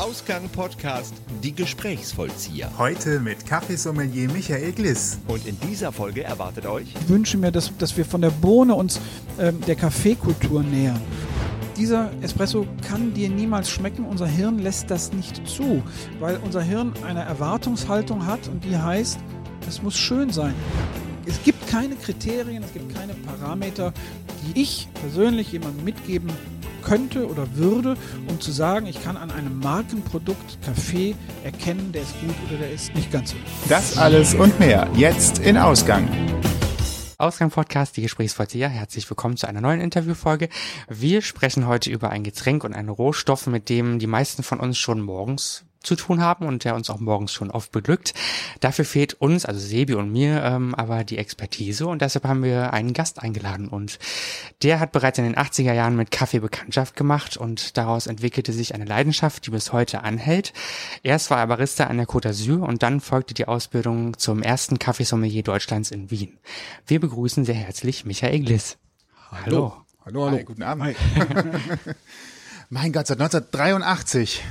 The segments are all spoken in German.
Ausgang Podcast Die Gesprächsvollzieher. Heute mit Kaffeesommelier Michael Gliss. Und in dieser Folge erwartet euch Ich wünsche mir, dass, dass wir von der Bohne uns ähm, der Kaffeekultur nähern. Dieser Espresso kann dir niemals schmecken. Unser Hirn lässt das nicht zu, weil unser Hirn eine Erwartungshaltung hat und die heißt, es muss schön sein. Es gibt keine Kriterien, es gibt keine Parameter, die ich persönlich jemandem mitgeben könnte oder würde, um zu sagen, ich kann an einem Markenprodukt Kaffee erkennen, der ist gut oder der ist nicht ganz so. Das alles und mehr jetzt in Ausgang. Ausgang Podcast, die Gesprächsvollzieher. Herzlich willkommen zu einer neuen Interviewfolge. Wir sprechen heute über ein Getränk und einen Rohstoff, mit dem die meisten von uns schon morgens zu tun haben und der uns auch morgens schon oft beglückt. Dafür fehlt uns, also Sebi und mir, ähm, aber die Expertise und deshalb haben wir einen Gast eingeladen und der hat bereits in den 80er Jahren mit Kaffee Bekanntschaft gemacht und daraus entwickelte sich eine Leidenschaft, die bis heute anhält. Erst war er Barista an der Côte d'Azur und dann folgte die Ausbildung zum ersten Kaffeesommelier Deutschlands in Wien. Wir begrüßen sehr herzlich Michael Gliss. Hallo. Hallo, hallo. Hi, guten Abend. mein Gott, seit 1983.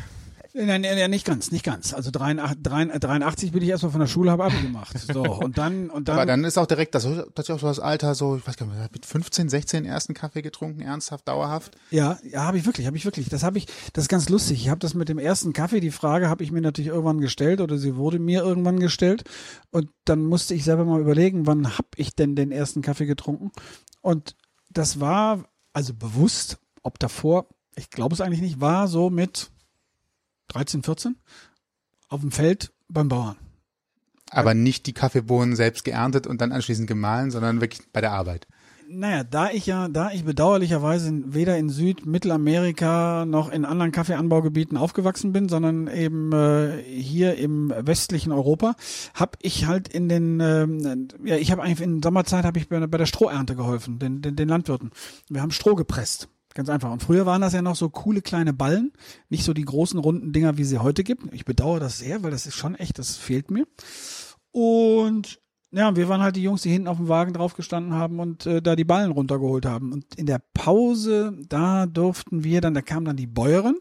Nein, nein, nein, nicht ganz, nicht ganz. Also 83, 83 bin ich erstmal von der Schule, habe Abi gemacht. So, und dann, und dann. Aber dann ist auch direkt das, tatsächlich auch so das Alter, so, ich weiß gar nicht, mit 15, 16 ersten Kaffee getrunken, ernsthaft, dauerhaft? Ja, ja, habe ich wirklich, habe ich wirklich. Das habe ich, das ist ganz lustig. Ich habe das mit dem ersten Kaffee, die Frage habe ich mir natürlich irgendwann gestellt oder sie wurde mir irgendwann gestellt. Und dann musste ich selber mal überlegen, wann habe ich denn den ersten Kaffee getrunken? Und das war, also bewusst, ob davor, ich glaube es eigentlich nicht, war so mit 13, 14 auf dem Feld beim Bauern. Aber nicht die Kaffeebohnen selbst geerntet und dann anschließend gemahlen, sondern wirklich bei der Arbeit. Naja, da ich ja, da ich bedauerlicherweise weder in Süd-, Mittelamerika noch in anderen Kaffeeanbaugebieten aufgewachsen bin, sondern eben äh, hier im westlichen Europa, habe ich halt in den, ähm, ja, ich habe eigentlich in Sommerzeit habe ich bei, bei der Strohernte geholfen, den, den, den Landwirten. Wir haben Stroh gepresst. Ganz einfach. Und früher waren das ja noch so coole kleine Ballen, nicht so die großen runden Dinger, wie sie heute gibt. Ich bedauere das sehr, weil das ist schon echt, das fehlt mir. Und ja, wir waren halt die Jungs, die hinten auf dem Wagen drauf gestanden haben und äh, da die Ballen runtergeholt haben. Und in der Pause, da durften wir dann, da kam dann die Bäuerin,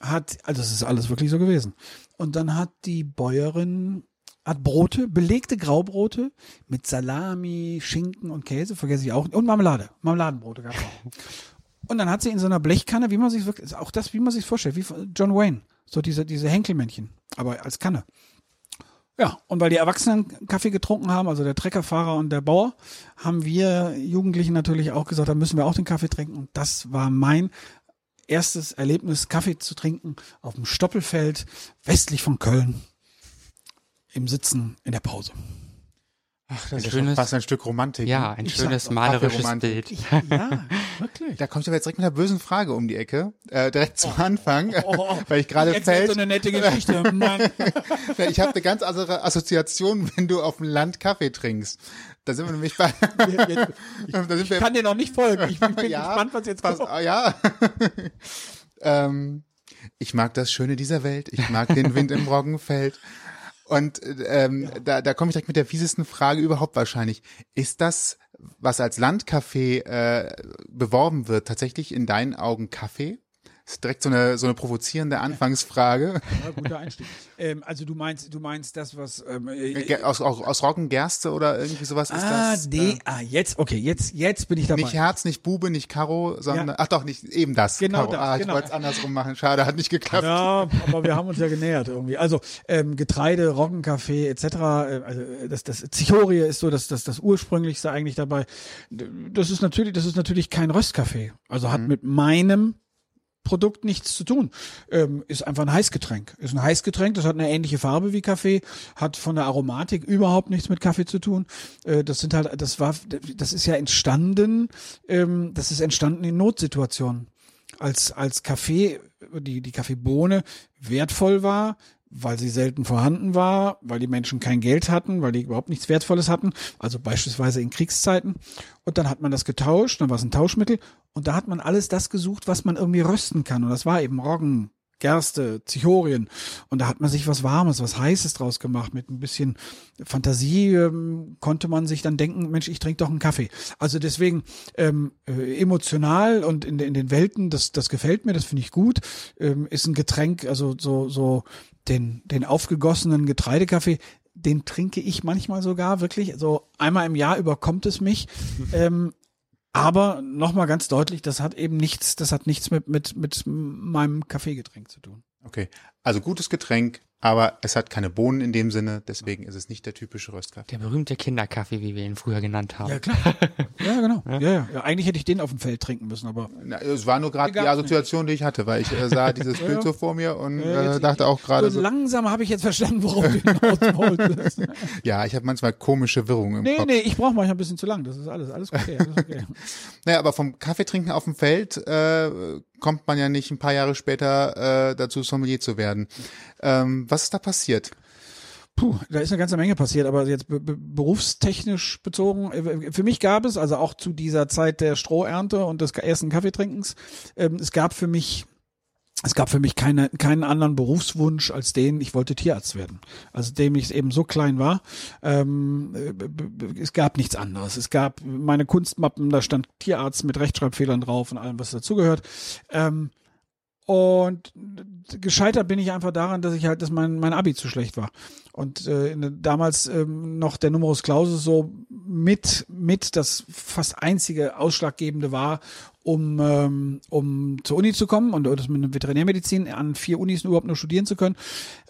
hat, also es ist alles wirklich so gewesen. Und dann hat die Bäuerin hat Brote, belegte Graubrote mit Salami, Schinken und Käse, vergesse ich auch, und Marmelade, Marmeladenbrote gab es auch. Und dann hat sie in so einer Blechkanne, wie man sich wirklich, auch das, wie man sich vorstellt, wie John Wayne, so diese, diese Henkelmännchen, aber als Kanne. Ja, und weil die Erwachsenen Kaffee getrunken haben, also der Treckerfahrer und der Bauer, haben wir Jugendlichen natürlich auch gesagt, da müssen wir auch den Kaffee trinken. Und das war mein erstes Erlebnis, Kaffee zu trinken auf dem Stoppelfeld westlich von Köln im Sitzen in der Pause. Ach, das ein ist schönes, fast ein Stück Romantik. Ja, ein schönes malerisches Bild. Ich, ja, wirklich. Da kommt aber jetzt direkt mit einer bösen Frage um die Ecke, äh, direkt zum oh, Anfang, oh, oh, oh. weil ich gerade fällt. so eine nette Geschichte, Mann. ich habe eine ganz andere Assoziation, wenn du auf dem Land Kaffee trinkst. Da sind wir nämlich bei. ich, ich wir, kann dir noch nicht folgen. Ich, bin ja, gespannt, was jetzt kommt. Pass, ja. ähm, ich mag das Schöne dieser Welt. Ich mag den Wind im Roggenfeld. Und ähm, ja. da, da komme ich direkt mit der fiesesten Frage überhaupt wahrscheinlich. Ist das, was als Landcafé äh, beworben wird, tatsächlich in deinen Augen Kaffee? Das ist direkt so eine, so eine provozierende Anfangsfrage. Ja, guter Einstieg. ähm, also du meinst, du meinst das, was ähm, äh, aus, aus, aus Roggengerste oder irgendwie sowas ist ah, das? Nee, äh, ah, jetzt, okay, jetzt, jetzt bin ich dabei. Nicht Herz, nicht Bube, nicht Karo, sondern, ja. ach doch, nicht eben das. Genau Karo. das, ah, ich genau. wollte es andersrum machen. Schade, hat nicht geklappt. Ja, aber wir haben uns ja genähert irgendwie. Also ähm, Getreide, Roggenkaffee etc. Äh, also das, das Zichorie ist so das, das, das ursprünglichste eigentlich dabei. Das ist natürlich, das ist natürlich kein Röstkaffee. Also hat mhm. mit meinem Produkt nichts zu tun. Ähm, ist einfach ein Heißgetränk. Ist ein Heißgetränk, das hat eine ähnliche Farbe wie Kaffee, hat von der Aromatik überhaupt nichts mit Kaffee zu tun. Äh, das sind halt, das war, das ist ja entstanden, ähm, das ist entstanden in Notsituationen. Als, als Kaffee, die, die Kaffeebohne wertvoll war, weil sie selten vorhanden war, weil die Menschen kein Geld hatten, weil die überhaupt nichts Wertvolles hatten, also beispielsweise in Kriegszeiten. Und dann hat man das getauscht, dann war es ein Tauschmittel und da hat man alles das gesucht, was man irgendwie rösten kann. Und das war eben Roggen, Gerste, Zichorien. Und da hat man sich was Warmes, was Heißes draus gemacht. Mit ein bisschen Fantasie ähm, konnte man sich dann denken, Mensch, ich trinke doch einen Kaffee. Also deswegen ähm, äh, emotional und in, in den Welten, das, das gefällt mir, das finde ich gut. Ähm, ist ein Getränk, also so, so den, den aufgegossenen Getreidekaffee, den trinke ich manchmal sogar wirklich. So einmal im Jahr überkommt es mich. ähm, aber nochmal ganz deutlich, das hat eben nichts, das hat nichts mit, mit, mit meinem Kaffeegetränk zu tun. Okay. Also gutes Getränk, aber es hat keine Bohnen in dem Sinne, deswegen ist es nicht der typische Röstkaffee. Der berühmte Kinderkaffee, wie wir ihn früher genannt haben. Ja, klar. Ja, genau. Ja, ja. ja eigentlich hätte ich den auf dem Feld trinken müssen, aber. Na, es war nur gerade die. Assoziation, die ich hatte, weil ich äh, sah dieses Ja, Bild so vor mir und äh, jetzt- dachte auch gerade so so, langsam habe ich jetzt verstanden, worauf du hinaus wolltest. ja, ich habe manchmal komische Wirrungen im Nee, Kopf. nee, ich brauche manchmal ein bisschen zu lang. Das ist alles, alles okay. Alles okay. Naja, aber vom Kaffeetrinken auf dem Feld äh, kommt man ja nicht ein paar Jahre später äh, dazu, Sommelier zu werden. Ähm, was ist da passiert? Puh, da ist eine ganze Menge passiert, aber jetzt be be berufstechnisch bezogen. äh, Für mich gab es, also auch zu dieser Zeit der Strohernte und des ersten Kaffeetrinkens, ähm, es gab für mich es gab für mich keine, keinen anderen Berufswunsch als den, ich wollte Tierarzt werden. Also dem ich eben so klein war. Ähm, äh, es gab nichts anderes. Es gab meine Kunstmappen, da stand Tierarzt mit Rechtschreibfehlern drauf und allem, was dazugehört. Ähm, und gescheitert bin ich einfach daran, dass ich halt, dass mein, mein Abi zu schlecht war. Und äh, damals ähm, noch der Numerus Clausus so mit, mit das fast einzige Ausschlaggebende war, um, ähm, um zur Uni zu kommen und das mit Veterinärmedizin an vier Unis überhaupt nur studieren zu können.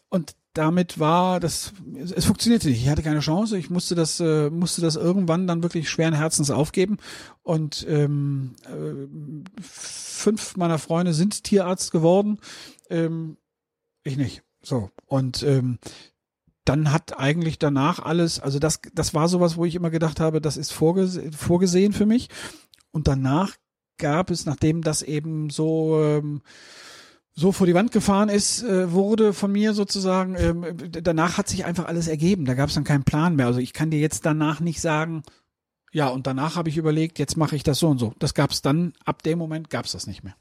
Und damit war das, es, funktionierte nicht. Ich hatte keine Chance. Ich musste das, äh, musste das irgendwann dann wirklich schweren Herzens aufgeben. Und ähm, äh, fünf meiner Freunde sind Tierarzt geworden. Ähm, ich nicht. So. Und ähm, dann hat eigentlich danach alles, also das, das war sowas, wo ich immer gedacht habe, das ist vorgese vorgesehen für mich. Und danach gab es, nachdem das eben so ähm, so vor die Wand gefahren ist, äh, wurde von mir sozusagen, ähm, danach hat sich einfach alles ergeben. Da gab es dann keinen Plan mehr. Also ich kann dir jetzt danach nicht sagen, ja, und danach habe ich überlegt, jetzt mache ich das so und so. Das gab es dann, ab dem Moment gab es das nicht mehr.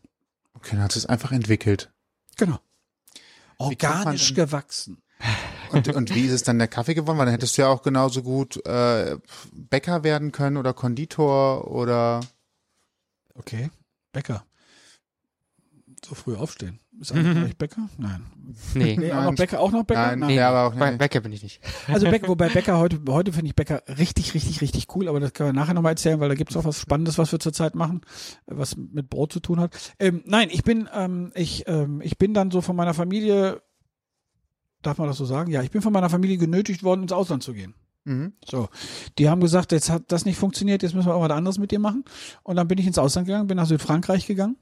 Okay, dann hat es einfach entwickelt. Genau. Organisch gewachsen. Und, und wie ist es dann der Kaffee geworden? Weil dann hättest du ja auch genauso gut äh, Bäcker werden können oder Konditor oder Okay, Bäcker. So früh aufstehen. Ist eigentlich Mhm. gleich Bäcker? Nein. Nee, Nee, auch Nein. noch Bäcker, auch noch Bäcker? Nein, nee, aber auch bei nicht. Bäcker bin ich nicht. Also Bäcker, wobei Bäcker heute, heute finde ich Bäcker richtig, richtig, richtig cool, aber das können wir nachher nochmal erzählen, weil da gibt's auch was Spannendes, was wir zurzeit machen, was mit Brot zu tun hat. Ähm, nein, ich bin, ähm, ich, ähm, ich bin dann so von meiner Familie, darf man das so sagen? Ja, ich bin von meiner Familie genötigt worden, ins Ausland zu gehen. Mhm. So, die haben gesagt, jetzt hat das nicht funktioniert, jetzt müssen wir irgendwas anderes mit dir machen. Und dann bin ich ins Ausland gegangen, bin nach Südfrankreich gegangen.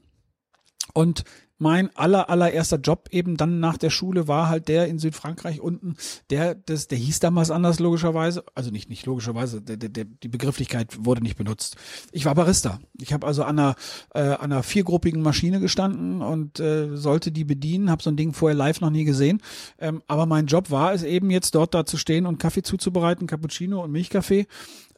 Und mein aller, allererster Job eben dann nach der Schule war halt der in Südfrankreich unten, der, das, der hieß damals anders logischerweise, also nicht, nicht logischerweise, der, der, der, die Begrifflichkeit wurde nicht benutzt. Ich war Barista. Ich habe also an einer, äh, an einer viergruppigen Maschine gestanden und äh, sollte die bedienen, habe so ein Ding vorher live noch nie gesehen. Ähm, aber mein Job war es eben jetzt dort da zu stehen und Kaffee zuzubereiten, Cappuccino und Milchkaffee.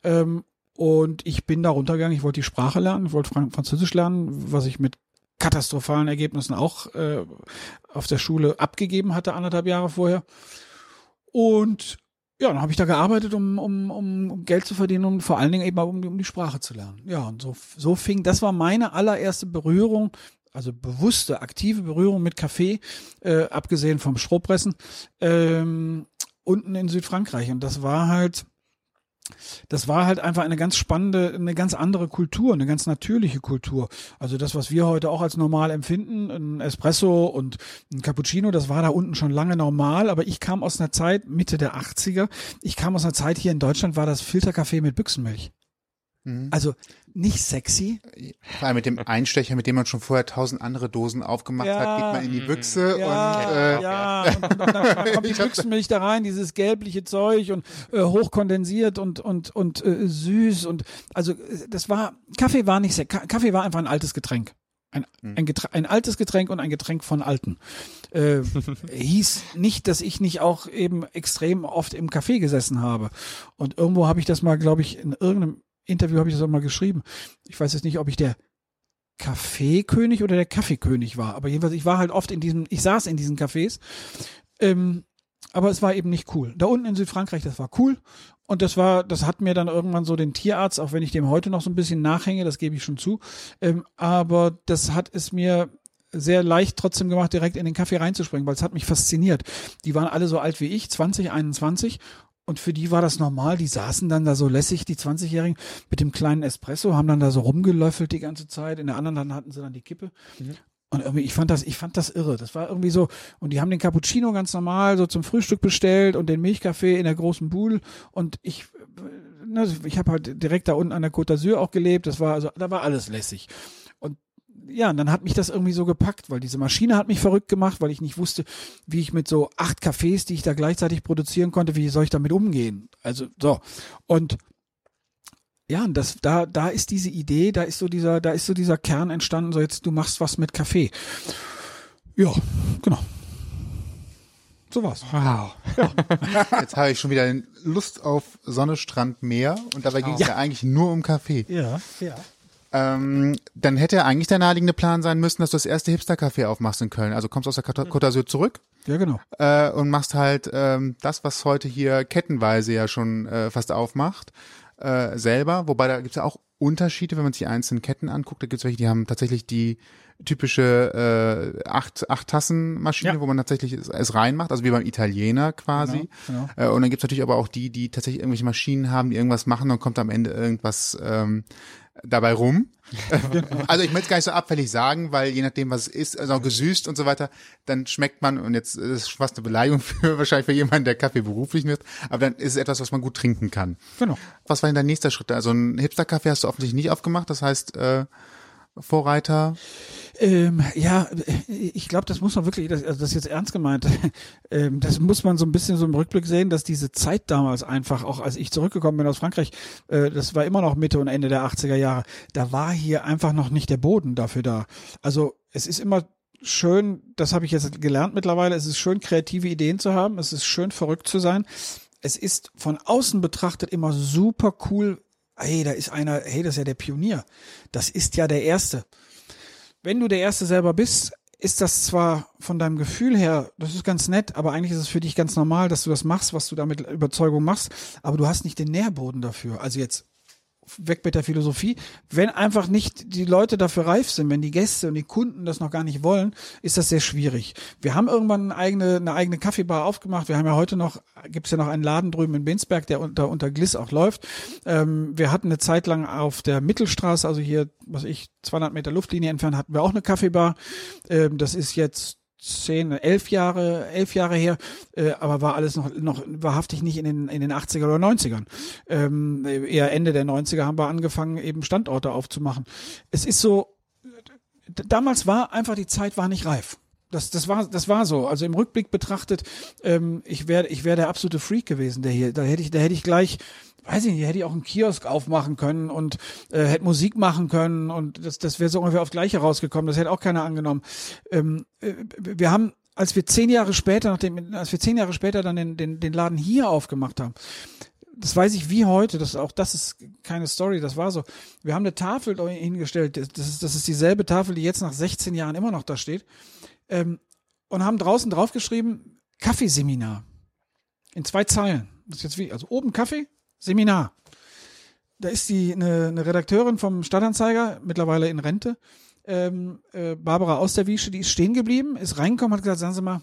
Ähm, und ich bin da runtergegangen, ich wollte die Sprache lernen, ich wollte Fran- Französisch lernen, was ich mit katastrophalen Ergebnissen auch äh, auf der Schule abgegeben hatte, anderthalb Jahre vorher. Und ja, dann habe ich da gearbeitet, um, um, um, Geld zu verdienen und vor allen Dingen eben auch um, die- um die Sprache zu lernen. Ja, und so, so fing, das war meine allererste Berührung, also bewusste, aktive Berührung mit Kaffee, äh, abgesehen vom Strohpressen, ähm, unten in Südfrankreich. Und das war halt, das war halt einfach eine ganz spannende, eine ganz andere Kultur, eine ganz natürliche Kultur. Also das, was wir heute auch als normal empfinden, ein Espresso und ein Cappuccino, das war da unten schon lange normal, aber ich kam aus einer Zeit, Mitte der 80er, ich kam aus einer Zeit hier in Deutschland, war das Filterkaffee mit Büchsenmilch. Mhm. Also nicht sexy. Vor allem mit dem Einstecher, mit dem man schon vorher tausend andere Dosen aufgemacht hat, Ja. geht man in die Büchse Ja, und äh, ja, und, dann, dann kommt die Büchsenmilch da rein, dieses gelbliche Zeug und äh, hochkondensiert und und und äh, süß und also äh, das war Kaffee war nicht sehr Ka Kaffee war einfach ein altes Getränk. Ein, ein, Getränk, ein altes Getränk und ein Getränk von Alten. Äh, hieß nicht, dass ich nicht auch eben extrem oft im Café gesessen habe. Und irgendwo habe ich das mal, glaube ich, in irgendeinem Interview habe ich das auch mal geschrieben. Ich weiß jetzt nicht, ob ich der Kaffeekönig oder der Kaffeekönig war. Aber jedenfalls, ich war halt oft in diesem, ich saß in diesen Cafés. Ähm, aber es war eben nicht cool. Da unten in Südfrankreich, das war cool. Und das war, das hat mir dann irgendwann so den Tierarzt, auch wenn ich dem heute noch so ein bisschen nachhänge, das gebe ich schon zu. Ähm, aber das hat es mir sehr leicht trotzdem gemacht, direkt in den Kaffee reinzuspringen, weil es hat mich fasziniert. Die waren alle so alt wie ich, 20, 21 und für die war das normal. Die saßen dann da so lässig, die 20-Jährigen, mit dem kleinen Espresso, haben dann da so rumgelöffelt die ganze Zeit. In der anderen Hand hatten sie dann die Kippe. Mhm. Und irgendwie, ich fand das, ich fand das irre. Das war irgendwie so, und die haben den Cappuccino ganz normal so zum Frühstück bestellt und den Milchkaffee in der großen Buhl. Und ich, ne, ich habe halt direkt da unten an der Côte d'Azur auch gelebt. Das war also, da war alles lässig ja, und dann hat mich das irgendwie so gepackt, weil diese Maschine hat mich verrückt gemacht, weil ich nicht wusste, wie ich mit so acht Kaffees, die ich da gleichzeitig produzieren konnte, wie soll ich damit umgehen? Also so. Und ja, und das, da, da ist diese Idee, da ist so dieser, da ist so dieser Kern entstanden, so jetzt, du machst was mit Kaffee. Ja, genau. So war's. Wow. Ja. Jetzt habe ich schon wieder Lust auf Sonne, Strand, Meer und dabei ging es ja. ja eigentlich nur um Kaffee. Ja, ja. Ähm, dann hätte eigentlich der naheliegende Plan sein müssen, dass du das erste Hipster-Café aufmachst in Köln. Also kommst aus der Côte d'Azur zurück. Ja, genau. Äh, und machst halt ähm, das, was heute hier kettenweise ja schon äh, fast aufmacht, äh, selber. Wobei da gibt's ja auch Unterschiede, wenn man sich die einzelnen Ketten anguckt. Da gibt's welche, die haben tatsächlich die typische äh, acht, acht Tassen Maschine, ja. wo man tatsächlich es, es reinmacht, also wie beim Italiener quasi. Genau, genau. Äh, und dann gibt's natürlich aber auch die, die tatsächlich irgendwelche Maschinen haben, die irgendwas machen und kommt am Ende irgendwas ähm, dabei rum. also ich möchte es gar nicht so abfällig sagen, weil je nachdem, was es ist, also gesüßt und so weiter, dann schmeckt man, und jetzt ist es fast eine Beleidigung für wahrscheinlich für jemanden, der Kaffee beruflich macht, aber dann ist es etwas, was man gut trinken kann. Genau. Was war denn dein nächster Schritt? Also ein Hipster-Kaffee hast du offensichtlich nicht aufgemacht, das heißt, äh, Vorreiter? Ähm, ja, ich glaube, das muss man wirklich, das, also das ist jetzt ernst gemeint, ähm, das muss man so ein bisschen so im Rückblick sehen, dass diese Zeit damals einfach, auch als ich zurückgekommen bin aus Frankreich, äh, das war immer noch Mitte und Ende der 80er Jahre, da war hier einfach noch nicht der Boden dafür da. Also es ist immer schön, das habe ich jetzt gelernt mittlerweile, es ist schön, kreative Ideen zu haben, es ist schön, verrückt zu sein. Es ist von außen betrachtet immer super cool, hey, da ist einer, hey, das ist ja der Pionier. Das ist ja der Erste. Wenn du der Erste selber bist, ist das zwar von deinem Gefühl her, das ist ganz nett, aber eigentlich ist es für dich ganz normal, dass du das machst, was du da mit Überzeugung machst, aber du hast nicht den Nährboden dafür. Also jetzt weg mit der Philosophie. Wenn einfach nicht die Leute dafür reif sind, wenn die Gäste und die Kunden das noch gar nicht wollen, ist das sehr schwierig. Wir haben irgendwann eine eigene, eine eigene Kaffeebar aufgemacht. Wir haben ja heute noch, gibt's ja noch einen Laden drüben in Binsberg, der unter, unter Gliss auch läuft. Ähm, wir hatten eine Zeit lang auf der Mittelstraße, also hier, was ich, 200 Meter Luftlinie entfernt, hatten wir auch eine Kaffeebar. Ähm, das ist jetzt zehn, elf Jahre, elf Jahre her, äh, aber war alles noch, noch wahrhaftig nicht in den, in den 80er oder 90ern. Ähm, eher Ende der 90er haben wir angefangen, eben Standorte aufzumachen. Es ist so, damals war einfach die Zeit war nicht reif. Das, das war, das war so. Also im Rückblick betrachtet, ähm, ich wäre, ich wäre der absolute Freak gewesen, der hier, da hätte ich, da hätte ich gleich weiß ich nicht, hätte ich auch einen Kiosk aufmachen können und äh, hätte Musik machen können und das, das wäre so ungefähr auf gleiche rausgekommen. Das hätte auch keiner angenommen. Ähm, äh, wir haben, als wir zehn Jahre später, nachdem, als wir zehn Jahre später dann den, den, den Laden hier aufgemacht haben, das weiß ich wie heute, das auch das ist keine Story, das war so. Wir haben eine Tafel hingestellt, das ist, das ist dieselbe Tafel, die jetzt nach 16 Jahren immer noch da steht, ähm, und haben draußen draufgeschrieben, Kaffeeseminar. In zwei Zeilen. Das ist jetzt wie, also oben Kaffee, Seminar. Da ist die eine, eine Redakteurin vom Stadtanzeiger, mittlerweile in Rente, ähm, äh, Barbara Austerwiesche, die ist stehen geblieben, ist reingekommen, hat gesagt, sagen Sie mal,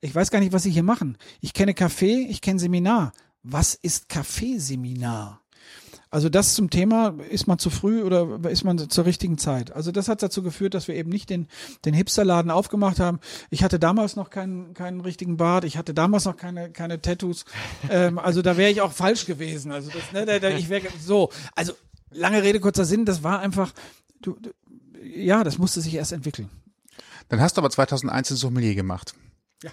ich weiß gar nicht, was Sie hier machen. Ich kenne Kaffee, ich kenne Seminar. Was ist Kaffeeseminar? Also das zum Thema, ist man zu früh oder ist man zur richtigen Zeit? Also das hat dazu geführt, dass wir eben nicht den, den Hipsterladen aufgemacht haben. Ich hatte damals noch keinen, keinen richtigen Bart, ich hatte damals noch keine, keine Tattoos. ähm, also da wäre ich auch falsch gewesen. Also das, ne, da, da, ich wäre so. Also lange Rede, kurzer Sinn, das war einfach, du, du, ja, das musste sich erst entwickeln. Dann hast du aber 2001 ein Sommelier gemacht. Ja.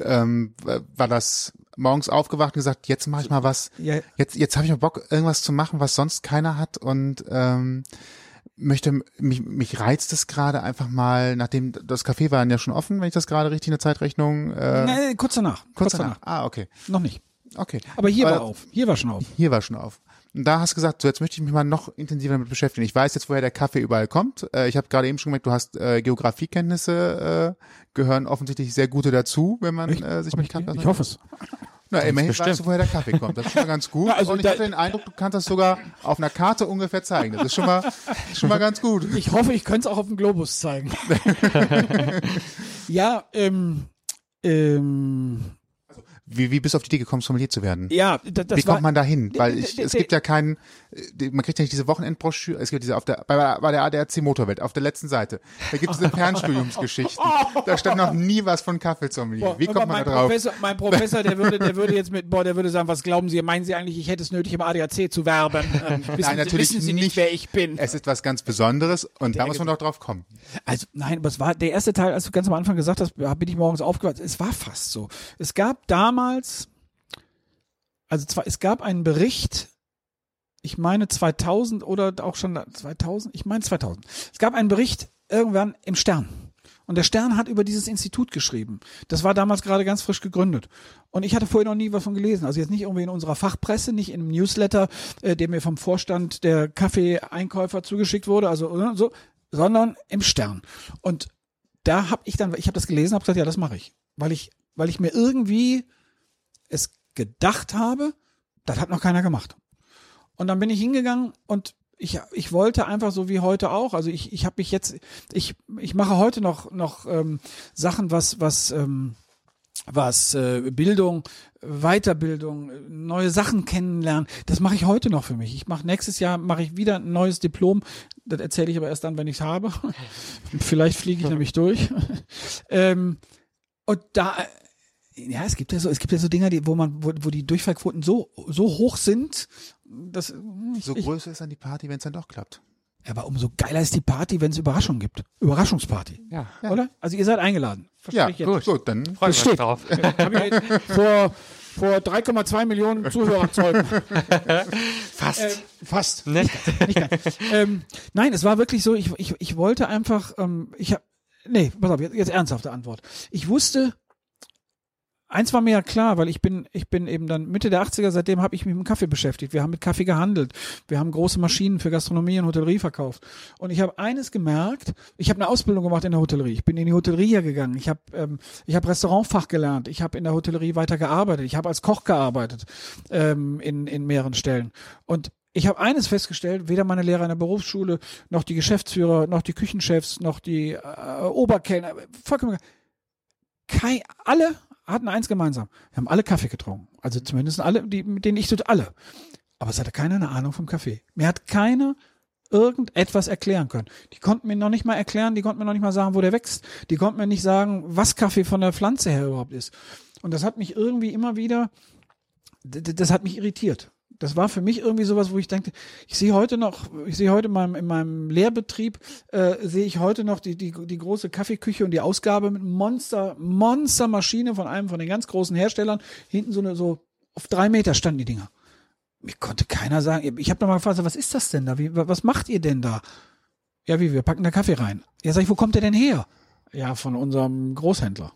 Ähm, war das morgens aufgewacht und gesagt, jetzt mache ich mal was. Ja. Jetzt, jetzt habe ich mal Bock, irgendwas zu machen, was sonst keiner hat und ähm, möchte mich, mich reizt es gerade einfach mal, nachdem das Café war ja schon offen, wenn ich das gerade richtig in der Zeitrechnung. Äh, nee, kurz danach. Kurz, kurz danach. danach. Ah, okay. Noch nicht. Okay. Aber hier Aber, war auf. Hier war schon auf. Hier war schon auf. Und da hast du gesagt, so jetzt möchte ich mich mal noch intensiver damit beschäftigen. Ich weiß jetzt, woher der Kaffee überall kommt. Äh, ich habe gerade eben schon gemerkt, du hast äh, Geografiekenntnisse, äh, gehören offensichtlich sehr gute dazu, wenn man äh, sich mit Kaffee Ich hoffe es. Na, immerhin bestimmt. weißt du, woher der Kaffee kommt. Das ist schon mal ganz gut. Ja, also Und ich da- hatte den Eindruck, du kannst das sogar auf einer Karte ungefähr zeigen. Das ist schon mal, schon mal ganz gut. Ich hoffe, ich könnte es auch auf dem Globus zeigen. ja, ähm, ähm, Wie, wie bist du auf die Idee gekommen, Sommelier zu werden? ja, da- das Wie kommt man da hin? Weil ich, es gibt ja keinen, man kriegt ja nicht diese Wochenendbroschüre, es gibt diese auf der, bei, bei der ADAC Motorwelt, auf der letzten Seite, da gibt es diese Fernstudiumsgeschichten. Da stand noch nie was von Kaffeesommelier. Wie kommt man mein da drauf? Professor, mein Professor, der würde, der würde jetzt mit, boah, der würde sagen, was glauben Sie, meinen Sie eigentlich, ich hätte es nötig, im ADAC zu werben? Ähm, wissen, Nein, natürlich Sie, wissen Sie nicht, nicht. wer ich bin? Es ist was ganz Besonderes und da muss man doch drauf kommen. Also nein, aber es war der erste Teil, als du ganz am Anfang gesagt hast, bin ich morgens aufgewacht. Es war fast so. Es gab damals, also zwar, es gab einen Bericht, ich meine 2000 oder auch schon 2000, ich meine 2000. Es gab einen Bericht irgendwann im Stern. Und der Stern hat über dieses Institut geschrieben. Das war damals gerade ganz frisch gegründet. Und ich hatte vorher noch nie was von gelesen. Also jetzt nicht irgendwie in unserer Fachpresse, nicht in einem Newsletter, äh, der mir vom Vorstand der Kaffeeeinkäufer zugeschickt wurde, also äh, so, sondern im Stern. Und da habe ich dann, ich habe das gelesen, habe gesagt, ja, das mache ich, weil ich, weil ich mir irgendwie es gedacht habe, das hat noch keiner gemacht. Und dann bin ich hingegangen und ich, ich wollte einfach so wie heute auch. Also ich, ich habe mich jetzt, ich, ich mache heute noch noch ähm, Sachen, was was ähm, was äh, Bildung, Weiterbildung, neue Sachen kennenlernen. Das mache ich heute noch für mich. Ich mache nächstes Jahr mache ich wieder ein neues Diplom. Das erzähle ich aber erst dann, wenn ich es habe. Vielleicht fliege ich nämlich durch. ähm, und da ja, es gibt ja so, es gibt ja so Dinger, die, wo man, wo, wo die Durchfallquoten so so hoch sind, dass ich, So ich, größer ist dann die Party, wenn es dann doch klappt. aber umso geiler ist die Party, wenn es Überraschungen gibt. Überraschungsparty. Ja, Oder? Also ihr seid eingeladen. Ja, Verspreche ich jetzt. gut, dann wir uns steht. drauf. Ich vor, vor 3,2 Millionen Zuhörerzeugen. Fast. äh, fast. ne? Nicht ganz. ähm, nein, es war wirklich so, ich, ich, ich wollte einfach, ähm, ich hab, nee, pass auf, jetzt, jetzt ernsthafte Antwort. Ich wusste, eins war mir ja klar, weil ich bin, ich bin eben dann Mitte der 80er, seitdem habe ich mich mit Kaffee beschäftigt. Wir haben mit Kaffee gehandelt. Wir haben große Maschinen für Gastronomie und Hotellerie verkauft. Und ich habe eines gemerkt, ich habe eine Ausbildung gemacht in der Hotellerie. Ich bin in die Hotellerie hier gegangen. Ich habe ähm, ich habe Restaurantfach gelernt. Ich habe in der Hotellerie weiter gearbeitet. Ich habe als Koch gearbeitet ähm, in, in mehreren Stellen. Und ich habe eines festgestellt, weder meine Lehrer in der Berufsschule, noch die Geschäftsführer, noch die Küchenchefs, noch die äh, Oberkellner, vollkommen Kei, alle hatten eins gemeinsam. Wir haben alle Kaffee getrunken. Also zumindest alle, die, mit denen ich tut, alle. Aber es hatte keiner eine Ahnung vom Kaffee. Mir hat keiner irgendetwas erklären können. Die konnten mir noch nicht mal erklären, die konnten mir noch nicht mal sagen, wo der wächst. Die konnten mir nicht sagen, was Kaffee von der Pflanze her überhaupt ist. Und das hat mich irgendwie immer wieder, das hat mich irritiert. Das war für mich irgendwie sowas, wo ich denke, ich sehe heute noch, ich sehe heute in meinem, in meinem Lehrbetrieb, äh, sehe ich heute noch die, die, die große Kaffeeküche und die Ausgabe mit Monster, Monstermaschine von einem von den ganz großen Herstellern. Hinten so eine, so auf drei Meter standen die Dinger. Mir konnte keiner sagen, ich habe nochmal gefragt, was ist das denn da? Wie, was macht ihr denn da? Ja, wie, wir packen da Kaffee rein. Ja, sag ich, wo kommt der denn her? Ja, von unserem Großhändler.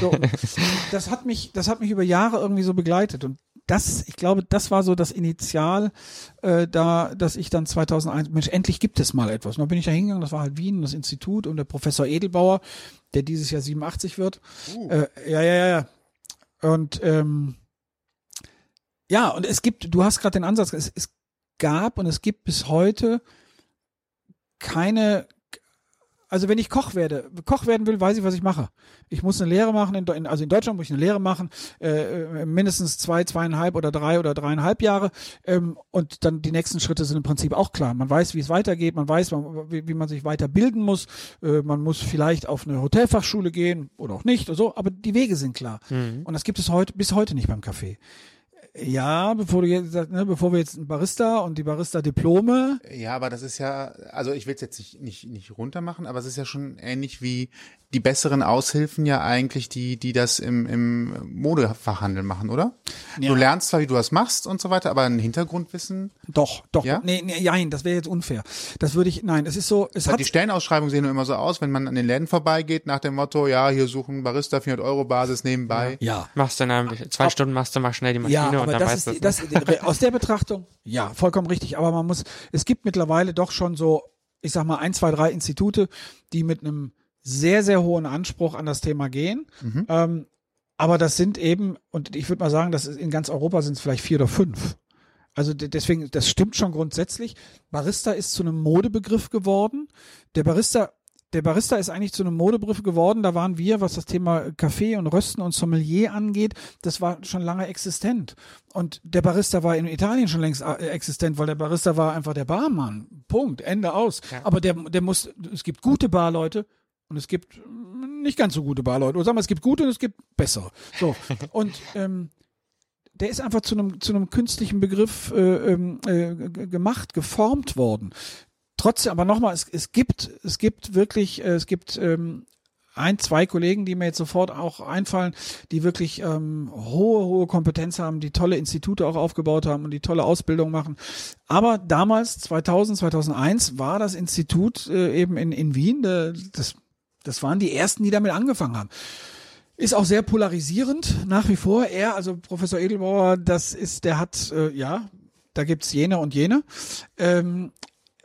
So, das hat mich, das hat mich über Jahre irgendwie so begleitet und das, ich glaube, das war so das Initial, äh, da, dass ich dann 2001, Mensch, endlich gibt es mal etwas. Und dann bin ich da hingegangen, das war halt Wien, das Institut und der Professor Edelbauer, der dieses Jahr 87 wird. Äh, ja, ja, ja, ja. Und ähm, ja, und es gibt, du hast gerade den Ansatz, es, es gab und es gibt bis heute keine, also wenn ich Koch werde, Koch werden will, weiß ich, was ich mache. Ich muss eine Lehre machen, in, also in Deutschland muss ich eine Lehre machen, äh, äh, mindestens zwei, zweieinhalb oder drei oder dreieinhalb Jahre. Ähm, und dann die nächsten Schritte sind im Prinzip auch klar. Man weiß, wie es weitergeht, man weiß, man, wie, wie man sich weiterbilden muss. Äh, man muss vielleicht auf eine Hotelfachschule gehen oder auch nicht oder so, aber die Wege sind klar. Und das gibt es heute bis heute nicht beim Kaffee. Ja, bevor du jetzt, ne, bevor wir jetzt ein Barista und die Barista-Diplome Ja, aber das ist ja, also ich will es jetzt nicht, nicht, nicht runter machen, aber es ist ja schon ähnlich wie die besseren Aushilfen ja eigentlich, die, die das im, im Modefachhandel machen, oder? Ja. Du lernst zwar, wie du das machst und so weiter, aber ein Hintergrundwissen, Doch, doch. Ja? Nee, nee, nein, das wäre jetzt unfair. Das würde ich, nein, es ist so, es hat, die Stellenausschreibungen sehen nur immer so aus, wenn man an den Läden vorbeigeht, nach dem Motto, ja, hier suchen Barista 400 Euro Basis nebenbei. ja. Machst du in einem, zwei Stunden machst du mal schnell die Maschine Ja, und aber dann das weißt ist, das, aus der Betrachtung, ja, vollkommen richtig. Aber man muss, es gibt mittlerweile doch schon so, ich sag mal, ein, zwei, drei Institute, die mit einem sehr, sehr hohen Anspruch an das Thema gehen. Mhm. Ähm, aber das sind eben, und ich würde mal sagen, das ist in ganz Europa sind es vielleicht vier oder fünf. Also de- deswegen, das stimmt schon grundsätzlich. Barista ist zu einem Modebegriff geworden. Der Barista, der Barista ist eigentlich zu einem Modebegriff geworden. Da waren wir, was das Thema Kaffee und Rösten und Sommelier angeht, das war schon lange existent. Und der Barista war in Italien schon längst äh, existent, weil der Barista war einfach der Barmann. Punkt. Ende aus. Ja. Aber der, der muss, es gibt gute Barleute und es gibt nicht ganz so gute Barleute. Oder sagen wir, es gibt gute und es gibt bessere. So. Und ähm, der ist einfach zu einem zu einem künstlichen Begriff äh, ähm, äh, gemacht, geformt worden. Trotzdem, aber nochmal, es, es gibt es gibt wirklich äh, es gibt ähm, ein, zwei Kollegen, die mir jetzt sofort auch einfallen, die wirklich ähm, hohe, hohe Kompetenz haben, die tolle Institute auch aufgebaut haben und die tolle Ausbildung machen. Aber damals, 2000, 2001, war das Institut äh, eben in, in Wien, äh, das, das waren die ersten, die damit angefangen haben. Ist auch sehr polarisierend nach wie vor. Er, also Professor Edelbauer, das ist, der hat, äh, ja, da gibt's jene und jene. Ähm,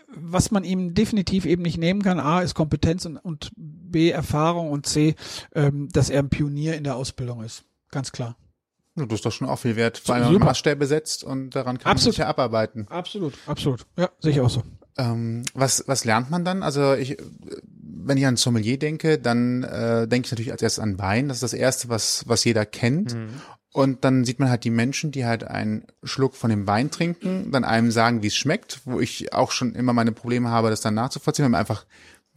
was man ihm definitiv eben nicht nehmen kann, A, ist Kompetenz und, und B, Erfahrung und C, ähm, dass er ein Pionier in der Ausbildung ist. Ganz klar. Das ist doch schon auch viel wert, wenn man. Maßstäbe setzt und daran kann Absolut. man sich ja abarbeiten. Absolut, absolut. Ja, sehe ich auch so. Ähm, was, was lernt man dann? Also ich, wenn ich an Sommelier denke, dann äh, denke ich natürlich als erstes an Wein. Das ist das Erste, was, was jeder kennt. Und dann sieht man halt die Menschen, die halt einen Schluck von dem Wein trinken, dann einem sagen, wie es schmeckt, wo ich auch schon immer meine Probleme habe, das dann nachzuvollziehen, weil mir einfach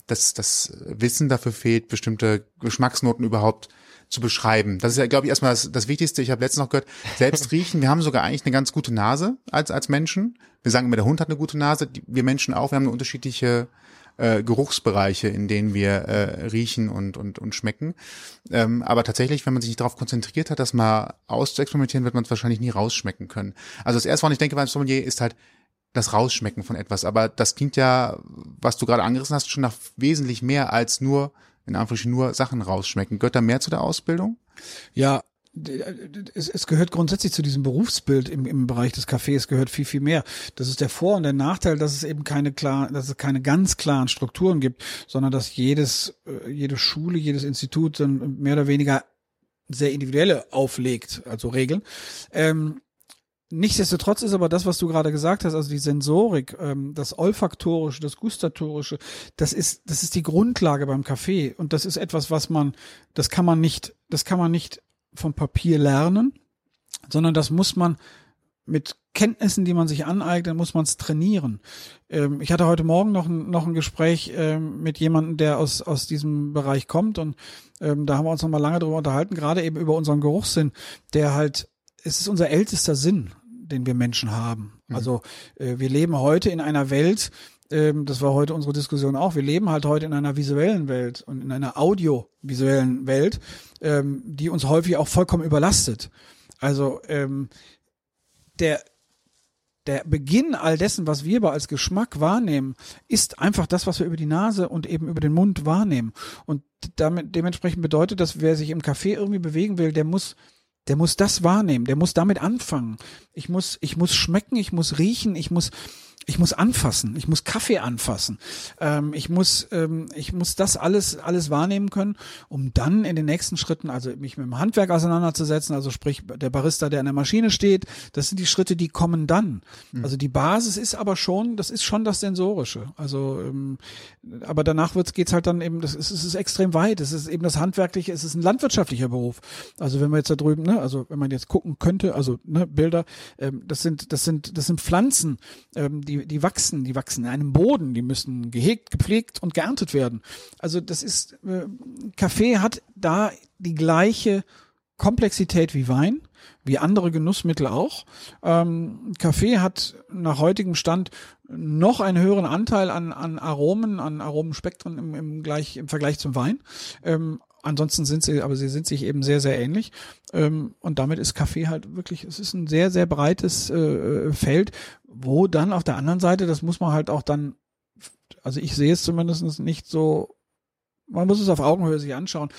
das, das Wissen dafür fehlt, bestimmte Geschmacksnoten überhaupt zu beschreiben. Das ist ja, glaube ich, erstmal das, das Wichtigste. Ich habe letztens noch gehört, selbst riechen. Wir haben sogar eigentlich eine ganz gute Nase als, als Menschen. Wir sagen immer, der Hund hat eine gute Nase. Die, wir Menschen auch. Wir haben eine unterschiedliche äh, Geruchsbereiche, in denen wir äh, riechen und, und, und schmecken. Ähm, aber tatsächlich, wenn man sich nicht darauf konzentriert hat, das mal auszuexperimentieren, wird man es wahrscheinlich nie rausschmecken können. Also das erste, woran ich denke beim Sommelier, ist halt das Rausschmecken von etwas. Aber das klingt ja, was du gerade angerissen hast, schon nach wesentlich mehr als nur, in Anführungsstrichen, nur Sachen rausschmecken. Gehört da mehr zu der Ausbildung? Ja, es, es gehört grundsätzlich zu diesem Berufsbild im, im Bereich des Cafés gehört viel, viel mehr. Das ist der Vor- und der Nachteil, dass es eben keine klar, dass es keine ganz klaren Strukturen gibt, sondern dass jedes, äh, jede Schule, jedes Institut dann mehr oder weniger sehr individuelle auflegt, also Regeln. Ähm, Nichtsdestotrotz ist aber das, was du gerade gesagt hast, also die Sensorik, ähm, das Olfaktorische, das Gustatorische, das ist, das ist die Grundlage beim Kaffee. Und das ist etwas, was man, das kann man nicht, das kann man nicht vom Papier lernen, sondern das muss man mit Kenntnissen, die man sich aneignet, muss man es trainieren. Ähm, ich hatte heute Morgen noch ein, noch ein Gespräch ähm, mit jemandem, der aus, aus diesem Bereich kommt und ähm, da haben wir uns noch mal lange drüber unterhalten, gerade eben über unseren Geruchssinn, der halt, es ist unser ältester Sinn, den wir Menschen haben. Also äh, wir leben heute in einer Welt, ähm, das war heute unsere Diskussion auch, wir leben halt heute in einer visuellen Welt und in einer audiovisuellen Welt, ähm, die uns häufig auch vollkommen überlastet. Also ähm, der der Beginn all dessen, was wir aber als Geschmack wahrnehmen, ist einfach das, was wir über die Nase und eben über den Mund wahrnehmen. Und damit, dementsprechend bedeutet das, wer sich im Café irgendwie bewegen will, der muss, der muss das wahrnehmen, der muss damit anfangen. Ich muss, ich muss schmecken, ich muss riechen, ich muss, ich muss anfassen, ich muss Kaffee anfassen, ähm, ich muss, ähm, ich muss das alles, alles wahrnehmen können, um dann in den nächsten Schritten, also mich mit dem Handwerk auseinanderzusetzen, also sprich der Barista, der an der Maschine steht, das sind die Schritte, die kommen dann. Also die Basis ist aber schon, das ist schon das Sensorische. Also, ähm, aber danach wird's, geht's halt dann eben, das ist, es ist extrem weit. Es ist eben das Handwerkliche, es ist ein landwirtschaftlicher Beruf. Also wenn wir jetzt da drüben, ne, also wenn man jetzt gucken könnte, also ne, Bilder, ähm, das sind, das sind, das sind Pflanzen, ähm, die, die wachsen, die wachsen in einem Boden, die müssen gehegt, gepflegt und geerntet werden. Also das ist, äh, Kaffee hat da die gleiche Komplexität wie Wein, wie andere Genussmittel auch. Ähm, Kaffee hat nach heutigem Stand noch einen höheren Anteil an, an Aromen, an Aromenspektren im, im, gleich, im Vergleich zum Wein. Ähm, ansonsten sind sie, aber sie sind sich eben sehr, sehr ähnlich. Ähm, und damit ist Kaffee halt wirklich, es ist ein sehr, sehr breites äh, Feld, wo dann auf der anderen Seite, das muss man halt auch dann, also ich sehe es zumindest nicht so, man muss es auf Augenhöhe sich anschauen,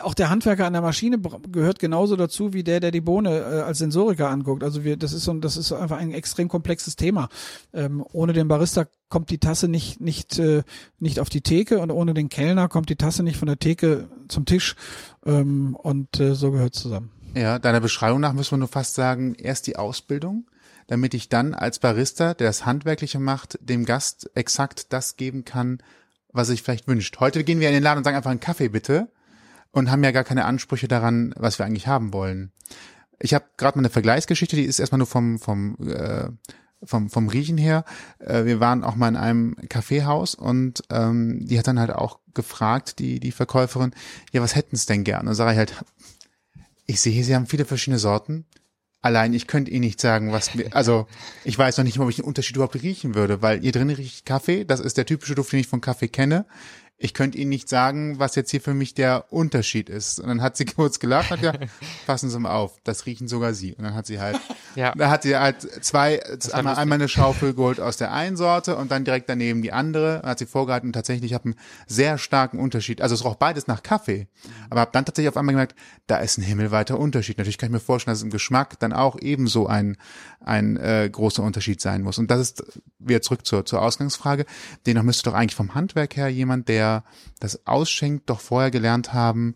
auch der Handwerker an der Maschine gehört genauso dazu wie der, der die Bohne äh, als Sensoriker anguckt. Also wir, das ist so, das ist einfach ein extrem komplexes Thema. Ähm, ohne den Barista kommt die Tasse nicht nicht äh, nicht auf die Theke und ohne den Kellner kommt die Tasse nicht von der Theke zum Tisch. Ähm, und äh, so gehört zusammen. Ja, deiner Beschreibung nach müssen wir nur fast sagen, erst die Ausbildung, damit ich dann als Barista, der das Handwerkliche macht, dem Gast exakt das geben kann, was sich vielleicht wünscht. Heute gehen wir in den Laden und sagen einfach einen Kaffee bitte und haben ja gar keine Ansprüche daran, was wir eigentlich haben wollen. Ich habe gerade mal eine Vergleichsgeschichte, die ist erstmal nur vom vom äh, vom, vom Riechen her. Äh, wir waren auch mal in einem Kaffeehaus und ähm, die hat dann halt auch gefragt, die die Verkäuferin, ja, was hätten sie denn gern? Und sage ich halt, ich sehe, Sie haben viele verschiedene Sorten. Allein ich könnte Ihnen nicht sagen, was mir, also ich weiß noch nicht mal, ob ich den Unterschied überhaupt riechen würde, weil hier drin riecht Kaffee, das ist der typische Duft, den ich von Kaffee kenne. Ich könnte Ihnen nicht sagen, was jetzt hier für mich der Unterschied ist. Und dann hat sie kurz gelacht und hat gesagt, passen Sie mal auf, das riechen sogar Sie. Und dann hat sie halt, Ja. da hat sie halt zwei, einmal, einmal eine Schaufel geholt aus der einen Sorte und dann direkt daneben die andere. Und hat sie vorgehalten und tatsächlich, ich habe einen sehr starken Unterschied. Also es roch beides nach Kaffee. Aber habe dann tatsächlich auf einmal gemerkt, da ist ein himmelweiter Unterschied. Natürlich kann ich mir vorstellen, dass es im Geschmack dann auch ebenso ein, ein äh, großer Unterschied sein muss. Und das ist wieder zurück zur, zur Ausgangsfrage. Dennoch müsste doch eigentlich vom Handwerk her jemand, der das ausschenkt, doch vorher gelernt haben,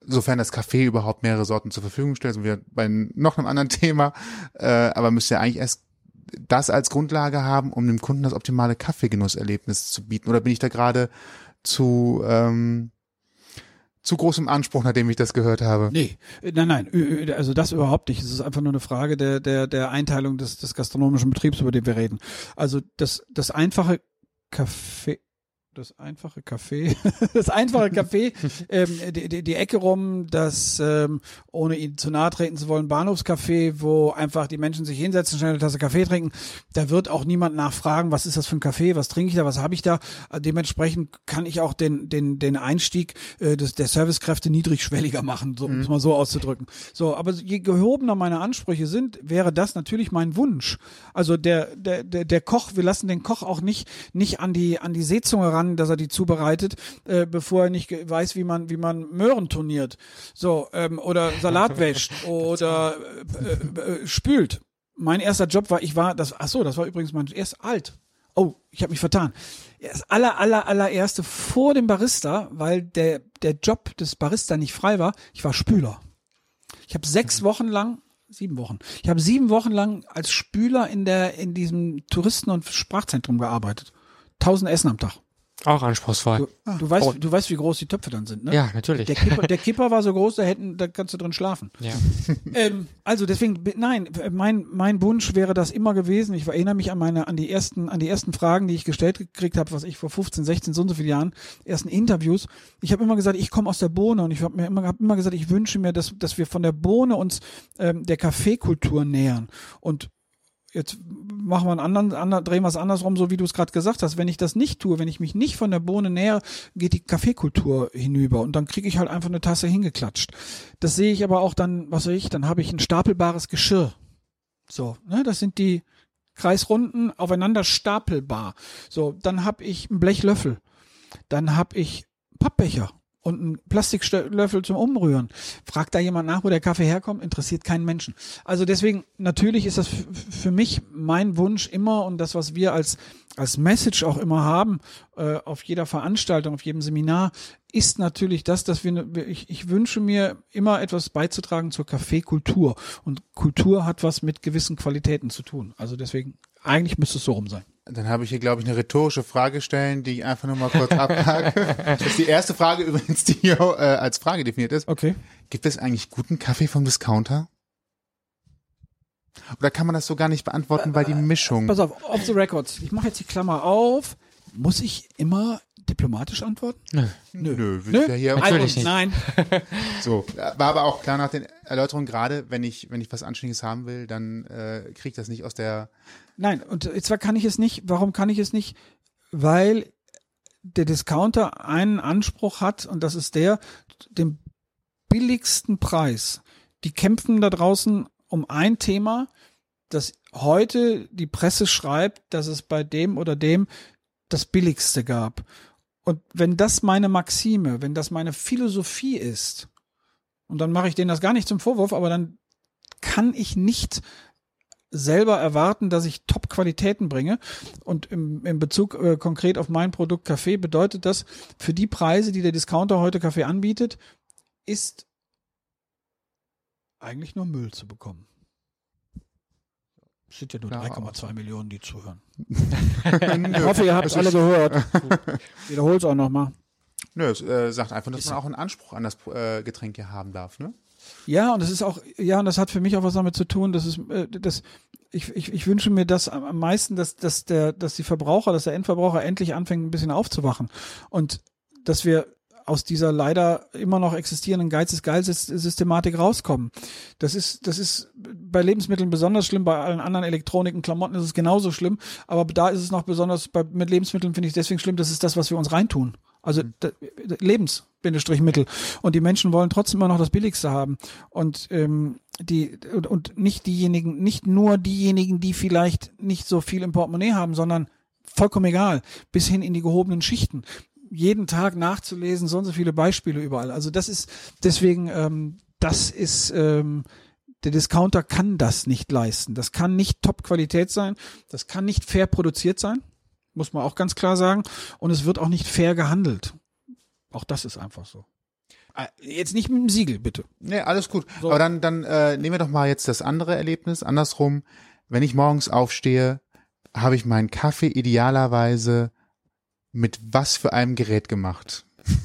sofern das Café überhaupt mehrere Sorten zur Verfügung stellt, sind wir bei noch einem anderen Thema, äh, aber müsste ja eigentlich erst das als Grundlage haben, um dem Kunden das optimale Kaffeegenusserlebnis zu bieten. Oder bin ich da gerade zu ähm, zu großem Anspruch, nachdem ich das gehört habe? Nee, äh, nein, nein, also das überhaupt nicht. Es ist einfach nur eine Frage der, der, der Einteilung des, des gastronomischen Betriebs, über den wir reden. Also das, das einfache Kaffee, das einfache Kaffee, das einfache Kaffee, ähm, die, die, die Ecke rum, das, ähm, ohne ihnen zu nahe treten zu wollen, Bahnhofscafé, wo einfach die Menschen sich hinsetzen, schnell eine Tasse Kaffee trinken. Da wird auch niemand nachfragen, was ist das für ein Kaffee, was trinke ich da, was habe ich da. Äh, Dementsprechend kann ich auch den, den, den Einstieg äh, des, der Servicekräfte niedrigschwelliger machen, so, um es mal so auszudrücken. So, aber je gehobener meine Ansprüche sind, wäre das natürlich mein Wunsch. Also der, der, der, der Koch, wir lassen den Koch auch nicht, nicht an die, an die Seezunge ran, dass er die zubereitet, äh, bevor er nicht weiß, wie man, wie man Möhren turniert. So, ähm, oder Salat wäscht oder äh, äh, äh, spült. Mein erster Job war, ich war, das, ach so, das war übrigens mein erst alt. Oh, ich habe mich vertan. Das aller, aller, allererste vor dem Barista, weil der, der Job des Barista nicht frei war, ich war Spüler. Ich habe sechs Wochen lang, sieben Wochen, ich habe sieben Wochen lang als Spüler in der, in diesem Touristen- und Sprachzentrum gearbeitet. Tausend Essen am Tag. Auch anspruchsvoll. Du, du weißt, du weißt, wie groß die Töpfe dann sind, ne? Ja, natürlich. Der Kipper, der Kipper war so groß, da hätten, da kannst du drin schlafen. Ja. Ähm, also deswegen, nein, mein, mein Wunsch wäre das immer gewesen. Ich erinnere mich an meine, an die ersten, an die ersten Fragen, die ich gestellt gekriegt habe, was ich vor 15, 16, so und so viele Jahren, ersten Interviews. Ich habe immer gesagt, ich komme aus der Bohne und ich habe mir immer, hab immer gesagt, ich wünsche mir, dass, dass wir von der Bohne uns ähm, der Kaffeekultur nähern. Und jetzt machen wir einen anderen, anderen drehen wir es andersrum, so wie du es gerade gesagt hast. Wenn ich das nicht tue, wenn ich mich nicht von der Bohne nähere, geht die Kaffeekultur hinüber und dann kriege ich halt einfach eine Tasse hingeklatscht. Das sehe ich aber auch dann, was weiß ich, dann habe ich ein stapelbares Geschirr. So, ne, das sind die Kreisrunden aufeinander stapelbar. So, dann habe ich einen Blechlöffel. Dann habe ich Pappbecher und einen Plastiklöffel zum Umrühren. Fragt da jemand nach, wo der Kaffee herkommt, interessiert keinen Menschen. Also deswegen, natürlich ist das für mich mein Wunsch immer und das, was wir als, als Message auch immer haben, äh, auf jeder Veranstaltung, auf jedem Seminar, ist natürlich das, dass wir, ne- ich, ich wünsche mir immer etwas beizutragen zur Kaffeekultur. Und Kultur hat was mit gewissen Qualitäten zu tun. Also deswegen, eigentlich müsste es so rum sein. Dann habe ich hier, glaube ich, eine rhetorische Frage stellen, die ich einfach nur mal kurz abhake. Das ist die erste Frage übrigens, die hier äh, als Frage definiert ist. Okay. Gibt es eigentlich guten Kaffee vom Discounter? Oder kann man das so gar nicht beantworten, weil die Mischung. Pass auf, off the records. Ich mache jetzt die Klammer auf. Muss ich immer diplomatisch antworten? Nö. Nö, wir sind ja hier Natürlich nicht. Nein. so. War aber auch klar nach den Erläuterungen, gerade wenn ich, wenn ich was Anständiges haben will, dann äh, kriege ich das nicht aus der Nein, und zwar kann ich es nicht. Warum kann ich es nicht? Weil der Discounter einen Anspruch hat und das ist der, den billigsten Preis. Die kämpfen da draußen um ein Thema, das heute die Presse schreibt, dass es bei dem oder dem das billigste gab. Und wenn das meine Maxime, wenn das meine Philosophie ist, und dann mache ich denen das gar nicht zum Vorwurf, aber dann kann ich nicht selber erwarten, dass ich Top-Qualitäten bringe. Und im, im Bezug äh, konkret auf mein Produkt Kaffee bedeutet das, für die Preise, die der Discounter heute Kaffee anbietet, ist eigentlich nur Müll zu bekommen. Es sind ja nur Ja, 3,2 Millionen, die zuhören. Ich hoffe, ihr habt es alle gehört. Wiederhol's auch nochmal. Nö, es äh, sagt einfach, dass man auch einen Anspruch an das äh, Getränk hier haben darf, ne? Ja, und das ist auch, ja, und das hat für mich auch was damit zu tun, dass es, äh, das, ich, ich, ich wünsche mir das am meisten, dass, dass der, dass die Verbraucher, dass der Endverbraucher endlich anfängt, ein bisschen aufzuwachen. Und dass wir aus dieser leider immer noch existierenden Geiz ist geil Systematik rauskommen. Das ist, das ist bei Lebensmitteln besonders schlimm, bei allen anderen Elektroniken, Klamotten ist es genauso schlimm, aber da ist es noch besonders, bei, mit Lebensmitteln finde ich deswegen schlimm, das ist das, was wir uns reintun. Also da, Lebens, Bindestrich Mittel. Und die Menschen wollen trotzdem immer noch das Billigste haben. Und ähm, die und, und nicht diejenigen, nicht nur diejenigen, die vielleicht nicht so viel im Portemonnaie haben, sondern vollkommen egal, bis hin in die gehobenen Schichten. Jeden Tag nachzulesen, so und so viele Beispiele überall. Also das ist deswegen, ähm, das ist ähm, der Discounter kann das nicht leisten. Das kann nicht Top-Qualität sein. Das kann nicht fair produziert sein. Muss man auch ganz klar sagen. Und es wird auch nicht fair gehandelt. Auch das ist einfach so. Äh, Jetzt nicht mit dem Siegel, bitte. Nee, alles gut. So. Aber dann, dann äh, nehmen wir doch mal jetzt das andere Erlebnis, andersrum. Wenn ich morgens aufstehe, habe ich meinen Kaffee idealerweise mit was für einem Gerät gemacht?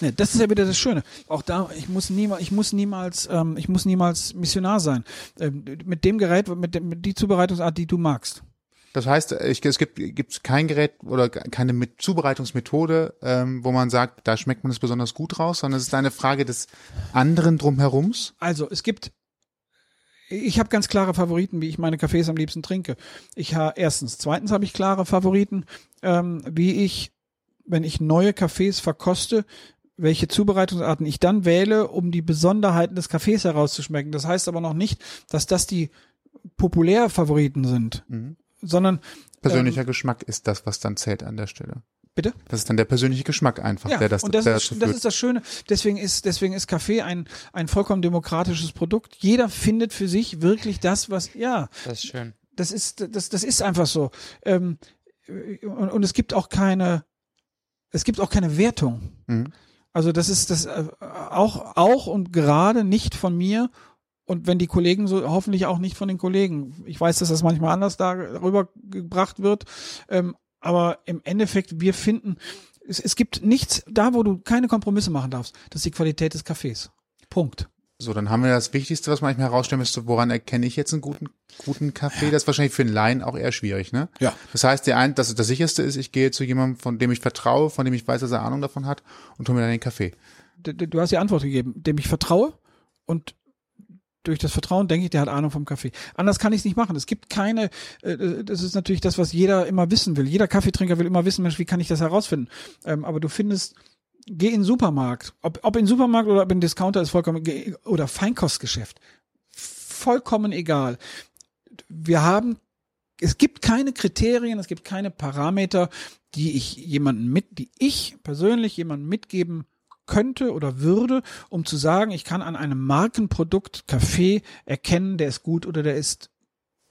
Ne, das ist ja wieder das Schöne. Auch da, ich muss niemals, ich muss niemals, ähm, ich muss niemals Missionar sein. Ähm, mit dem Gerät, mit, dem, mit die Zubereitungsart, die du magst. Das heißt, ich, es gibt gibt's kein Gerät oder keine mit Zubereitungsmethode, ähm, wo man sagt, da schmeckt man es besonders gut raus, sondern es ist eine Frage des anderen drumherums. Also es gibt, ich habe ganz klare Favoriten, wie ich meine Kaffees am liebsten trinke. Ich habe erstens, zweitens habe ich klare Favoriten, ähm, wie ich, wenn ich neue Kaffees verkoste, welche Zubereitungsarten ich dann wähle, um die Besonderheiten des Kaffees herauszuschmecken. Das heißt aber noch nicht, dass das die Populärfavoriten sind, Mhm. Sondern Persönlicher Geschmack ist das, was dann zählt an der Stelle. bitte. Das ist dann der persönliche Geschmack einfach, Ja, der das, und das, der ist, das ist das Schöne. Deswegen ist, deswegen ist Kaffee ein, ein vollkommen demokratisches Produkt. Jeder findet für sich wirklich das, was, ja, Das ist schön. das ist, das, das ist einfach so. Ähm, und, und es gibt auch keine, es gibt auch keine Wertung. Mhm. Also das ist das äh, auch, auch und gerade nicht von mir. Und wenn die Kollegen so, hoffentlich auch nicht von den Kollegen. Ich weiß, dass das manchmal anders darüber gebracht wird. Ähm, aber im Endeffekt, wir finden, es, es gibt nichts da, wo du keine Kompromisse machen darfst. Das ist die Qualität des Kaffees. Punkt. So, dann haben wir das Wichtigste, was man manchmal herausstellen müsste, woran erkenne ich jetzt einen guten, guten Kaffee? Das ist wahrscheinlich für einen Laien auch eher schwierig, ne? Ja. Das heißt, der ein, das, das sicherste ist, ich gehe zu jemandem, von dem ich vertraue, von dem ich weiß, dass er Ahnung davon hat und hole mir dann den Kaffee. D- d- Du hast die Antwort gegeben, dem ich vertraue und durch das Vertrauen denke ich, der hat Ahnung vom Kaffee. Anders kann ich es nicht machen. Es gibt keine, äh, das ist natürlich das, was jeder immer wissen will. Jeder Kaffeetrinker will immer wissen, Mensch, wie kann ich das herausfinden? Ähm, aber du findest, geh in den Supermarkt, ob, ob in den Supermarkt oder ob in den Discounter ist vollkommen, oder Feinkostgeschäft. Vollkommen egal. Wir haben, es gibt keine Kriterien, es gibt keine Parameter, die ich jemanden mit, die ich persönlich jemandem mitgeben könnte oder würde, um zu sagen, ich kann an einem Markenprodukt Kaffee erkennen, der ist gut oder der ist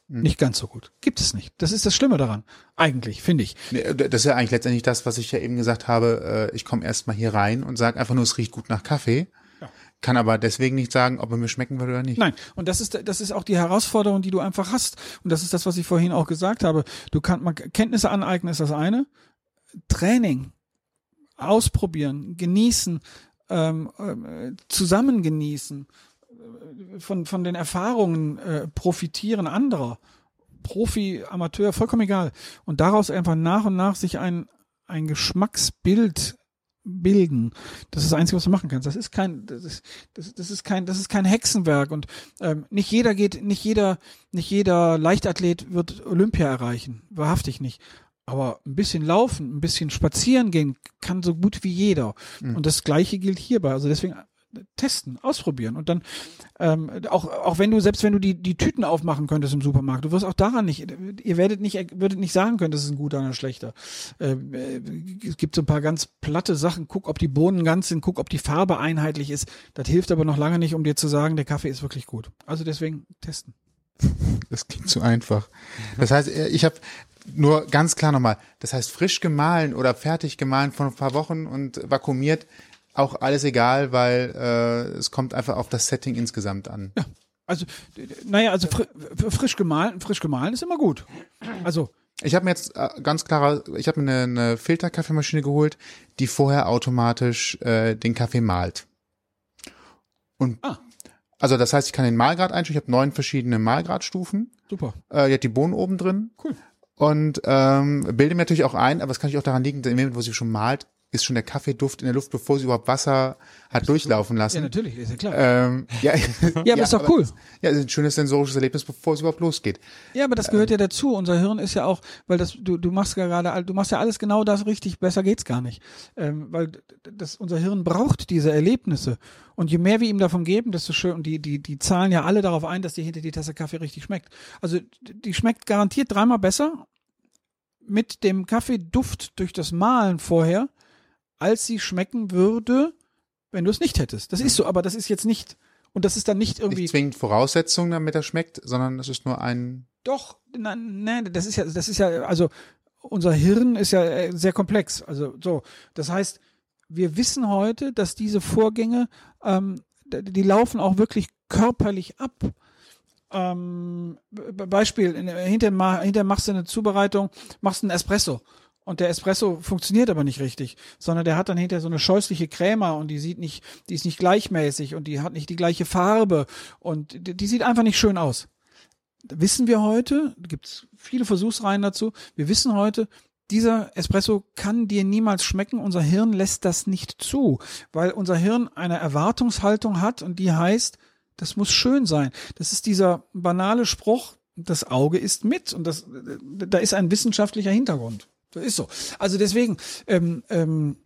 Hm. nicht ganz so gut. Gibt es nicht. Das ist das Schlimme daran. Eigentlich, finde ich. Das ist ja eigentlich letztendlich das, was ich ja eben gesagt habe. äh, Ich komme erstmal hier rein und sage einfach nur, es riecht gut nach Kaffee. Ja. Kann aber deswegen nicht sagen, ob er mir schmecken würde oder nicht. Nein, und das ist das ist auch die Herausforderung, die du einfach hast. Und das ist das, was ich vorhin auch gesagt habe. Du kannst man Kenntnisse aneignen ist das eine. Training, ausprobieren, genießen, ähm, äh, zusammen genießen, von von den Erfahrungen äh, profitieren anderer. Profi, Amateur, vollkommen egal. Und daraus einfach nach und nach sich ein, ein Geschmacksbild bilden. Das ist das Einzige, was du machen kannst. Das ist kein, das ist, das, das ist kein, das ist kein Hexenwerk. Und ähm, nicht jeder geht, nicht jeder, nicht jeder Leichtathlet wird Olympia erreichen. Wahrhaftig nicht. Aber ein bisschen laufen, ein bisschen spazieren gehen kann so gut wie jeder. Und das Gleiche gilt hierbei. Also deswegen testen, ausprobieren und dann ähm, auch auch wenn du selbst wenn du die die Tüten aufmachen könntest im Supermarkt, du wirst auch daran nicht, ihr werdet nicht würdet nicht sagen können, das ist ein guter oder ein schlechter. Ähm, äh, es gibt so ein paar ganz platte Sachen. Guck, ob die Bohnen ganz sind, guck, ob die Farbe einheitlich ist. Das hilft aber noch lange nicht, um dir zu sagen, der Kaffee ist wirklich gut. Also deswegen testen. Das klingt zu einfach. Das heißt, äh, ich habe nur ganz klar nochmal, das heißt frisch gemahlen oder fertig gemahlen von ein paar Wochen und vakuumiert, auch alles egal, weil äh, es kommt einfach auf das Setting insgesamt an. Ja. Also, naja, also fri frisch gemahlen, frisch gemahlen ist immer gut. Also, Ich habe mir jetzt äh, ganz klarer, ich habe mir eine, eine Filterkaffeemaschine geholt, die vorher automatisch äh, den Kaffee malt. Und Ah. Also das heißt, ich kann den Mahlgrad einstellen. Ich habe neun verschiedene Mahlgradstufen. super. Äh, die hat die Bohnen oben drin. Cool. Und ähm, bilde mir natürlich auch ein, aber es kann natürlich auch daran liegen, im Moment, wo sie schon malt, ist schon der Kaffeeduft in der Luft, bevor sie überhaupt Wasser hat durchlaufen Ja, lassen. natürlich, ist ja klar. ähm, ja, ja, aber ist doch cool. Ja, es ist ein schönes sensorisches Erlebnis, bevor es überhaupt losgeht. Ja, aber das gehört ja dazu. Unser Hirn ist ja auch, weil das, du, du machst ja gerade, du machst ja alles genau das richtig, besser geht's gar nicht. Ähm, weil das, unser Hirn braucht diese Erlebnisse. Und je mehr wir ihm davon geben, desto schön, und die, die, die zahlen ja alle darauf ein, dass dir hinter die Tasse Kaffee richtig schmeckt. Also, die schmeckt garantiert dreimal besser mit dem Kaffeeduft durch das Mahlen vorher, als sie schmecken würde, wenn du es nicht hättest. Das ist so, aber das ist jetzt nicht, und das ist dann nicht irgendwie. Nicht zwingend Voraussetzungen, damit er schmeckt, sondern es ist nur ein Doch, nein, nein, das ist ja, das ist ja, also unser Hirn ist ja äh, sehr komplex. Also so, das heißt, wir wissen heute, dass diese Vorgänge, ähm, die laufen auch wirklich körperlich ab. Ähm, Be- Beispiel, in- hinter, hinter machst du eine Zubereitung, machst einen Espresso. Und der Espresso funktioniert aber nicht richtig, sondern der hat dann hinter so eine scheußliche Crema und die sieht nicht, die ist nicht gleichmäßig und die hat nicht die gleiche Farbe und die, die sieht einfach nicht schön aus wissen wir heute, da gibt's viele Versuchsreihen dazu, wir wissen heute, dieser Espresso kann dir niemals schmecken. Unser Hirn lässt das nicht zu, weil unser Hirn eine Erwartungshaltung hat und die heißt, das muss schön sein. Das ist dieser banale Spruch, das Auge ist mit und das, da ist ein wissenschaftlicher Hintergrund. Das ist so. Also deswegen, ähm, ähm,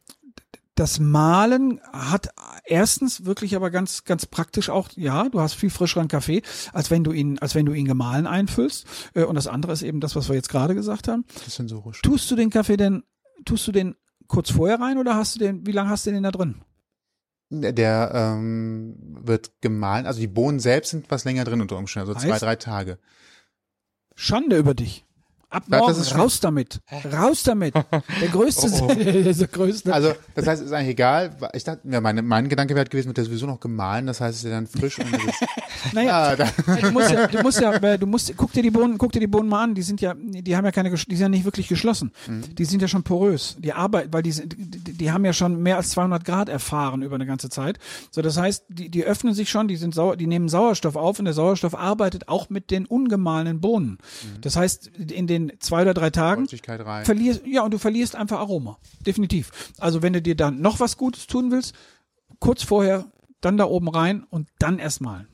das Malen hat erstens wirklich aber ganz ganz praktisch auch ja du hast viel frischeren Kaffee als wenn du ihn als wenn du ihn gemahlen einfüllst Äh, und das andere ist eben das was wir jetzt gerade gesagt haben das ist sensorisch. tust du den Kaffee denn tust du den kurz vorher rein oder hast du den wie lange hast du den da drin Der ähm, wird gemahlen, also die Bohnen selbst sind was länger drin unter Umständen, also zwei, Heißt? drei Tage. Schande über dich ab morgen raus damit raus damit der größte Oh, oh. der größte Also das heißt, es ist eigentlich egal. Ich dachte, ja, meine, mein Gedanke wäre gewesen, wird der sowieso noch gemahlen, das heißt, es ist ja dann frisch und ist, naja ah, du musst ja, du musst ja, äh, du musst, guck dir die Bohnen, guck dir die Bohnen mal an. Die sind ja, die haben ja keine, die sind ja nicht wirklich geschlossen. Die sind ja schon porös. Die arbeiten, weil die sind, die, die haben ja schon mehr als 200 Grad erfahren über eine ganze Zeit. So, das heißt, die, die öffnen sich schon, die sind sauer, die nehmen Sauerstoff auf und der Sauerstoff arbeitet auch mit den ungemahlenen Bohnen. Das heißt, in den zwei oder drei Tagen verlierst, ja, und du verlierst einfach Aroma. Definitiv. Also wenn du dir dann noch was Gutes tun willst, kurz vorher, dann da oben rein und dann erst malen.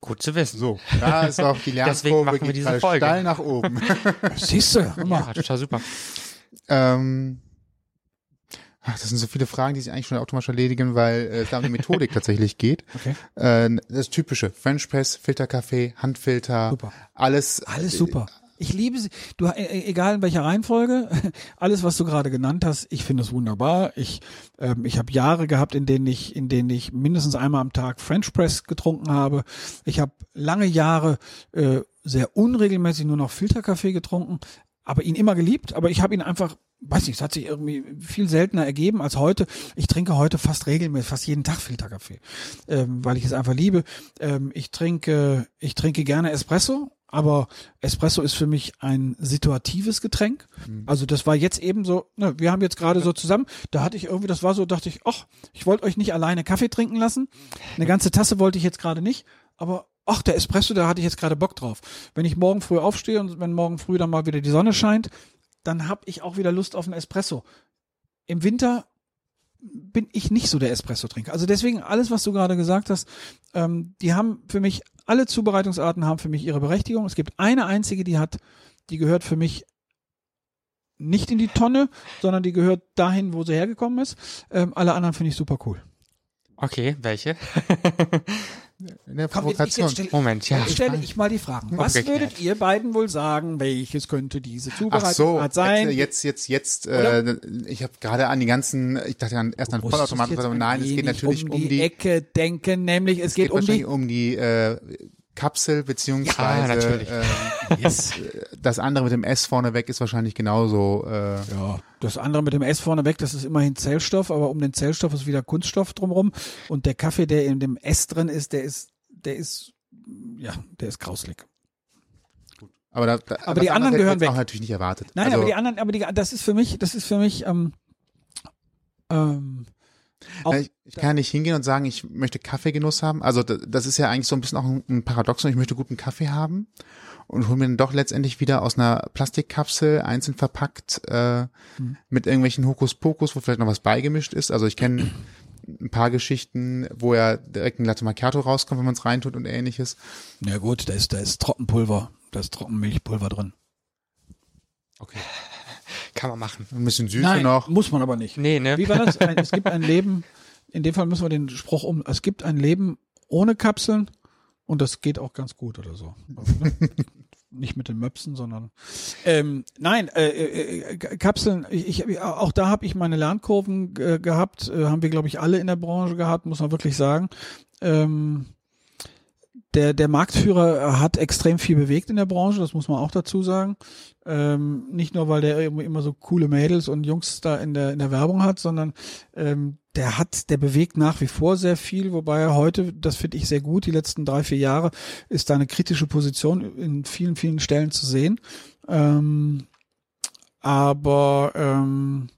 Gut zu wissen. So, da ist auch die Deswegen Lernkurve machen wir diese gerade Folge. steil nach oben. Siehst du, immer. Ja, total super. ähm, ach, das sind so viele Fragen, die sich eigentlich schon automatisch erledigen, weil äh, es da um die Methodik tatsächlich geht. Okay. Äh, das typische French Press, Filterkaffee, Handfilter, Super. alles. Alles super. Ich liebe sie. Du, äh, egal in welcher Reihenfolge, alles, was du gerade genannt hast, ich finde es wunderbar. Ich, ähm, ich habe Jahre gehabt, in denen ich, in denen ich mindestens einmal am Tag French Press getrunken habe. Ich habe lange Jahre äh, sehr unregelmäßig nur noch Filterkaffee getrunken, aber ihn immer geliebt. Aber ich habe ihn einfach, weiß nicht, es hat sich irgendwie viel seltener ergeben als heute. Ich trinke heute fast regelmäßig, fast jeden Tag Filterkaffee, ähm, weil ich es einfach liebe. Ähm, ich trinke, ich trinke gerne Espresso aber Espresso ist für mich ein situatives Getränk. Also das war jetzt eben so, ne, wir haben jetzt gerade so zusammen, da hatte ich irgendwie, das war so, dachte ich, ach, ich wollte euch nicht alleine Kaffee trinken lassen. Eine ganze Tasse wollte ich jetzt gerade nicht, aber ach, der Espresso, da hatte ich jetzt gerade Bock drauf. Wenn ich morgen früh aufstehe und wenn morgen früh dann mal wieder die Sonne scheint, dann habe ich auch wieder Lust auf einen Espresso. Im Winter bin ich nicht so der Espresso-Trinker. Also deswegen alles, was du gerade gesagt hast, ähm, die haben für mich, alle Zubereitungsarten haben für mich ihre Berechtigung. Es gibt eine einzige, die hat, die gehört für mich nicht in die Tonne, sondern die gehört dahin, wo sie hergekommen ist. Ähm, alle anderen finde ich super cool. Okay, welche? In der Komm, Provokation. jetzt stell, Moment, ja. jetzt stelle ich mal die Fragen. Was Umgekehrt. würdet ihr beiden wohl sagen, welches könnte diese Ach so, Zubereitungsart sein? jetzt, jetzt, jetzt, äh, ich habe gerade an die ganzen, ich dachte an, erst an Vollautomaten, aber ein nein, es geht natürlich um die, Ecke denken, nämlich es, geht, um wahrscheinlich die um die äh, Kapsel beziehungsweise Ja, ähm, äh, das andere mit dem S vorne weg ist wahrscheinlich genauso. Äh, Ja, das andere mit dem S vorne weg, das ist immerhin Zellstoff, aber um den Zellstoff ist wieder Kunststoff drumrum. Und der Kaffee, der in dem S drin ist, der ist, der ist, ja, der ist grauslig. aber da, da, Aber die anderen andere gehören weg. auch natürlich nicht erwartet. Nein, also, aber die anderen, aber die, das ist für mich, das ist für mich, ähm, ähm, auch, ich, ich kann ja nicht hingehen und sagen, ich möchte Kaffeegenuss haben. Also da- das ist ja eigentlich so ein bisschen auch ein, Paradoxon. Ich möchte guten Kaffee haben und hole mir dann doch letztendlich wieder aus einer Plastikkapsel einzeln verpackt äh, Hm. mit irgendwelchen Hokuspokus, wo vielleicht noch was beigemischt ist. Also ich kenne ein paar Geschichten, wo ja direkt ein Latte Macchiato rauskommt, wenn man es reintut und ähnliches. ja gut, da ist, da ist Trockenpulver, da ist Trockenmilchpulver drin. Okay. Kann man machen. Ein bisschen Süße Nein, noch. muss man aber nicht. Nee, ne? Wie war das? Ein, es gibt ein Leben, in dem Fall müssen wir den Spruch um, es gibt ein Leben ohne Kapseln und das geht auch ganz gut oder so. Also, ne? Nicht mit den Möpsen, sondern ähm, nein, äh, äh, äh, Kapseln, ich, ich, auch da habe ich meine Lernkurven äh, gehabt, äh, haben wir, glaube ich, alle in der Branche gehabt, muss man wirklich sagen. Ähm, der, der Marktführer hat extrem viel bewegt in der Branche, das muss man auch dazu sagen. Ähm, nicht nur, weil der immer immer so coole Mädels und Jungs da in der, in der Werbung hat, sondern ähm, der hat, der bewegt nach wie vor sehr viel, wobei er heute, das finde ich sehr gut, die letzten drei, vier Jahre ist da eine kritische Position in vielen, vielen Stellen zu sehen. Ähm, aber ähm,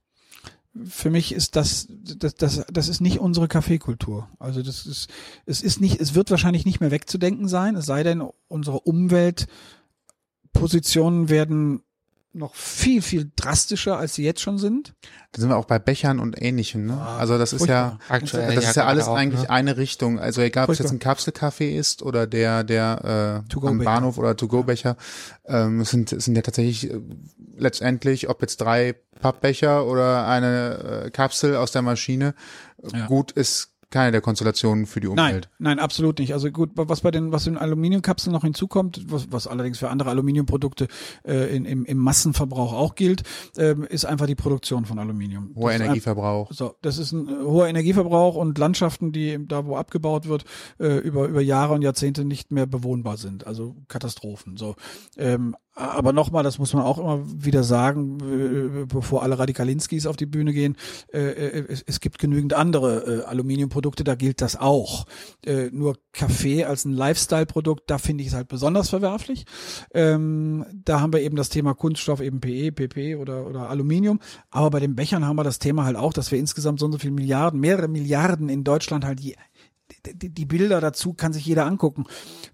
für mich ist das, das, das, das ist nicht unsere Kaffeekultur. Also das ist, es ist nicht, es wird wahrscheinlich nicht mehr wegzudenken sein, es sei denn, unsere Umweltpositionen werden noch viel, viel drastischer, als sie jetzt schon sind. Da sind wir auch bei Bechern und Ähnlichem. Ne? Ah, Also das ist ja. Aktuell. das ist ja alles auch, eigentlich ne? eine Richtung. Also egal, ob es jetzt ein Kapselkaffee ist oder der der äh, am Bahnhof oder To-Go-Becher, ähm, es sind es sind ja tatsächlich äh, letztendlich, ob jetzt drei Pappbecher oder eine äh, Kapsel aus der Maschine, Ja. gut ist keine der Konstellationen für die Umwelt. Nein, nein, absolut nicht. Also gut, was bei den, was in Aluminiumkapseln noch hinzukommt, was, was allerdings für andere Aluminiumprodukte äh, in, im, im Massenverbrauch auch gilt, ähm, ist einfach die Produktion von Aluminium. Hoher Das Energieverbrauch. So, das ist ein äh, hoher Energieverbrauch und Landschaften, die da, wo abgebaut wird, äh, über, über Jahre und Jahrzehnte nicht mehr bewohnbar sind. Also Katastrophen. So. Ähm, aber nochmal, das muss man auch immer wieder sagen, äh, bevor alle Radikalinskis auf die Bühne gehen, äh, äh, es, es gibt genügend andere äh, Aluminiumprodukte, da gilt das auch. Äh, nur Kaffee als ein Lifestyle-Produkt, da finde ich es halt besonders verwerflich. Ähm, da haben wir eben das Thema Kunststoff, eben PE, PP oder, oder Aluminium. Aber bei den Bechern haben wir das Thema halt auch, dass wir insgesamt so und so viele Milliarden, mehrere Milliarden in Deutschland halt je, die, die Bilder dazu kann sich jeder angucken.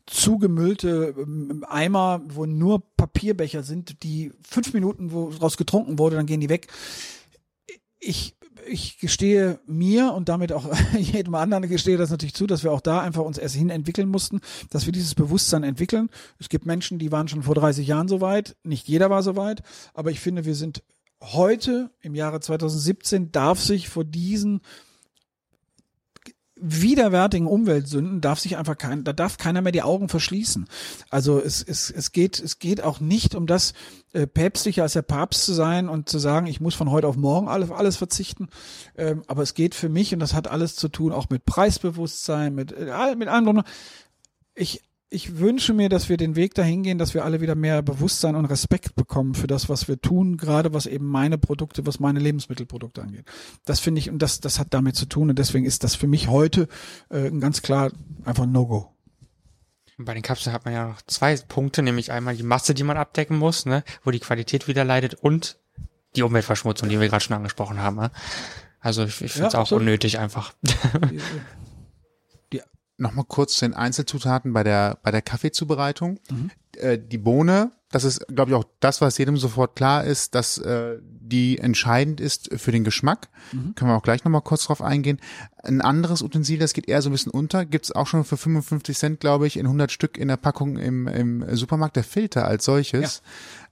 Zugemüllte ähm, Eimer, wo nur Papierbecher sind, die fünf Minuten, wo draus getrunken wurde, dann gehen die weg. Ich, ich gestehe mir und damit auch jedem anderen gestehe das natürlich zu, dass wir auch da einfach uns erst hin entwickeln mussten, dass wir dieses Bewusstsein entwickeln. Es gibt Menschen, die waren schon vor 30 Jahren so weit, nicht jeder war so weit, aber ich finde, wir sind heute im Jahre 2017 darf sich vor diesen widerwärtigen Umweltsünden darf sich einfach kein, da darf keiner mehr die Augen verschließen. Also es, es, es geht, es geht auch nicht um das, äh, päpstlicher als der Papst zu sein und zu sagen, ich muss von heute auf morgen alles, alles verzichten. Ähm, aber es geht für mich, und das hat alles zu tun, auch mit Preisbewusstsein, mit, äh, mit allem. Ich, ich wünsche mir, dass wir den Weg dahin gehen, dass wir alle wieder mehr Bewusstsein und Respekt bekommen für das, was wir tun, gerade was eben meine Produkte, was meine Lebensmittelprodukte angeht. Das finde ich, und das, das hat damit zu tun, und deswegen ist das für mich heute äh, ganz klar einfach ein No-Go. Bei den Kapseln hat man ja noch zwei Punkte, nämlich einmal die Masse, die man abdecken muss, ne, wo die Qualität wieder leidet und die Umweltverschmutzung, die wir gerade schon angesprochen haben. Ne? Also ich, ich finde es Ja, auch absolut. unnötig einfach. Nochmal kurz zu den Einzelzutaten bei der, bei der Kaffeezubereitung. Mhm. Äh, die Bohne, das ist, glaube ich, auch das, was jedem sofort klar ist, dass äh, die entscheidend ist für den Geschmack. Mhm. Können wir auch gleich nochmal kurz drauf eingehen. Ein anderes Utensil, das geht eher so ein bisschen unter, gibt's auch schon für 55 Cent, glaube ich, in 100 Stück in der Packung im, im Supermarkt, der Filter als solches.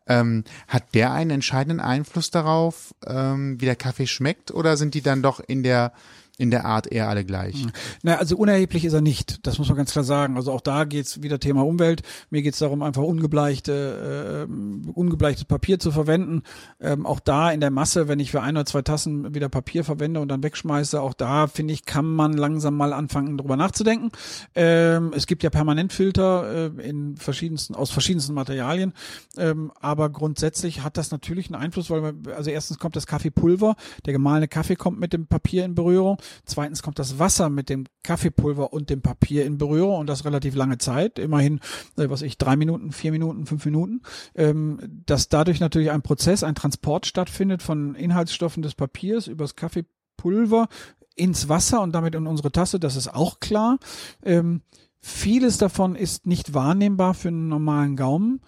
Ähm, hat der einen entscheidenden Einfluss darauf, ähm, wie der Kaffee schmeckt, oder sind die dann doch in der in der Art eher alle gleich. Na, also unerheblich ist er nicht, das muss man ganz klar sagen. Also auch da geht's wieder Thema Umwelt. Mir geht's darum, einfach ungebleichte, äh, ungebleichtes Papier zu verwenden. Ähm, auch da in der Masse, wenn ich für ein oder zwei Tassen wieder Papier verwende und dann wegschmeiße, auch da finde ich, kann man langsam mal anfangen, drüber nachzudenken. Ähm, es gibt ja Permanentfilter äh, in verschiedensten, aus verschiedensten Materialien, ähm, aber grundsätzlich hat das natürlich einen Einfluss, weil man, also erstens kommt das Kaffeepulver, der gemahlene Kaffee kommt mit dem Papier in Berührung. Zweitens kommt das Wasser mit dem Kaffeepulver und dem Papier in Berührung und das relativ lange Zeit, immerhin, äh, was ich, drei Minuten, vier Minuten, fünf Minuten, ähm, dass dadurch natürlich ein Prozess, ein Transport stattfindet von Inhaltsstoffen des Papiers übers Kaffeepulver ins Wasser und damit in unsere Tasse, das ist auch klar. Ähm, vieles davon ist nicht wahrnehmbar für einen normalen Gaumen.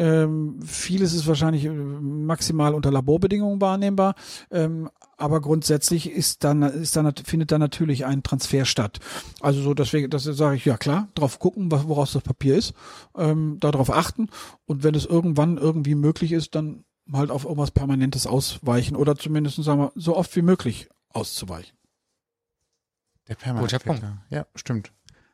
Ähm, vieles ist wahrscheinlich äh, maximal unter Laborbedingungen wahrnehmbar, ähm, aber grundsätzlich ist dann ist dann findet da natürlich ein Transfer statt. Also so deswegen, das sage ich ja klar, drauf gucken, was, woraus das Papier ist, ähm, darauf achten und wenn es irgendwann irgendwie möglich ist, dann halt auf irgendwas Permanentes ausweichen oder zumindest sagen wir so oft wie möglich auszuweichen. Der Guter Punkt. Permanentfilter. Ja, stimmt.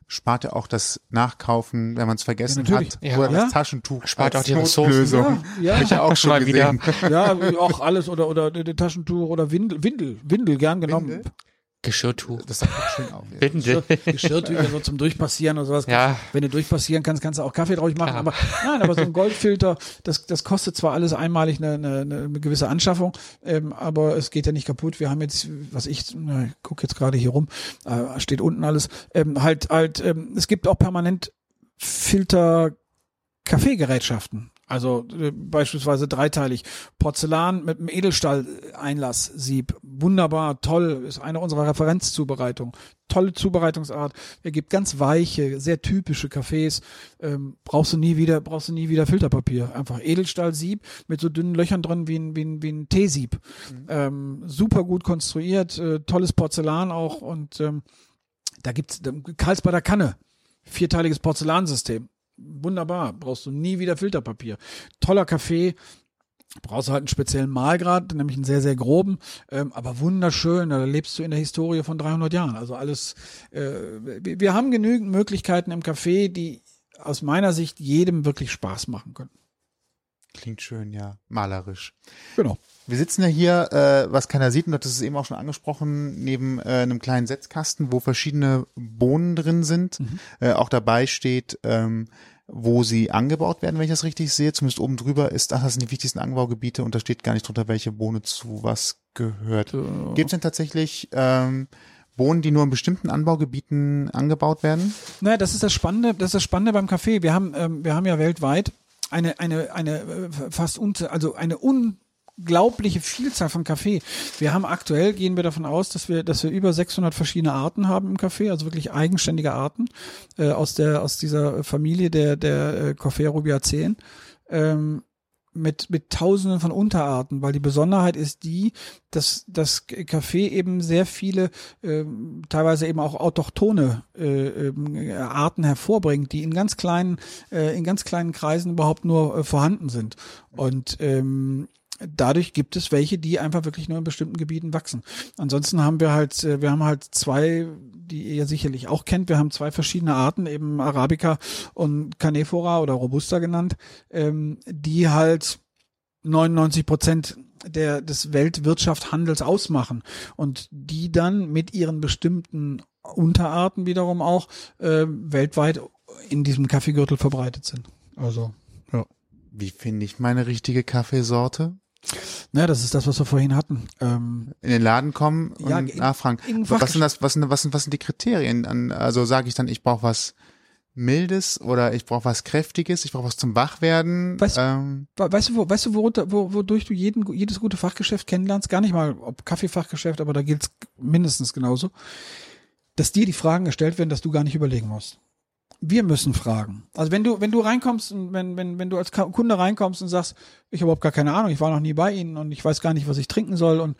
Spart ja auch das Nachkaufen, wenn man es vergessen Ja, hat. Ja. Oder Ja. das Taschentuch. Spart als auch die Ressourcen. Notlösung. Ja, Hab ich ja auch schon Mal wieder. Ja, auch alles oder oder Taschentuch oder Windel, Windel, Windel gern genommen. Windel? Geschirrtuch. Das sagt auch schön auf. Windel. Geschirrtücher so zum Durchpassieren oder sowas. Ja. Wenn du durchpassieren kannst, kannst du auch Kaffee drauf machen. Klar. Aber nein, aber so ein Goldfilter, das, das kostet zwar alles einmalig eine, eine, eine gewisse Anschaffung, ähm, aber es geht ja nicht kaputt. Wir haben jetzt, was ich, na, ich guck jetzt gerade hier rum, äh, steht unten alles, ähm, halt, halt, ähm, es gibt auch permanent Filter Kaffeegerätschaften. Also äh, beispielsweise dreiteilig. Porzellan mit einem Edelstahl-Einlasssieb. Wunderbar, toll, ist eine unserer Referenzzubereitungen. Tolle Zubereitungsart. Er gibt ganz weiche, sehr typische Kaffees. Ähm, brauchst du nie wieder, brauchst du nie wieder Filterpapier. Einfach Edelstahlsieb mit so dünnen Löchern drin wie ein, wie ein, wie ein Teesieb. Ähm, super gut konstruiert, äh, tolles Porzellan auch und ähm, da gibt's Karlsbader Kanne. Vierteiliges Porzellansystem wunderbar, brauchst du nie wieder Filterpapier. Toller Kaffee, brauchst du halt einen speziellen Mahlgrad, nämlich einen sehr, sehr groben, ähm, aber wunderschön, da lebst du in der Historie von 300 Jahren. Also alles, äh, wir wir haben genügend Möglichkeiten im Café, die aus meiner Sicht jedem wirklich Spaß machen können. Klingt schön, ja. Malerisch. Genau. Wir sitzen ja hier, äh, was keiner sieht, und das ist eben auch schon angesprochen, neben äh, einem kleinen Setzkasten, wo verschiedene Bohnen drin sind. Äh, auch dabei steht, ähm, wo sie angebaut werden, wenn ich das richtig sehe. Zumindest oben drüber ist, ach, das sind die wichtigsten Anbaugebiete und da steht gar nicht drunter, welche Bohne zu was gehört. Gibt es denn tatsächlich ähm, Bohnen, die nur in bestimmten Anbaugebieten angebaut werden? Naja, das ist das Spannende, das ist das Spannende beim Kaffee. Wir haben, ähm, wir haben ja weltweit eine, eine, eine äh, fast un, also eine unglaubliche Vielzahl von Kaffee. Wir haben aktuell, gehen wir davon aus, dass wir, dass wir über 600 verschiedene Arten haben im Kaffee, also wirklich eigenständige Arten äh, aus der, aus dieser Familie der, der äh, Coffea rubiaceen. Ähm, mit, mit tausenden von Unterarten, weil die Besonderheit ist die, dass das Kaffee eben sehr viele, ähm, teilweise eben auch autochtone äh, ähm, Arten hervorbringt, die in ganz kleinen, äh, in ganz kleinen Kreisen überhaupt nur äh, vorhanden sind. Und ähm, dadurch gibt es welche, die einfach wirklich nur in bestimmten Gebieten wachsen. Ansonsten haben wir halt, äh, wir haben halt zwei, die ihr sicherlich auch kennt. Wir haben zwei verschiedene Arten, eben Arabica und Canephora oder Robusta genannt, ähm, die halt 99 Prozent der, des Weltwirtschaftshandels ausmachen und die dann mit ihren bestimmten Unterarten wiederum auch äh, weltweit in diesem Kaffeegürtel verbreitet sind. Also, ja. Wie finde ich meine richtige Kaffeesorte? Na, das ist das, was wir vorhin hatten. Ähm, in den Laden kommen und Ja, in- nachfragen. in was sind das, was sind, was sind, was sind die Kriterien? Also sage ich dann, ich brauche was Mildes oder ich brauche was Kräftiges, ich brauche was zum Wachwerden. Weißt- ähm, We- Weißt du, wo, weißt du, worunter, wo, wodurch du jeden, jedes gute Fachgeschäft kennenlernst? Gar nicht mal, ob Kaffeefachgeschäft, aber da gilt's mindestens genauso. Dass dir die Fragen gestellt werden, dass du gar nicht überlegen musst. Wir müssen fragen. Also wenn du, wenn du reinkommst und wenn, wenn, wenn du als Kunde reinkommst und sagst, ich habe überhaupt gar keine Ahnung, ich war noch nie bei Ihnen und ich weiß gar nicht, was ich trinken soll und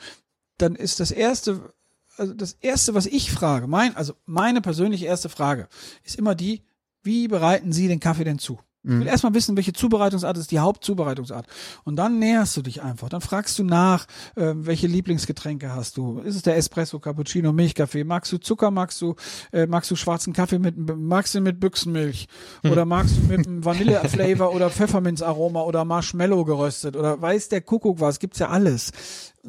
dann ist das erste, also das erste, was ich frage, mein, also meine persönliche erste Frage ist immer die, wie bereiten Sie den Kaffee denn zu? Ich will erstmal wissen, welche Zubereitungsart ist die Hauptzubereitungsart. Und dann näherst du dich einfach. Dann fragst du nach, äh, welche Lieblingsgetränke hast du. Ist es der Espresso, Cappuccino, Milchkaffee? Magst du Zucker? Magst du, äh, magst du schwarzen Kaffee mit, magst du mit Büchsenmilch? Oder magst du mit Vanilleflavor oder Pfefferminzaroma oder Marshmallow geröstet? Oder weiß der Kuckuck was? Gibt's ja alles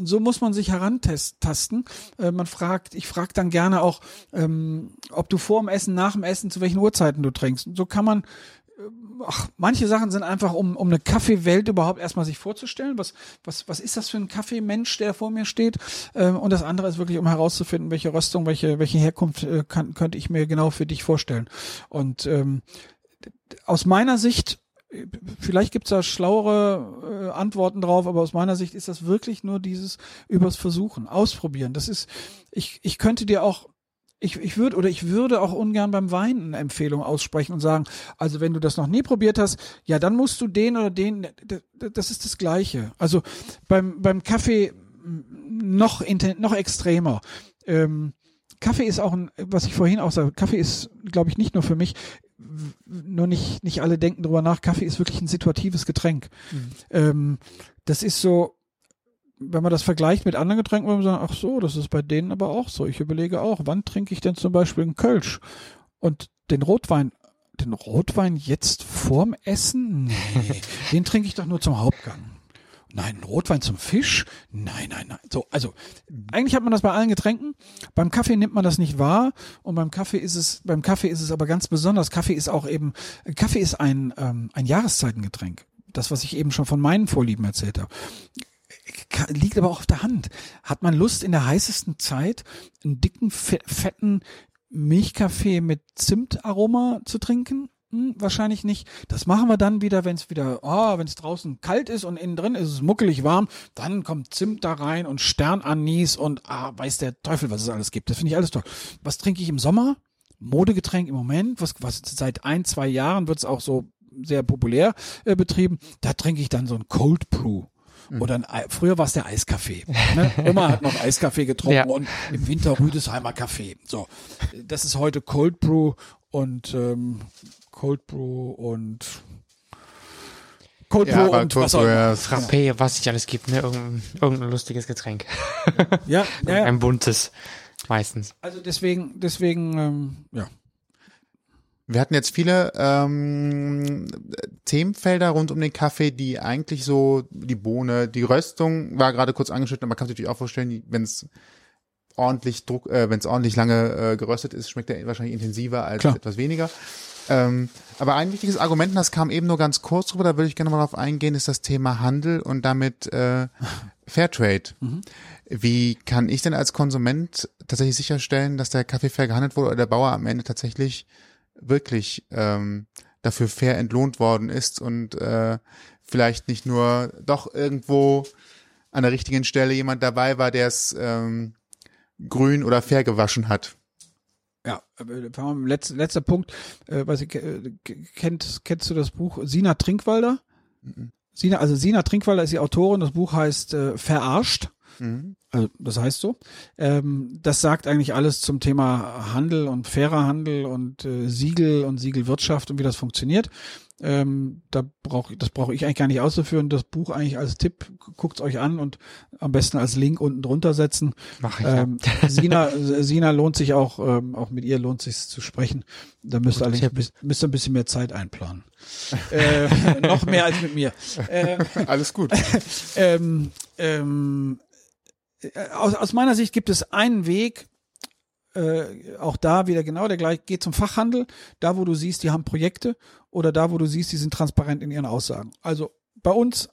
so muss man sich herantasten. Äh, man fragt, ich frage dann gerne auch, ähm, ob du vor dem Essen, nach dem Essen, zu welchen Uhrzeiten du trinkst. So kann man ach, manche Sachen sind einfach, um, um eine Kaffeewelt überhaupt erstmal sich vorzustellen. Was, was, was ist das für ein Kaffeemensch, der vor mir steht? Ähm, und das andere ist wirklich, um herauszufinden, welche Röstung, welche, welche Herkunft äh, kann, könnte ich mir genau für dich vorstellen. Und ähm, aus meiner Sicht vielleicht gibt's da schlauere äh, Antworten drauf, aber aus meiner Sicht ist das wirklich nur dieses übers Versuchen, ausprobieren. Das ist, ich, ich könnte dir auch ich, ich würde oder ich würde auch ungern beim Wein eine Empfehlung aussprechen und sagen, also wenn du das noch nie probiert hast, ja, dann musst du den oder den, das ist das Gleiche. Also beim, beim Kaffee noch, noch extremer. Ähm, Kaffee ist auch ein, was ich vorhin auch sage, Kaffee ist, glaube ich, nicht nur für mich, nur nicht, nicht alle denken drüber nach, Kaffee ist wirklich ein situatives Getränk. Mhm. Ähm, das ist so, wenn man das vergleicht mit anderen Getränken, würde man sagen, ach so, das ist bei denen aber auch so. Ich überlege auch, wann trinke ich denn zum Beispiel einen Kölsch? Und den Rotwein, den Rotwein jetzt vorm Essen? Nee, den trinke ich doch nur zum Hauptgang. Nein, Rotwein zum Fisch? Nein, nein, nein. So, also eigentlich hat man das bei allen Getränken. Beim Kaffee nimmt man das nicht wahr und beim Kaffee ist es, beim Kaffee ist es aber ganz besonders. Kaffee ist auch eben, Kaffee ist ein ähm, ein Jahreszeitengetränk. Das, was ich eben schon von meinen Vorlieben erzählt habe liegt aber auch auf der Hand. Hat man Lust in der heißesten Zeit einen dicken, fetten Milchkaffee mit Zimtaroma zu trinken? Hm, wahrscheinlich nicht. Das machen wir dann wieder, wenn es wieder, oh, wenn es draußen kalt ist und innen drin ist es muckelig warm, dann kommt Zimt da rein und Sternanis und ah, weiß der Teufel, was es alles gibt. Das finde ich alles toll. Was trinke ich im Sommer? Modegetränk im Moment, was, was seit ein, zwei Jahren wird es auch so sehr populär äh, betrieben. Da trinke ich dann so ein Cold Brew. Mhm. Oder ein, früher war es der Eiskaffee. Ne? Oma hat noch Eiskaffee getrunken ja. und im Winter Rüdesheimer Kaffee. So, das ist heute Cold Brew und ähm, Cold Brew und Cold Brew und was auch immer. Frappé, was es alles gibt, ne? Irgendein, irgendein lustiges Getränk. ja, ja, ja. Ein buntes, meistens. Also deswegen, deswegen, ähm, ja. Wir hatten jetzt viele ähm, Themenfelder rund um den Kaffee, die eigentlich so die Bohne, die Röstung war gerade kurz angeschnitten, aber man kann sich natürlich auch vorstellen, wenn es ordentlich Druck, äh, wenn es ordentlich lange äh, geröstet ist, schmeckt er wahrscheinlich intensiver als Klar. etwas weniger. Ähm, aber ein wichtiges Argument, das kam eben nur ganz kurz drüber, da würde ich gerne mal darauf eingehen, ist das Thema Handel und damit äh, Fairtrade. Mhm. Wie kann ich denn als Konsument tatsächlich sicherstellen, dass der Kaffee fair gehandelt wurde oder der Bauer am Ende tatsächlich wirklich ähm, dafür fair entlohnt worden ist und äh, vielleicht nicht nur doch irgendwo an der richtigen Stelle jemand dabei war, der es ähm, grün oder fair gewaschen hat. Ja, äh, letzter, letzter Punkt, äh, weiß ich, äh, kennt, kennst du das Buch Sina Trinkwalder? Mhm. Sina, also Sina Trinkwalder ist die Autorin, das Buch heißt äh, Verarscht. Mhm. Also das heißt so. Ähm, das sagt eigentlich alles zum Thema Handel und fairer Handel und äh, Siegel und Siegelwirtschaft und wie das funktioniert. Ähm, da brauche das brauche ich eigentlich gar nicht auszuführen. Das Buch eigentlich als Tipp, guckt's euch an und am besten als Link unten drunter setzen. Mach ich, ähm, ja. Sina, Sina lohnt sich auch, ähm, auch mit ihr lohnt sich zu sprechen. Da müsst ihr allerdings müsst ihr ein bisschen mehr Zeit einplanen. äh, noch mehr als mit mir. Äh, Alles gut. ähm, ähm, äh, aus, aus meiner Sicht gibt es einen Weg, äh, auch da wieder genau der gleiche, geht zum Fachhandel, da wo du siehst, die haben Projekte oder da wo du siehst, die sind transparent in ihren Aussagen. Also bei uns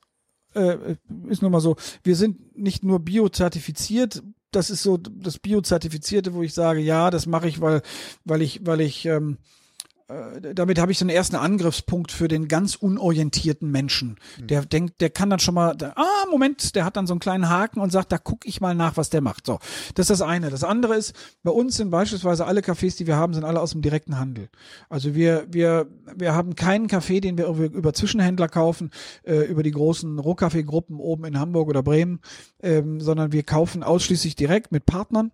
äh, ist nun mal so, wir sind nicht nur biozertifiziert, das ist so das Biozertifizierte, wo ich sage, ja, das mache ich, weil, weil ich, weil ich ähm, äh, damit habe ich so einen ersten Angriffspunkt für den ganz unorientierten Menschen. Mhm. Der denkt, der kann dann schon mal, ah, Moment, der hat dann so einen kleinen Haken und sagt, da gucke ich mal nach, was der macht. So, das ist das eine. Das andere ist, bei uns sind beispielsweise alle Cafés, die wir haben, sind alle aus dem direkten Handel. Also wir, wir, wir haben keinen Kaffee, den wir über Zwischenhändler kaufen, äh, über die großen Rohkaffeegruppen oben in Hamburg oder Bremen, ähm, sondern wir kaufen ausschließlich direkt mit Partnern.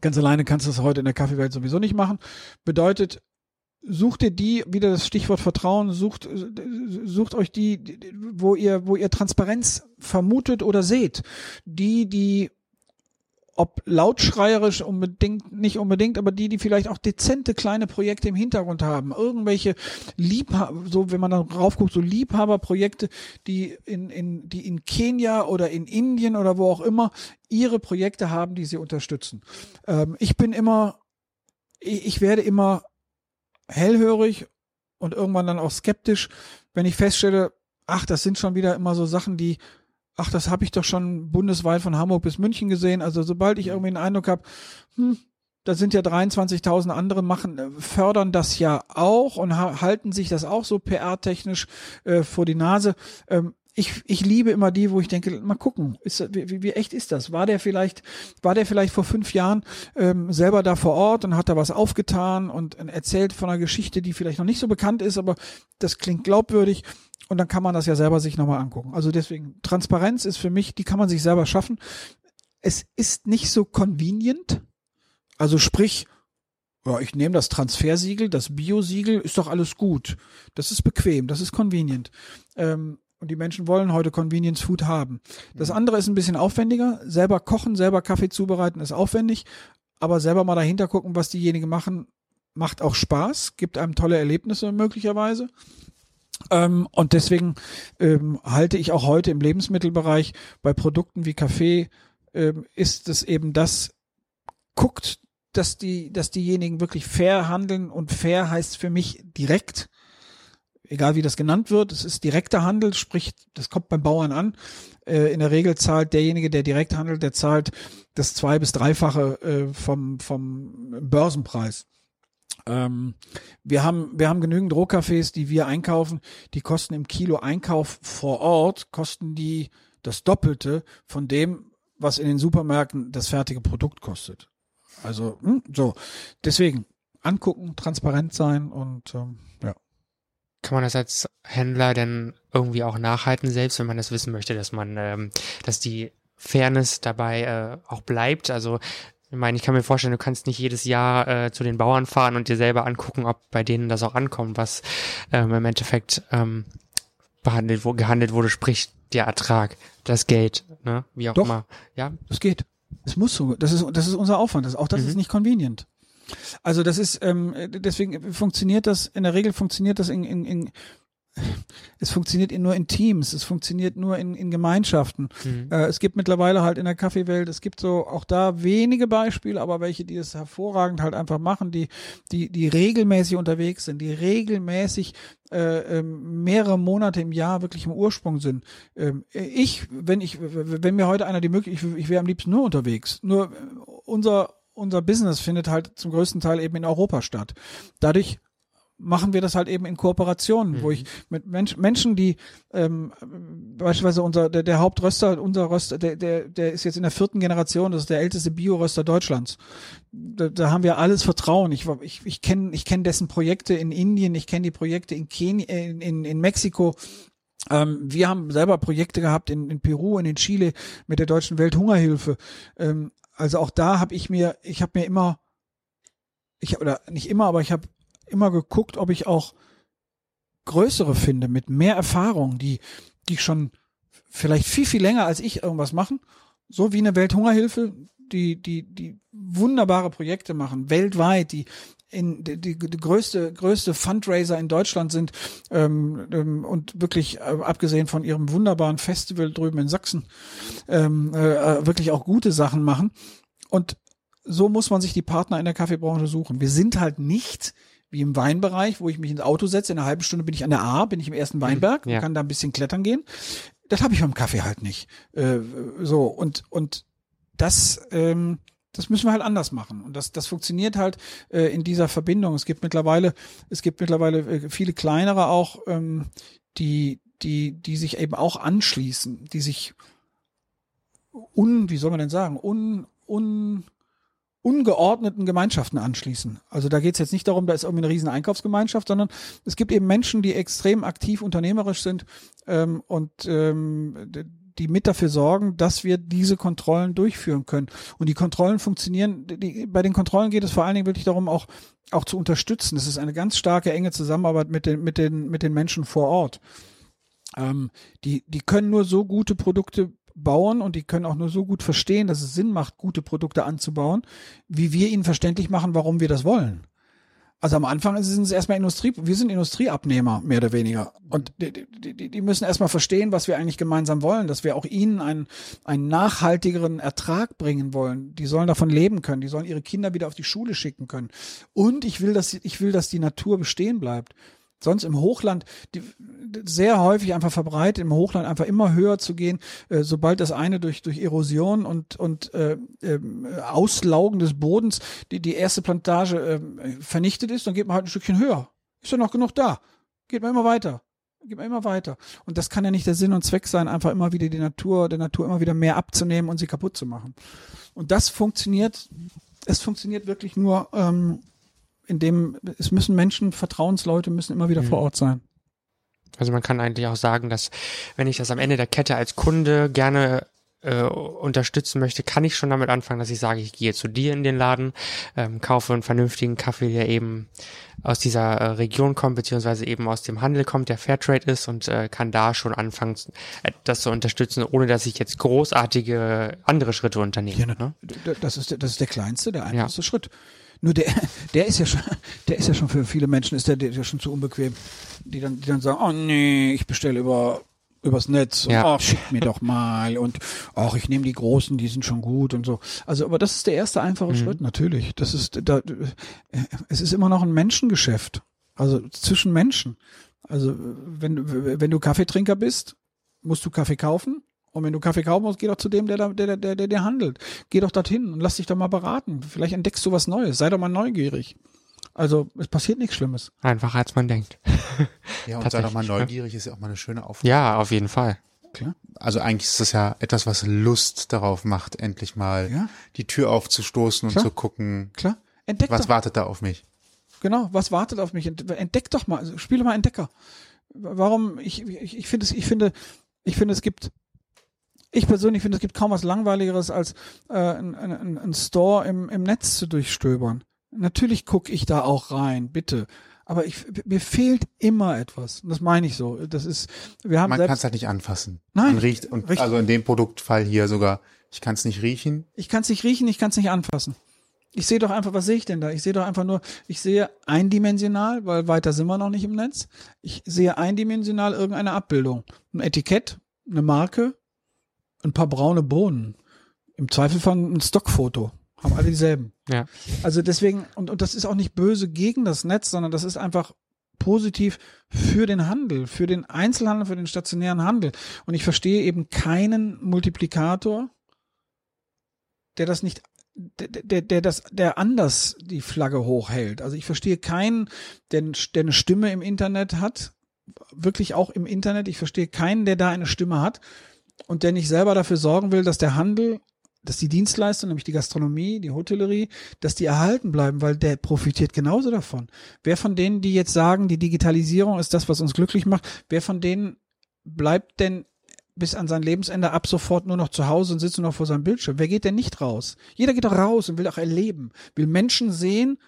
Ganz alleine kannst du das heute in der Kaffeewelt sowieso nicht machen. Bedeutet, sucht ihr die, wieder das Stichwort Vertrauen, sucht, sucht euch die, wo ihr, wo ihr Transparenz vermutet oder seht. Die, die ob lautschreierisch unbedingt, nicht unbedingt, aber die, die vielleicht auch dezente kleine Projekte im Hintergrund haben. Irgendwelche Liebhaber, so wenn man da raufguckt, so Liebhaberprojekte, die in, in, die in Kenia oder in Indien oder wo auch immer ihre Projekte haben, die sie unterstützen. Ähm, ich bin immer, ich, ich werde immer hellhörig und irgendwann dann auch skeptisch, wenn ich feststelle, ach, das sind schon wieder immer so Sachen, die ach, das habe ich doch schon bundesweit von Hamburg bis München gesehen. Also sobald ich mhm. irgendwie den Eindruck habe, hm, da sind ja 23.000 andere machen, äh, fördern das ja auch und halten sich das auch so PR-technisch äh, vor die Nase. Ähm, ich, ich liebe immer die, wo ich denke, mal gucken, ist, wie, wie echt ist das? War der vielleicht, war der vielleicht vor fünf Jahren ähm, selber da vor Ort und hat da was aufgetan und erzählt von einer Geschichte, die vielleicht noch nicht so bekannt ist, aber das klingt glaubwürdig. Und dann kann man das ja selber sich nochmal angucken. Also deswegen, Transparenz ist für mich, die kann man sich selber schaffen. Es ist nicht so convenient. Also sprich, ja, ich nehme das Transfersiegel, das Biosiegel, ist doch alles gut. Das ist bequem, das ist convenient. Ähm, und die Menschen wollen heute Convenience Food haben. Das andere ist ein bisschen aufwendiger. Selber kochen, selber Kaffee zubereiten ist aufwendig. Aber selber mal dahinter gucken, was diejenigen machen, macht auch Spaß, gibt einem tolle Erlebnisse möglicherweise. Ähm, und deswegen ähm, halte ich auch heute im Lebensmittelbereich bei Produkten wie Kaffee ähm, ist es eben das, guckt, dass die, dass diejenigen wirklich fair handeln und fair heißt für mich direkt, egal wie das genannt wird, es ist direkter Handel, sprich, das kommt beim Bauern an. Äh, in der Regel zahlt derjenige, der direkt handelt, der zahlt das zwei- bis dreifache äh, vom, vom Börsenpreis. Ähm, wir haben, wir haben genügend Rohkaffees, die wir einkaufen, die kosten im Kilo Einkauf vor Ort, kosten die das Doppelte von dem, was in den Supermärkten das fertige Produkt kostet. Also, hm, so. Deswegen angucken, transparent sein und ähm, ja. Kann man das als Händler denn irgendwie auch nachhalten, selbst wenn man das wissen möchte, dass man, ähm, dass die Fairness dabei äh, auch bleibt? Also ich meine, ich kann mir vorstellen, du kannst nicht jedes Jahr äh, zu den Bauern fahren und dir selber angucken, ob bei denen das auch ankommt, was ähm, im Endeffekt ähm, behandelt, wo, gehandelt wurde, sprich der Ertrag, das Geld, ne? wie auch Doch, immer. Ja, das geht. Es muss so. Das ist, das ist unser Aufwand. Das, auch das Mhm. ist nicht convenient. Also das ist, ähm, deswegen funktioniert das, in der Regel funktioniert das in, in, in es funktioniert in, nur in Teams, es funktioniert nur in, in Gemeinschaften. Mhm. Äh, es gibt mittlerweile halt in der Kaffeewelt, es gibt so auch da wenige Beispiele, aber welche, die es hervorragend halt einfach machen, die, die, die regelmäßig unterwegs sind, die regelmäßig äh, ähm, mehrere Monate im Jahr wirklich im Ursprung sind. Ähm, ich, wenn ich, wenn mir heute einer die Möglichkeit, ich, ich wäre am liebsten nur unterwegs. Nur äh, unser unser Business findet halt zum größten Teil eben in Europa statt. Dadurch machen wir das halt eben in Kooperationen, wo ich mit Mensch, Menschen, die ähm, beispielsweise unser der, der Hauptröster, unser Röster, der, der, der ist jetzt in der vierten Generation, das ist der älteste Bioröster Deutschlands. Da, da haben wir alles Vertrauen. Ich ich ich kenne ich kenne dessen Projekte in Indien, ich kenne die Projekte in Kenia, in, in, in Mexiko. Ähm, wir haben selber Projekte gehabt in, in Peru, in in Chile mit der Deutschen Welthungerhilfe. Ähm, also auch da habe ich mir, ich habe mir immer, ich oder nicht immer, aber ich habe immer geguckt, ob ich auch größere finde mit mehr Erfahrung, die die schon vielleicht viel viel länger als ich irgendwas machen, so wie eine Welthungerhilfe, die die die wunderbare Projekte machen weltweit, die in die, die, die größte größte Fundraiser in Deutschland sind ähm, ähm, und wirklich äh, abgesehen von ihrem wunderbaren Festival drüben in Sachsen ähm, äh, wirklich auch gute Sachen machen und so muss man sich die Partner in der Kaffeebranche suchen. Wir sind halt nicht wie im Weinbereich, wo ich mich ins Auto setze, in einer halben Stunde bin ich an der A, bin ich im ersten Weinberg ja. kann da ein bisschen klettern gehen. Das habe ich beim Kaffee halt nicht. Äh, so und und das ähm, das müssen wir halt anders machen und das das funktioniert halt äh, in dieser Verbindung. Es gibt mittlerweile es gibt mittlerweile äh, viele kleinere auch ähm, die die die sich eben auch anschließen, die sich un wie soll man denn sagen un un ungeordneten Gemeinschaften anschließen. Also da geht es jetzt nicht darum, da ist irgendwie eine riesen Einkaufsgemeinschaft, sondern es gibt eben Menschen, die extrem aktiv unternehmerisch sind ähm, und ähm, die mit dafür sorgen, dass wir diese Kontrollen durchführen können. Und die Kontrollen funktionieren, die, bei den Kontrollen geht es vor allen Dingen wirklich darum, auch, auch zu unterstützen. Es ist eine ganz starke, enge Zusammenarbeit mit den, mit den, mit den Menschen vor Ort. Ähm, die, die können nur so gute Produkte bauen und die können auch nur so gut verstehen, dass es Sinn macht, gute Produkte anzubauen, wie wir ihnen verständlich machen, warum wir das wollen. Also am Anfang sind es erstmal Industrie, wir sind Industrieabnehmer, mehr oder weniger. Und die, die, die müssen erstmal verstehen, was wir eigentlich gemeinsam wollen, dass wir auch ihnen einen, einen nachhaltigeren Ertrag bringen wollen. Die sollen davon leben können, die sollen ihre Kinder wieder auf die Schule schicken können. Und ich will, dass, ich will, dass die Natur bestehen bleibt sonst im Hochland die, sehr häufig einfach verbreitet, im Hochland einfach immer höher zu gehen, äh, sobald das eine durch, durch Erosion und, und äh, äh, Auslaugen des Bodens die, die erste Plantage äh, vernichtet ist, dann geht man halt ein Stückchen höher. Ist ja noch genug da. Geht man immer weiter. Geht man immer weiter. Und das kann ja nicht der Sinn und Zweck sein, einfach immer wieder die Natur, der Natur immer wieder mehr abzunehmen und sie kaputt zu machen. Und das funktioniert, es funktioniert wirklich nur ähm, in dem es müssen Menschen, Vertrauensleute müssen immer wieder mhm. vor Ort sein. Also man kann eigentlich auch sagen, dass wenn ich das am Ende der Kette als Kunde gerne äh, unterstützen möchte, kann ich schon damit anfangen, dass ich sage, ich gehe zu dir in den Laden, ähm, kaufe einen vernünftigen Kaffee, der eben aus dieser äh, Region kommt, beziehungsweise eben aus dem Handel kommt, der Fairtrade ist und äh, kann da schon anfangen, äh, das zu unterstützen, ohne dass ich jetzt großartige andere Schritte unternehme. Ja, ne? das, ist, das ist der kleinste, der einfachste ja. Schritt. Nur der, der ist ja schon, der ist ja schon für viele Menschen ist der, der ist ja schon zu unbequem, die dann, die dann sagen, oh nee, ich bestelle über übers Netz und ja. oh, schick mir doch mal und ach, ich nehme die großen, die sind schon gut und so. Also, aber das ist der erste einfache mhm. Schritt, natürlich. Das ist da es ist immer noch ein Menschengeschäft. Also zwischen Menschen. Also, wenn wenn du Kaffeetrinker bist, musst du Kaffee kaufen und wenn du Kaffee kaufen musst, geh doch zu dem, der, da, der, der, der, der handelt. Geh doch dorthin und lass dich doch mal beraten. Vielleicht entdeckst du was Neues. Sei doch mal neugierig. Also es passiert nichts Schlimmes. Einfacher als man denkt. Ja, und sei doch mal ne? neugierig, ist ja auch mal eine schöne Aufgabe. Ja, auf jeden Fall. Klar. Also eigentlich ist das ja etwas, was Lust darauf macht, endlich mal ja. die Tür aufzustoßen Klar. und zu gucken, Klar. Entdeck was doch. wartet da auf mich. Genau, was wartet auf mich? Entdeck doch mal, also spiele mal Entdecker. Warum, ich, ich, ich finde es, ich finde, ich finde, es gibt ich persönlich finde, es gibt kaum was Langweiligeres, als äh, ein, ein, ein Store im, im Netz zu durchstöbern. Natürlich gucke ich da auch rein, bitte. Aber ich, mir fehlt immer etwas. Und das meine ich so. Das ist, wir haben Man kann es halt nicht anfassen. Nein. Man riecht, und richtig. also in dem Produktfall hier sogar, ich kann es nicht riechen. Ich kann es nicht riechen, ich kann es nicht anfassen. Ich sehe doch einfach, was sehe ich denn da? Ich sehe doch einfach nur, ich sehe eindimensional, weil weiter sind wir noch nicht im Netz. Ich sehe eindimensional irgendeine Abbildung. Ein Etikett, eine Marke, ein paar braune Bohnen. Im Zweifel ein Stockfoto. Haben alle dieselben. Ja. Also deswegen, und, und das ist auch nicht böse gegen das Netz, sondern das ist einfach positiv für den Handel, für den Einzelhandel, für den stationären Handel. Und ich verstehe eben keinen Multiplikator, der das nicht, der, der, der das, der anders die Flagge hochhält. Also ich verstehe keinen, der, der eine Stimme im Internet hat, wirklich auch im Internet. Ich verstehe keinen, der da eine Stimme hat und der nicht selber dafür sorgen will, dass der Handel, dass die Dienstleistung, nämlich die Gastronomie, die Hotellerie, dass die erhalten bleiben, weil der profitiert genauso davon. Wer von denen, die jetzt sagen, die Digitalisierung ist das, was uns glücklich macht, wer von denen bleibt denn bis an sein Lebensende ab sofort nur noch zu Hause und sitzt nur noch vor seinem Bildschirm? Wer geht denn nicht raus? Jeder geht doch raus und will auch erleben, will Menschen sehen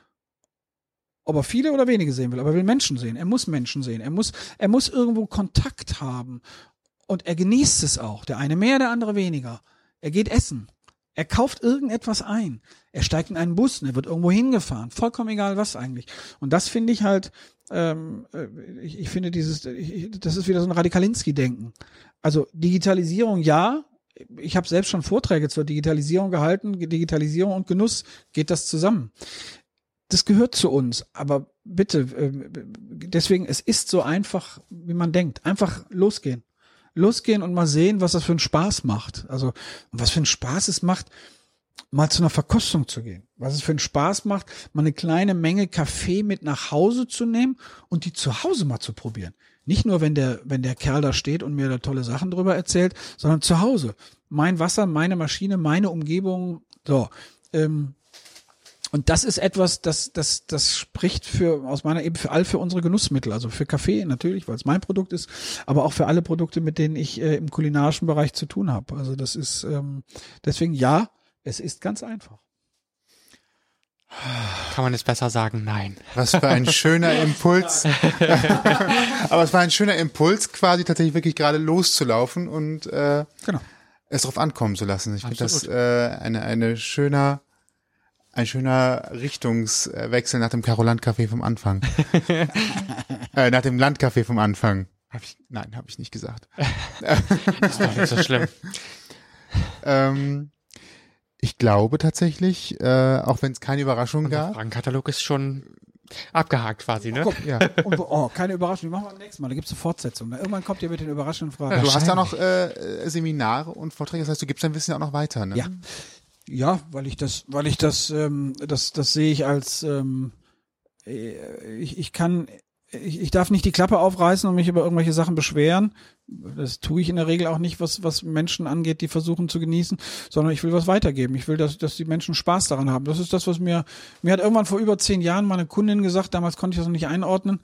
ob er viele oder wenige sehen will, aber er will Menschen sehen. Er muss Menschen sehen. Er muss, er muss irgendwo Kontakt haben. Und er genießt es auch. Der eine mehr, der andere weniger. Er geht essen. Er kauft irgendetwas ein. Er steigt in einen Bus und er wird irgendwo hingefahren. Vollkommen egal was eigentlich. Und das finde ich halt, ähm, äh, ich, ich finde dieses, ich, das ist wieder so ein Radikalinski-Denken. Also Digitalisierung ja. Ich habe selbst schon Vorträge zur Digitalisierung gehalten. Digitalisierung und Genuss geht das zusammen. Das gehört zu uns. Aber bitte, äh, deswegen, es ist so einfach, wie man denkt. Einfach losgehen losgehen und mal sehen, was das für einen Spaß macht. Also, was für einen Spaß es macht, mal zu einer Verkostung zu gehen. Was es für einen Spaß macht, mal eine kleine Menge Kaffee mit nach Hause zu nehmen und die zu Hause mal zu probieren. Nicht nur, wenn der, wenn der Kerl da steht und mir da tolle Sachen drüber erzählt, sondern zu Hause. Mein Wasser, meine Maschine, meine Umgebung. So. Ähm, und das ist etwas, das, das, das spricht für, aus meiner eben für all für unsere Genussmittel, also für Kaffee natürlich, weil es mein Produkt ist, aber auch für alle Produkte, mit denen ich äh, im kulinarischen Bereich zu tun habe. Also das ist, ähm, deswegen ja, es ist ganz einfach. Kann man es besser sagen? Nein. Was für ein schöner Impuls. Aber es war ein schöner Impuls, quasi tatsächlich wirklich gerade loszulaufen und äh, Genau. es drauf ankommen zu lassen. Ich finde das äh, eine, eine schöner, ein schöner Richtungswechsel nach dem Karoland-Café vom Anfang. äh, nach dem Landcafé vom Anfang. Hab ich, nein, habe ich nicht gesagt. Das ist doch nicht so schlimm. Ähm, ich glaube tatsächlich, äh, auch wenn es keine Überraschung Der gab. Fragenkatalog ist schon abgehakt quasi, ne? Guck, Ja. und, oh, keine Überraschung, die machen wir beim nächsten Mal, da gibt's eine Fortsetzung. Irgendwann kommt ihr mit den überraschenden Fragen. Du hast ja noch äh, Seminare und Vorträge, das heißt, du gibst dein Wissen ja auch noch weiter, ne? Ja. Ja, weil ich das, weil ich das, ähm, das, das sehe ich als, ähm, äh, ich, ich kann, ich, ich darf nicht die Klappe aufreißen und mich über irgendwelche Sachen beschweren. Das tue ich in der Regel auch nicht, was, was Menschen angeht, die versuchen zu genießen, sondern ich will was weitergeben. Ich will, dass, dass die Menschen Spaß daran haben. Das ist das, was mir, mir hat irgendwann vor über zehn Jahren meine Kundin gesagt, damals konnte ich das noch nicht einordnen,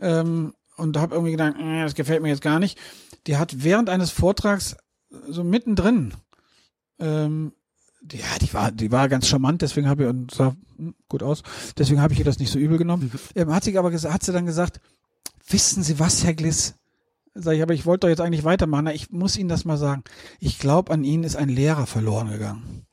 ähm, und habe irgendwie gedacht, äh, das gefällt mir jetzt gar nicht. Die hat während eines Vortrags so mittendrin ähm, ja, die war, die war ganz charmant, deswegen habe ich und sah gut aus, deswegen habe ich ihr das nicht so übel genommen. Ähm, hat sie aber gesagt, hat sie dann gesagt, wissen Sie was, Herr Gliss? Sag ich, aber ich wollte doch jetzt eigentlich weitermachen. Na, ich muss Ihnen das mal sagen. Ich glaube, an Ihnen ist ein Lehrer verloren gegangen.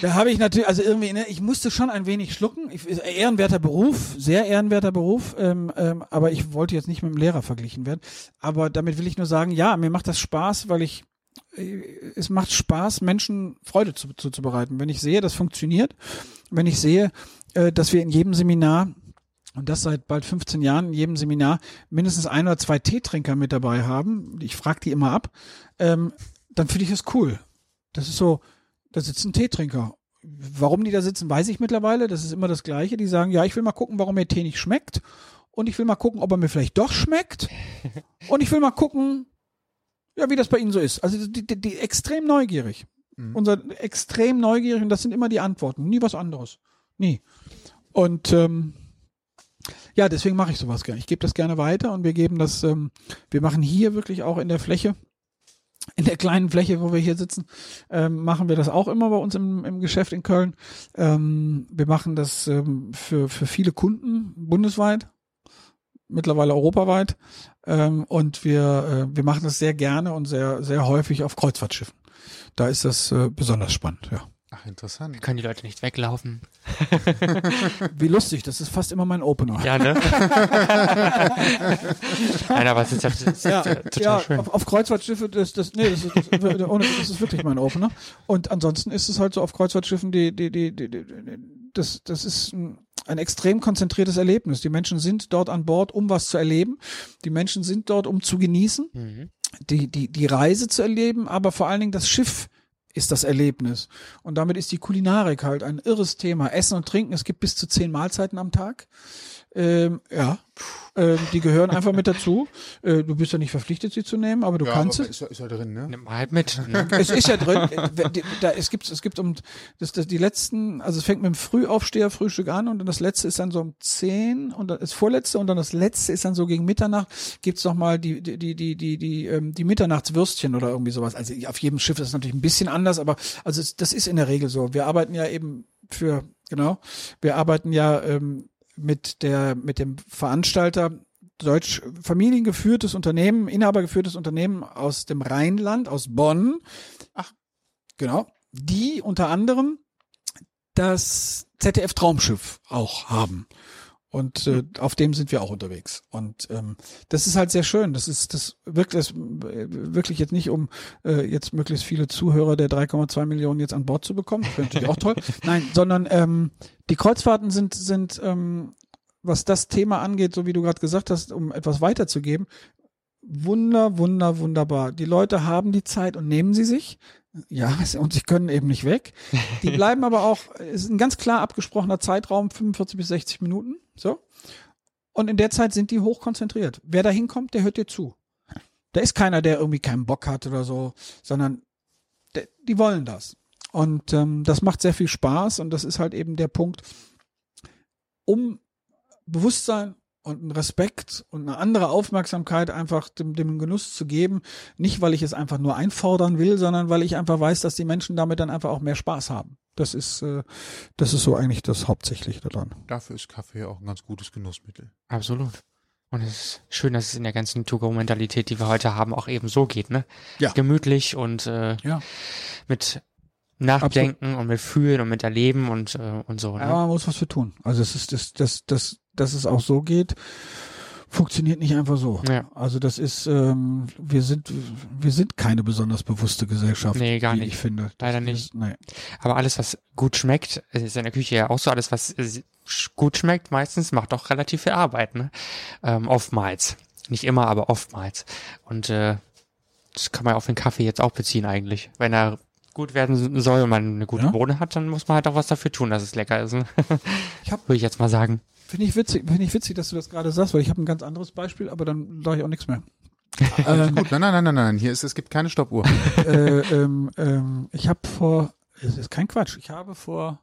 Da habe ich natürlich, also irgendwie, ne, ich musste schon ein wenig schlucken. Ich, ehrenwerter Beruf, sehr ehrenwerter Beruf, ähm, ähm, aber ich wollte jetzt nicht mit dem Lehrer verglichen werden. Aber damit will ich nur sagen, ja, mir macht das Spaß, weil ich es macht Spaß, Menschen Freude zu, zu, zu bereiten. Wenn ich sehe, das funktioniert, wenn ich sehe, äh, dass wir in jedem Seminar, und das seit bald 15 Jahren, in jedem Seminar mindestens ein oder zwei Teetrinker mit dabei haben, ich frage die immer ab, ähm, dann finde ich das cool. Das ist so, da sitzen Teetrinker. Warum die da sitzen, weiß ich mittlerweile. Das ist immer das Gleiche. Die sagen, ja, ich will mal gucken, warum mir Tee nicht schmeckt. Und ich will mal gucken, ob er mir vielleicht doch schmeckt. Und ich will mal gucken, ja, wie das bei Ihnen so ist. Also die, die, die extrem neugierig. Unser extrem neugierig und das sind immer die Antworten. Nie was anderes. Nie. Und ähm, ja, deswegen mache ich sowas gerne. Ich gebe das gerne weiter und wir geben das, ähm, wir machen hier wirklich auch in der Fläche, in der kleinen Fläche, wo wir hier sitzen, ähm, machen wir das auch immer bei uns im, im Geschäft in Köln. Ähm, wir machen das ähm, für, für viele Kunden bundesweit, mittlerweile europaweit. Ähm, und wir, äh, wir machen das sehr gerne und sehr, sehr häufig auf Kreuzfahrtschiffen. Da ist das äh, besonders spannend, ja. Ach, interessant. Können die Leute nicht weglaufen? Wie lustig, das ist fast immer mein Opener. Ja, ne? Nein, aber es ist ja, ist ja, total ja, schön. Auf, auf Kreuzfahrtschiffe, das, das, nee, das ist, das, ohne, das ist wirklich mein Opener. Und ansonsten ist es halt so auf Kreuzfahrtschiffen, die, die, die, die, die das, das ist ein, ein extrem konzentriertes Erlebnis. Die Menschen sind dort an Bord, um was zu erleben. Die Menschen sind dort, um zu genießen, Mhm. die, die, die Reise zu erleben, aber vor allen Dingen das Schiff ist das Erlebnis. Und damit ist die Kulinarik halt ein irres Thema. Essen und Trinken, es gibt bis zu zehn Mahlzeiten am Tag. Ähm, ja, ähm, die gehören einfach mit dazu. Äh, du bist ja nicht verpflichtet, sie zu nehmen, aber du Ja, kannst aber es. ist, ist ja drin, ne? Nimm mal halt mit. Ne? Es ist ja drin. äh, Da, es gibt, es gibt um das, das, die letzten, also es fängt mit dem Frühaufsteher-Frühstück an und dann das letzte ist dann so um 10 und dann das vorletzte und dann das letzte ist dann so gegen Mitternacht gibt's noch mal die die die die die die, ähm, die Mitternachtswürstchen oder irgendwie sowas. Also auf jedem Schiff ist es natürlich ein bisschen anders, aber also das ist in der Regel so. Wir arbeiten ja eben für genau, wir arbeiten ja ähm, mit der mit dem Veranstalter deutsch familiengeführtes Unternehmen, inhabergeführtes Unternehmen aus dem Rheinland, aus Bonn. Ach, genau. Die unter anderem das ZDF Traumschiff auch haben. Und äh, auf dem sind wir auch unterwegs. Und ähm, das ist halt sehr schön. Das ist das wirklich, das, äh, wirklich jetzt nicht, um äh, jetzt möglichst viele Zuhörer der 3,2 Millionen jetzt an Bord zu bekommen. Das wäre natürlich auch toll. Nein, sondern ähm, die Kreuzfahrten sind, sind ähm, was das Thema angeht, so wie du gerade gesagt hast, um etwas weiterzugeben, wunder, wunder, wunderbar. Die Leute haben die Zeit und nehmen sie sich. Ja, und sie können eben nicht weg. Die bleiben aber auch, es ist ein ganz klar abgesprochener Zeitraum, 45 bis 60 Minuten. So. Und in der Zeit sind die hochkonzentriert. Wer da hinkommt, der hört dir zu. Da ist keiner, der irgendwie keinen Bock hat oder so, sondern der, die wollen das. Und ähm, das macht sehr viel Spaß und das ist halt eben der Punkt, um Bewusstsein und einen Respekt und eine andere Aufmerksamkeit einfach dem, dem Genuss zu geben. Nicht, weil ich es einfach nur einfordern will, sondern weil ich einfach weiß, dass die Menschen damit dann einfach auch mehr Spaß haben. Das ist, äh, das ist so eigentlich das Hauptsächliche daran. Dafür ist Kaffee auch ein ganz gutes Genussmittel. Absolut. Und es ist schön, dass es in der ganzen To-Go-Mentalität, die wir heute haben, auch eben so geht, ne? Ja. Gemütlich und äh, Ja. mit Nachdenken und mit Fühlen und mit Erleben und, äh, und so. Ne? Aber man muss was für tun. Also es ist, das, das, das, dass es auch so geht, funktioniert nicht einfach so. Ja. Also das ist, ähm, wir sind, wir sind keine besonders bewusste Gesellschaft. Nee, gar nicht. Ich finde. Das Leider ist- nicht. Nee. Aber alles, was gut schmeckt, ist in der Küche ja auch so, alles, was gut schmeckt, meistens macht auch relativ viel Arbeit, ne? Ähm, oftmals. Nicht immer, aber oftmals. Und äh, das kann man auf den Kaffee jetzt auch beziehen eigentlich. Wenn er gut werden soll und man eine gute Ja. Bohne hat, dann muss man halt auch was dafür tun, dass es lecker ist. Ne? Ich hab- Würde ich jetzt mal sagen. Finde ich witzig, finde ich witzig, dass du das gerade sagst, weil ich habe ein ganz anderes Beispiel, aber dann sage ich auch nichts mehr. ähm, Gut, nein, nein, nein, nein, nein. Hier ist, es gibt keine Stoppuhr. äh, ähm, ähm, ich habe vor, es ist kein Quatsch, ich habe vor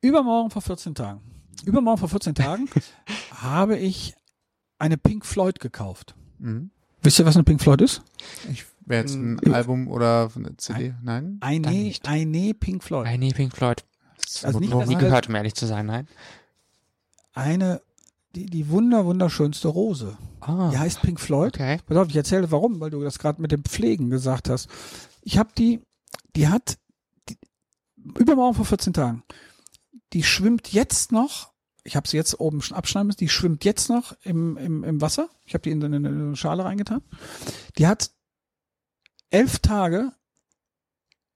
übermorgen vor 14 Tagen, übermorgen vor 14 Tagen habe ich eine Pink Floyd gekauft. Mhm. Wisst ihr, was eine Pink Floyd ist? Ich wäre jetzt ein Mhm. Album oder eine CD. Nein? Eine, eine Pink Floyd. Nein, nee, Pink Floyd. Also nicht das Nie gehört, um ehrlich zu sein, nein. Eine, die, die wunder, wunderschönste Rose. Ah, Die heißt Pink Floyd. okay. Pass auf, ich erzähle warum, weil du das gerade mit dem Pflegen gesagt hast. Ich habe die, die hat die, übermorgen vor 14 Tagen. Die schwimmt jetzt noch. Ich habe sie jetzt oben schon abschneiden müssen. Die schwimmt jetzt noch im, im, im Wasser. Ich habe die in eine, in eine Schale reingetan. Die hat elf Tage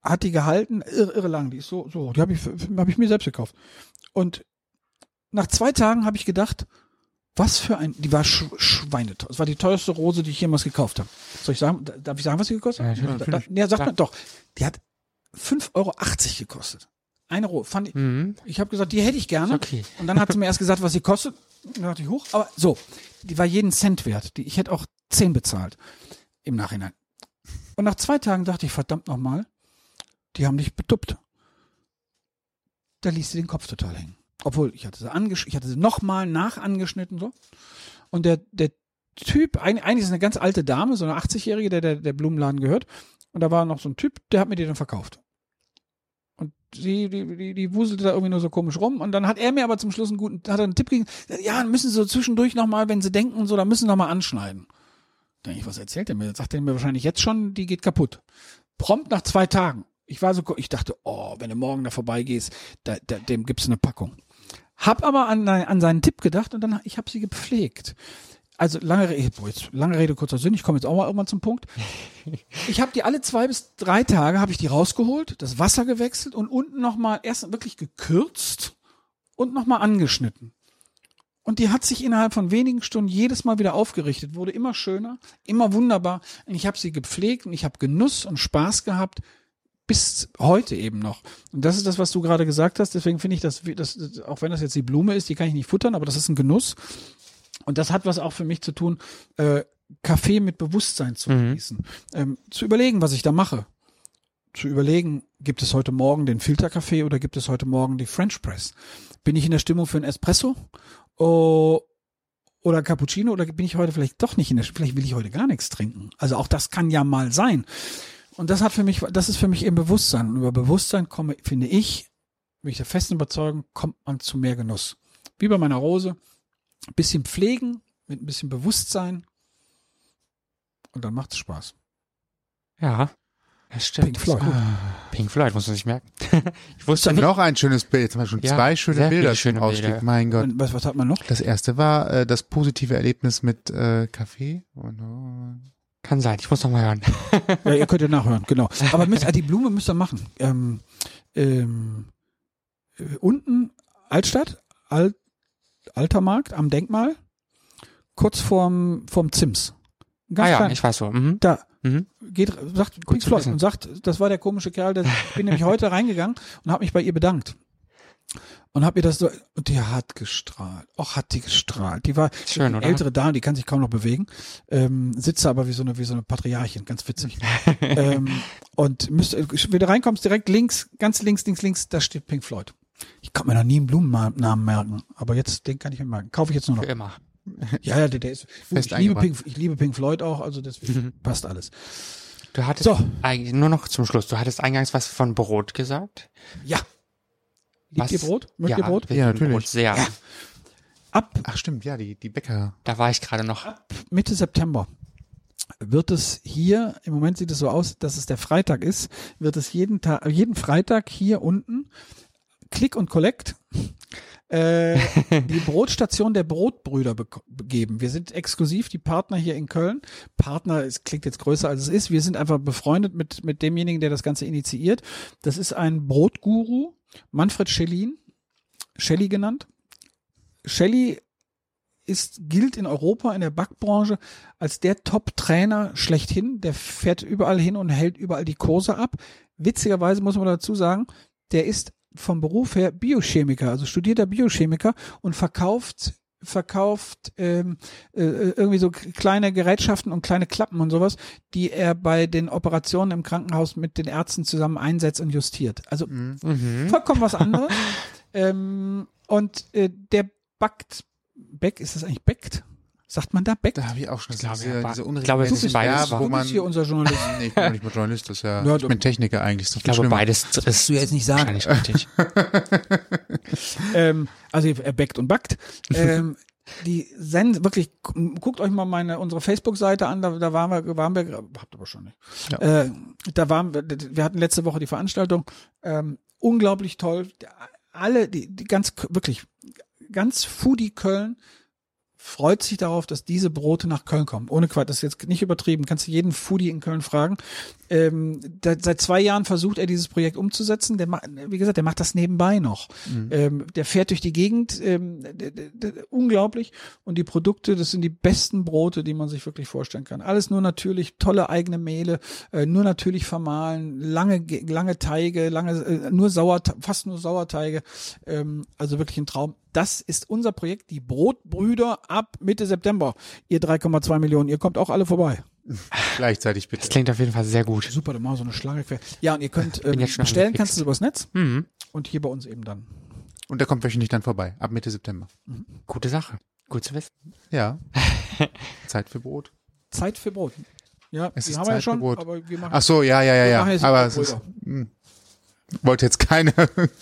hat die gehalten, irre, irre lang. Die ist so, so. Die habe ich, hab ich mir selbst gekauft. Und nach zwei Tagen habe ich gedacht, was für ein, die war sch schweineteuer. Das war die teuerste Rose, die ich jemals gekauft habe. Soll ich sagen, darf ich sagen, was sie gekostet hat? Ja. Da, da, ja, sagt Sag. man doch. Die hat 5,80 Euro gekostet. Eine Rose. Fand ich, Mhm. ich habe gesagt, die hätte ich gerne. okay. Und dann hat sie mir erst gesagt, was sie kostet. Dann dachte ich, hoch. Aber so, die war jeden Cent wert. Die, ich hätte auch 10 bezahlt im Nachhinein. Und nach zwei Tagen dachte ich, verdammt nochmal, die haben dich betuppt. Da ließ sie den Kopf total hängen. Obwohl, ich hatte sie, angesch ich hatte sie nochmal nach angeschnitten, so. Und der, der Typ, eigentlich ist eine ganz alte Dame, so eine 80-Jährige, der, der der Blumenladen gehört. Und da war noch so ein Typ, der hat mir die dann verkauft. Und sie, die, die, die wuselte da irgendwie nur so komisch rum. Und dann hat er mir aber zum Schluss einen guten, hat einen Tipp gegeben, ja, müssen Sie so zwischendurch nochmal, wenn Sie denken und so, da müssen Sie nochmal anschneiden. Da denke ich, was erzählt er mir? Jetzt sagt er mir wahrscheinlich jetzt schon, die geht kaputt. Prompt nach zwei Tagen. Ich war so, ich dachte, oh, wenn du morgen da vorbeigehst, da, da, dem gibt's eine Packung. Hab aber an, an seinen Tipp gedacht und dann, ich habe sie gepflegt. Also lange Rede, boah, jetzt, lange Rede, kurzer Sinn, ich komme jetzt auch mal irgendwann zum Punkt. Ich habe die alle zwei bis drei Tage, habe ich die rausgeholt, das Wasser gewechselt und unten nochmal erst wirklich gekürzt und nochmal angeschnitten. Und die hat sich innerhalb von wenigen Stunden jedes Mal wieder aufgerichtet, wurde immer schöner, immer wunderbar. Und ich habe sie gepflegt und ich habe Genuss und Spaß gehabt, bis heute eben noch. Und das ist das, was du gerade gesagt hast. Deswegen finde ich das, das, auch wenn das jetzt die Blume ist, die kann ich nicht futtern, aber das ist ein Genuss. Und das hat was auch für mich zu tun, äh, Kaffee mit Bewusstsein zu Mhm. genießen. Ähm, zu überlegen, was ich da mache. Zu überlegen, gibt es heute Morgen den Filterkaffee oder gibt es heute Morgen die French Press? Bin ich in der Stimmung für einen Espresso? Oh, oder Cappuccino oder bin ich heute vielleicht doch nicht in der, vielleicht will ich heute gar nichts trinken. Also auch das kann ja mal sein. Und das hat für mich, das ist für mich eben Bewusstsein. Und über Bewusstsein komme, finde ich, bin ich der festen Überzeugung, kommt man zu mehr Genuss. Wie bei meiner Rose. Ein bisschen pflegen, mit ein bisschen Bewusstsein. Und dann macht's Spaß. Ja. Das stimmt. Pink Floyd. Pink Floyd, muss man sich merken. ich wusste nicht. Noch ein schönes Bild. Jetzt haben wir schon Ja, zwei schöne Bilder schöne Ausstieg. Bilder. Mein Gott. Und was, was hat man noch? Das erste war äh, das positive Erlebnis mit äh, Kaffee. Und, oh, Kann sein, ich muss noch mal hören. Ja, ihr könnt ja nachhören, genau. Aber müsst, äh, die Blume müsst ihr machen. Ähm, ähm, äh, unten Altstadt, Alt, Alter Markt am Denkmal, kurz vorm, vorm Zims. Ganz ah ja, klein. ich weiß so. Mhm. Da Mhm. geht, sagt Pink Floyd wissen. und sagt, das war der komische Kerl, der ich bin nämlich heute reingegangen und habe mich bei ihr bedankt. Und hab ihr das so, und die hat gestrahlt. Och, hat die gestrahlt. Die war Schön, oder? ältere Dame, die kann sich kaum noch bewegen, ähm, sitzt da aber wie so eine, wie so eine Patriarchin, ganz witzig. ähm, und müsst, wenn du reinkommst, direkt links, ganz links, links, links, da steht Pink Floyd. Ich konnte mir noch nie einen Blumennamen merken, aber jetzt, den kann ich mir merken. Kaufe ich jetzt nur noch. Für immer. Ja, ja, der, der ist, ich liebe. Pink, ich liebe Pink Floyd auch, also das passt alles. Du hattest So. eigentlich nur noch zum Schluss. Du hattest eingangs was von Brot gesagt. Ja. Liebt Was? ihr Brot? Mögt ja, ihr Brot? Ja, natürlich. Brot sehr. Ja. Ab Ach stimmt, ja, die, die Bäcker. Da war ich gerade noch. Mitte September wird es hier, im Moment sieht es so aus, dass es der Freitag ist, wird es jeden Tag, jeden Freitag hier unten Click und Collect äh, die Brotstation der Brotbrüder geben. Wir sind exklusiv die Partner hier in Köln. Partner, es klingt jetzt größer als es ist. Wir sind einfach befreundet mit, mit demjenigen, der das Ganze initiiert. Das ist ein Brotguru, Manfred Schellin, Shelly genannt. Shelly ist, gilt in Europa in der Backbranche als der Top-Trainer schlechthin. Der fährt überall hin und hält überall die Kurse ab. Witzigerweise muss man dazu sagen, der ist vom Beruf her Biochemiker, also studierter Biochemiker und verkauft verkauft ähm, äh, irgendwie so kleine Gerätschaften und kleine Klappen und sowas, die er bei den Operationen im Krankenhaus mit den Ärzten zusammen einsetzt und justiert. Also Mhm. vollkommen was anderes. ähm, und äh, der backt, Beck, ist das eigentlich backt? Sagt man da Beck? Da habe ich auch schon glaube, diese, ja, diese ich glaube, es ist beides ja, wo du man, bist hier unser Journalist. nee, ich bin nicht mal Journalist, das ist ja, ich bin Techniker eigentlich, Ich glaube, schlimmer. beides ist du jetzt nicht sagen. wahrscheinlich richtig. ähm, also er backt und backt. Ähm, die Send wirklich, gu- guckt euch mal meine unsere Facebook-Seite an, da, da waren wir, waren wir, habt ihr wahrscheinlich. Ja. Äh, da waren wir, wir hatten letzte Woche die Veranstaltung. Ähm, unglaublich toll. Alle, die, die ganz wirklich ganz Foodie Köln freut sich darauf, dass diese Brote nach Köln kommen. Ohne Quatsch, das ist jetzt nicht übertrieben. Kannst du jeden Foodie in Köln fragen. Ähm, da, seit zwei Jahren versucht er dieses Projekt umzusetzen. Der macht, wie gesagt, der macht das nebenbei noch. Ähm, der fährt durch die Gegend, ähm, unglaublich. Und die Produkte, das sind die besten Brote, die man sich wirklich vorstellen kann. Alles nur natürlich, tolle eigene Mehle, äh, nur natürlich vermahlen, lange, Ge- lange Teige, lange, äh, nur Sauer, fast nur Sauerteige. Ähm, also wirklich ein Traum. Das ist unser Projekt, die Brotbrüder ab Mitte September. Ihr 3,2 Millionen, ihr kommt auch alle vorbei. Gleichzeitig Das bitte. klingt auf jeden Fall sehr gut. Super, dann machen wir so eine Schlange quer. Ja, und ihr könnt ähm, bestellen, kannst du es übers Netz Mhm. und hier bei uns eben dann. Und der kommt wöchentlich dann vorbei, ab Mitte September. Gute Sache. Gut zu wissen. Ja. Zeit für Brot. Zeit für Brot. Ja, Es die ist haben wir ja Zeit für schon, Brot. aber wir machen Ach so, ja, ja, ja, ja. Aber es ist, Brüder. Wollte jetzt keine.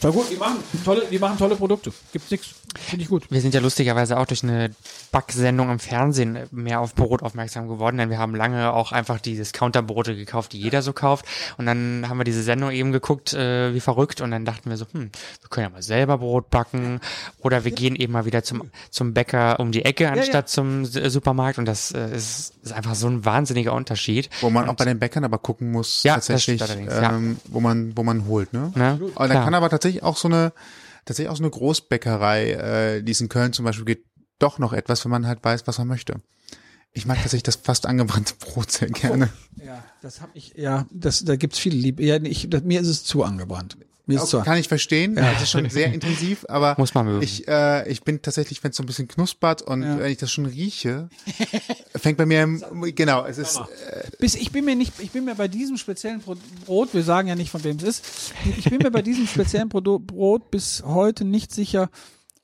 Na gut, die machen tolle, die machen tolle Produkte. Gibt's nix. Finde ich gut. Wir sind ja lustigerweise auch durch eine Backsendung im Fernsehen mehr auf Brot aufmerksam geworden, denn wir haben lange auch einfach die Discounterbrote gekauft, die jeder so kauft. Und dann haben wir diese Sendung eben geguckt, äh, wie verrückt. Und dann dachten wir so, hm, wir können ja mal selber Brot backen. Oder wir gehen eben mal wieder zum, zum Bäcker um die Ecke, anstatt zum S- äh, Supermarkt. Und das äh, ist, ist einfach so ein wahnsinniger Unterschied. Wo man auch bei den Bäckern aber gucken muss, Ja, tatsächlich, ja. ähm, wo man, wo man holt, ne? Ne? Und dann kann aber tatsächlich auch so eine, tatsächlich auch so eine Großbäckerei, äh, die es in Köln zum Beispiel geht, doch noch etwas, wenn man halt weiß, was man möchte. Ich mag tatsächlich das fast angebrannte Brot sehr gerne. Ja, das habe ich, ja, das, da gibt's viele Liebe. Ja, ich, das, mir ist es zu angebrannt. Mir ist Auch, kann ich verstehen, das ist schon sehr intensiv, aber Muss man mögen. ich, äh, ich bin tatsächlich, wenn es so ein bisschen knuspert und Ja. wenn ich das schon rieche, fängt bei mir, im, genau, es ist, Bis ich bin mir nicht, ich bin mir bei diesem speziellen Brot, wir sagen ja nicht, von wem es ist, ich bin mir bei diesem speziellen Brot bis heute nicht sicher,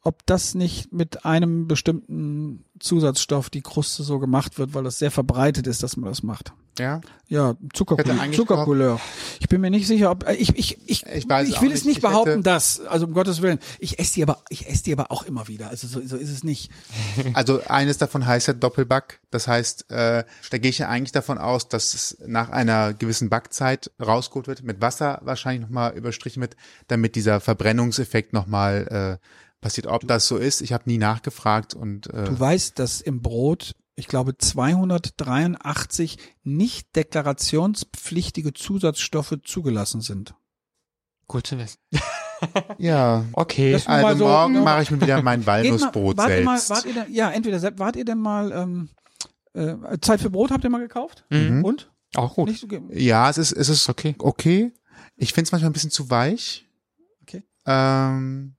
ob das nicht mit einem bestimmten Zusatzstoff die Kruste so gemacht wird, weil das sehr verbreitet ist, dass man das macht. ja, Ja, Zuckercouleur. Zuckercouleur. Ich bin mir nicht sicher, ob äh, ich ich ich Ich weiß ich will nicht. es nicht Ich behaupten, dass also um Gottes willen. Ich esse die aber ich esse die aber auch immer wieder. Also so, so ist es nicht. Also eines davon heißt ja Doppelback. Das heißt, äh, da gehe ich ja eigentlich davon aus, dass es nach einer gewissen Backzeit rausgeholt wird, mit Wasser wahrscheinlich nochmal überstrichen wird, damit dieser Verbrennungseffekt nochmal äh, passiert. Ob das so ist, ich habe nie nachgefragt und äh, Du weißt, dass im Brot ich glaube 283 nicht deklarationspflichtige Zusatzstoffe zugelassen sind. Gut zu wissen. ja. Okay. Also so, morgen ne? mache ich mir wieder mein Geht mal- Walnussbrot wart ihr mal, selbst. wart ihr denn, ja, entweder selbst, wart ihr denn mal ähm, äh, Zeit für Brot habt ihr mal gekauft? Mhm. Und? Auch gut. Nicht so ja, es ist, es ist Okay. okay. Ich finde es manchmal ein bisschen zu weich. Okay. Ähm,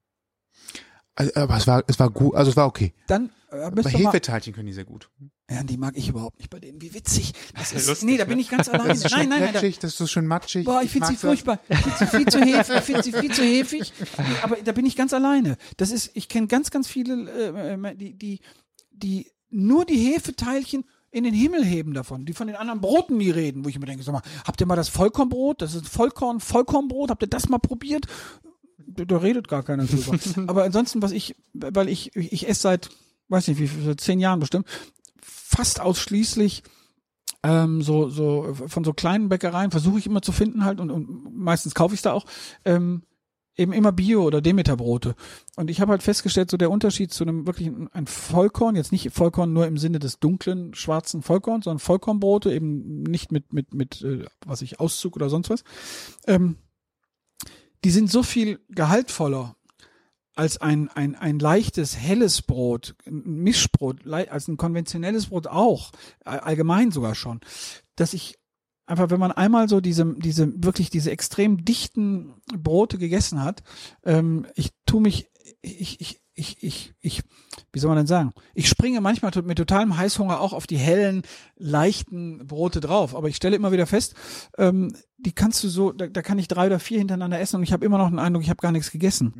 Also, aber es war, es war gut, also es war okay. Dann äh, Bei Hefeteilchen können die sehr gut. ja, die mag ich überhaupt nicht bei denen. Wie witzig. Das ist, Lustig, nee, da ne? bin ich ganz alleine. Das ist Nein, nein, nein. Da, plätschig, das ist so schön matschig. boah, ich finde sie furchtbar. Ich finde sie viel zu heftig. Ich finde sie viel zu heftig. Nee, aber da bin ich ganz alleine. Das ist, ich kenne ganz, ganz viele, äh, äh, die, die, die nur die Hefeteilchen in den Himmel heben davon, die von den anderen Broten nie reden, wo ich mir denke, sag mal, habt ihr mal das Vollkornbrot? Das ist Vollkorn, Vollkornbrot, habt ihr das mal probiert? Da, redet gar keiner drüber. Aber ansonsten, was ich, weil ich, ich, ich esse seit, weiß nicht, wie seit zehn Jahren bestimmt, fast ausschließlich ähm, so, so von so kleinen Bäckereien versuche ich immer zu finden halt und, und meistens kaufe ich es da auch. Ähm, eben immer Bio oder Demeterbrote. Und ich habe halt festgestellt, so der Unterschied zu einem wirklich ein Vollkorn, jetzt nicht Vollkorn nur im Sinne des dunklen, schwarzen Vollkorns, sondern Vollkornbrote, eben nicht mit, mit, mit, äh, was ich, Auszug oder sonst was. Ähm, die sind so viel gehaltvoller als ein, ein, ein leichtes, helles Brot, ein Mischbrot, als ein konventionelles Brot auch, all- allgemein sogar schon, dass ich einfach, wenn man einmal so diese, diese, wirklich diese extrem dichten Brote gegessen hat, ähm, ich tu mich, ich, ich, ich, ich, ich, wie soll man denn sagen? Ich springe manchmal mit totalem Heißhunger auch auf die hellen, leichten Brote drauf. Aber ich stelle immer wieder fest, ähm, die kannst du so, da, da kann ich drei oder vier hintereinander essen und ich habe immer noch den Eindruck, ich habe gar nichts gegessen.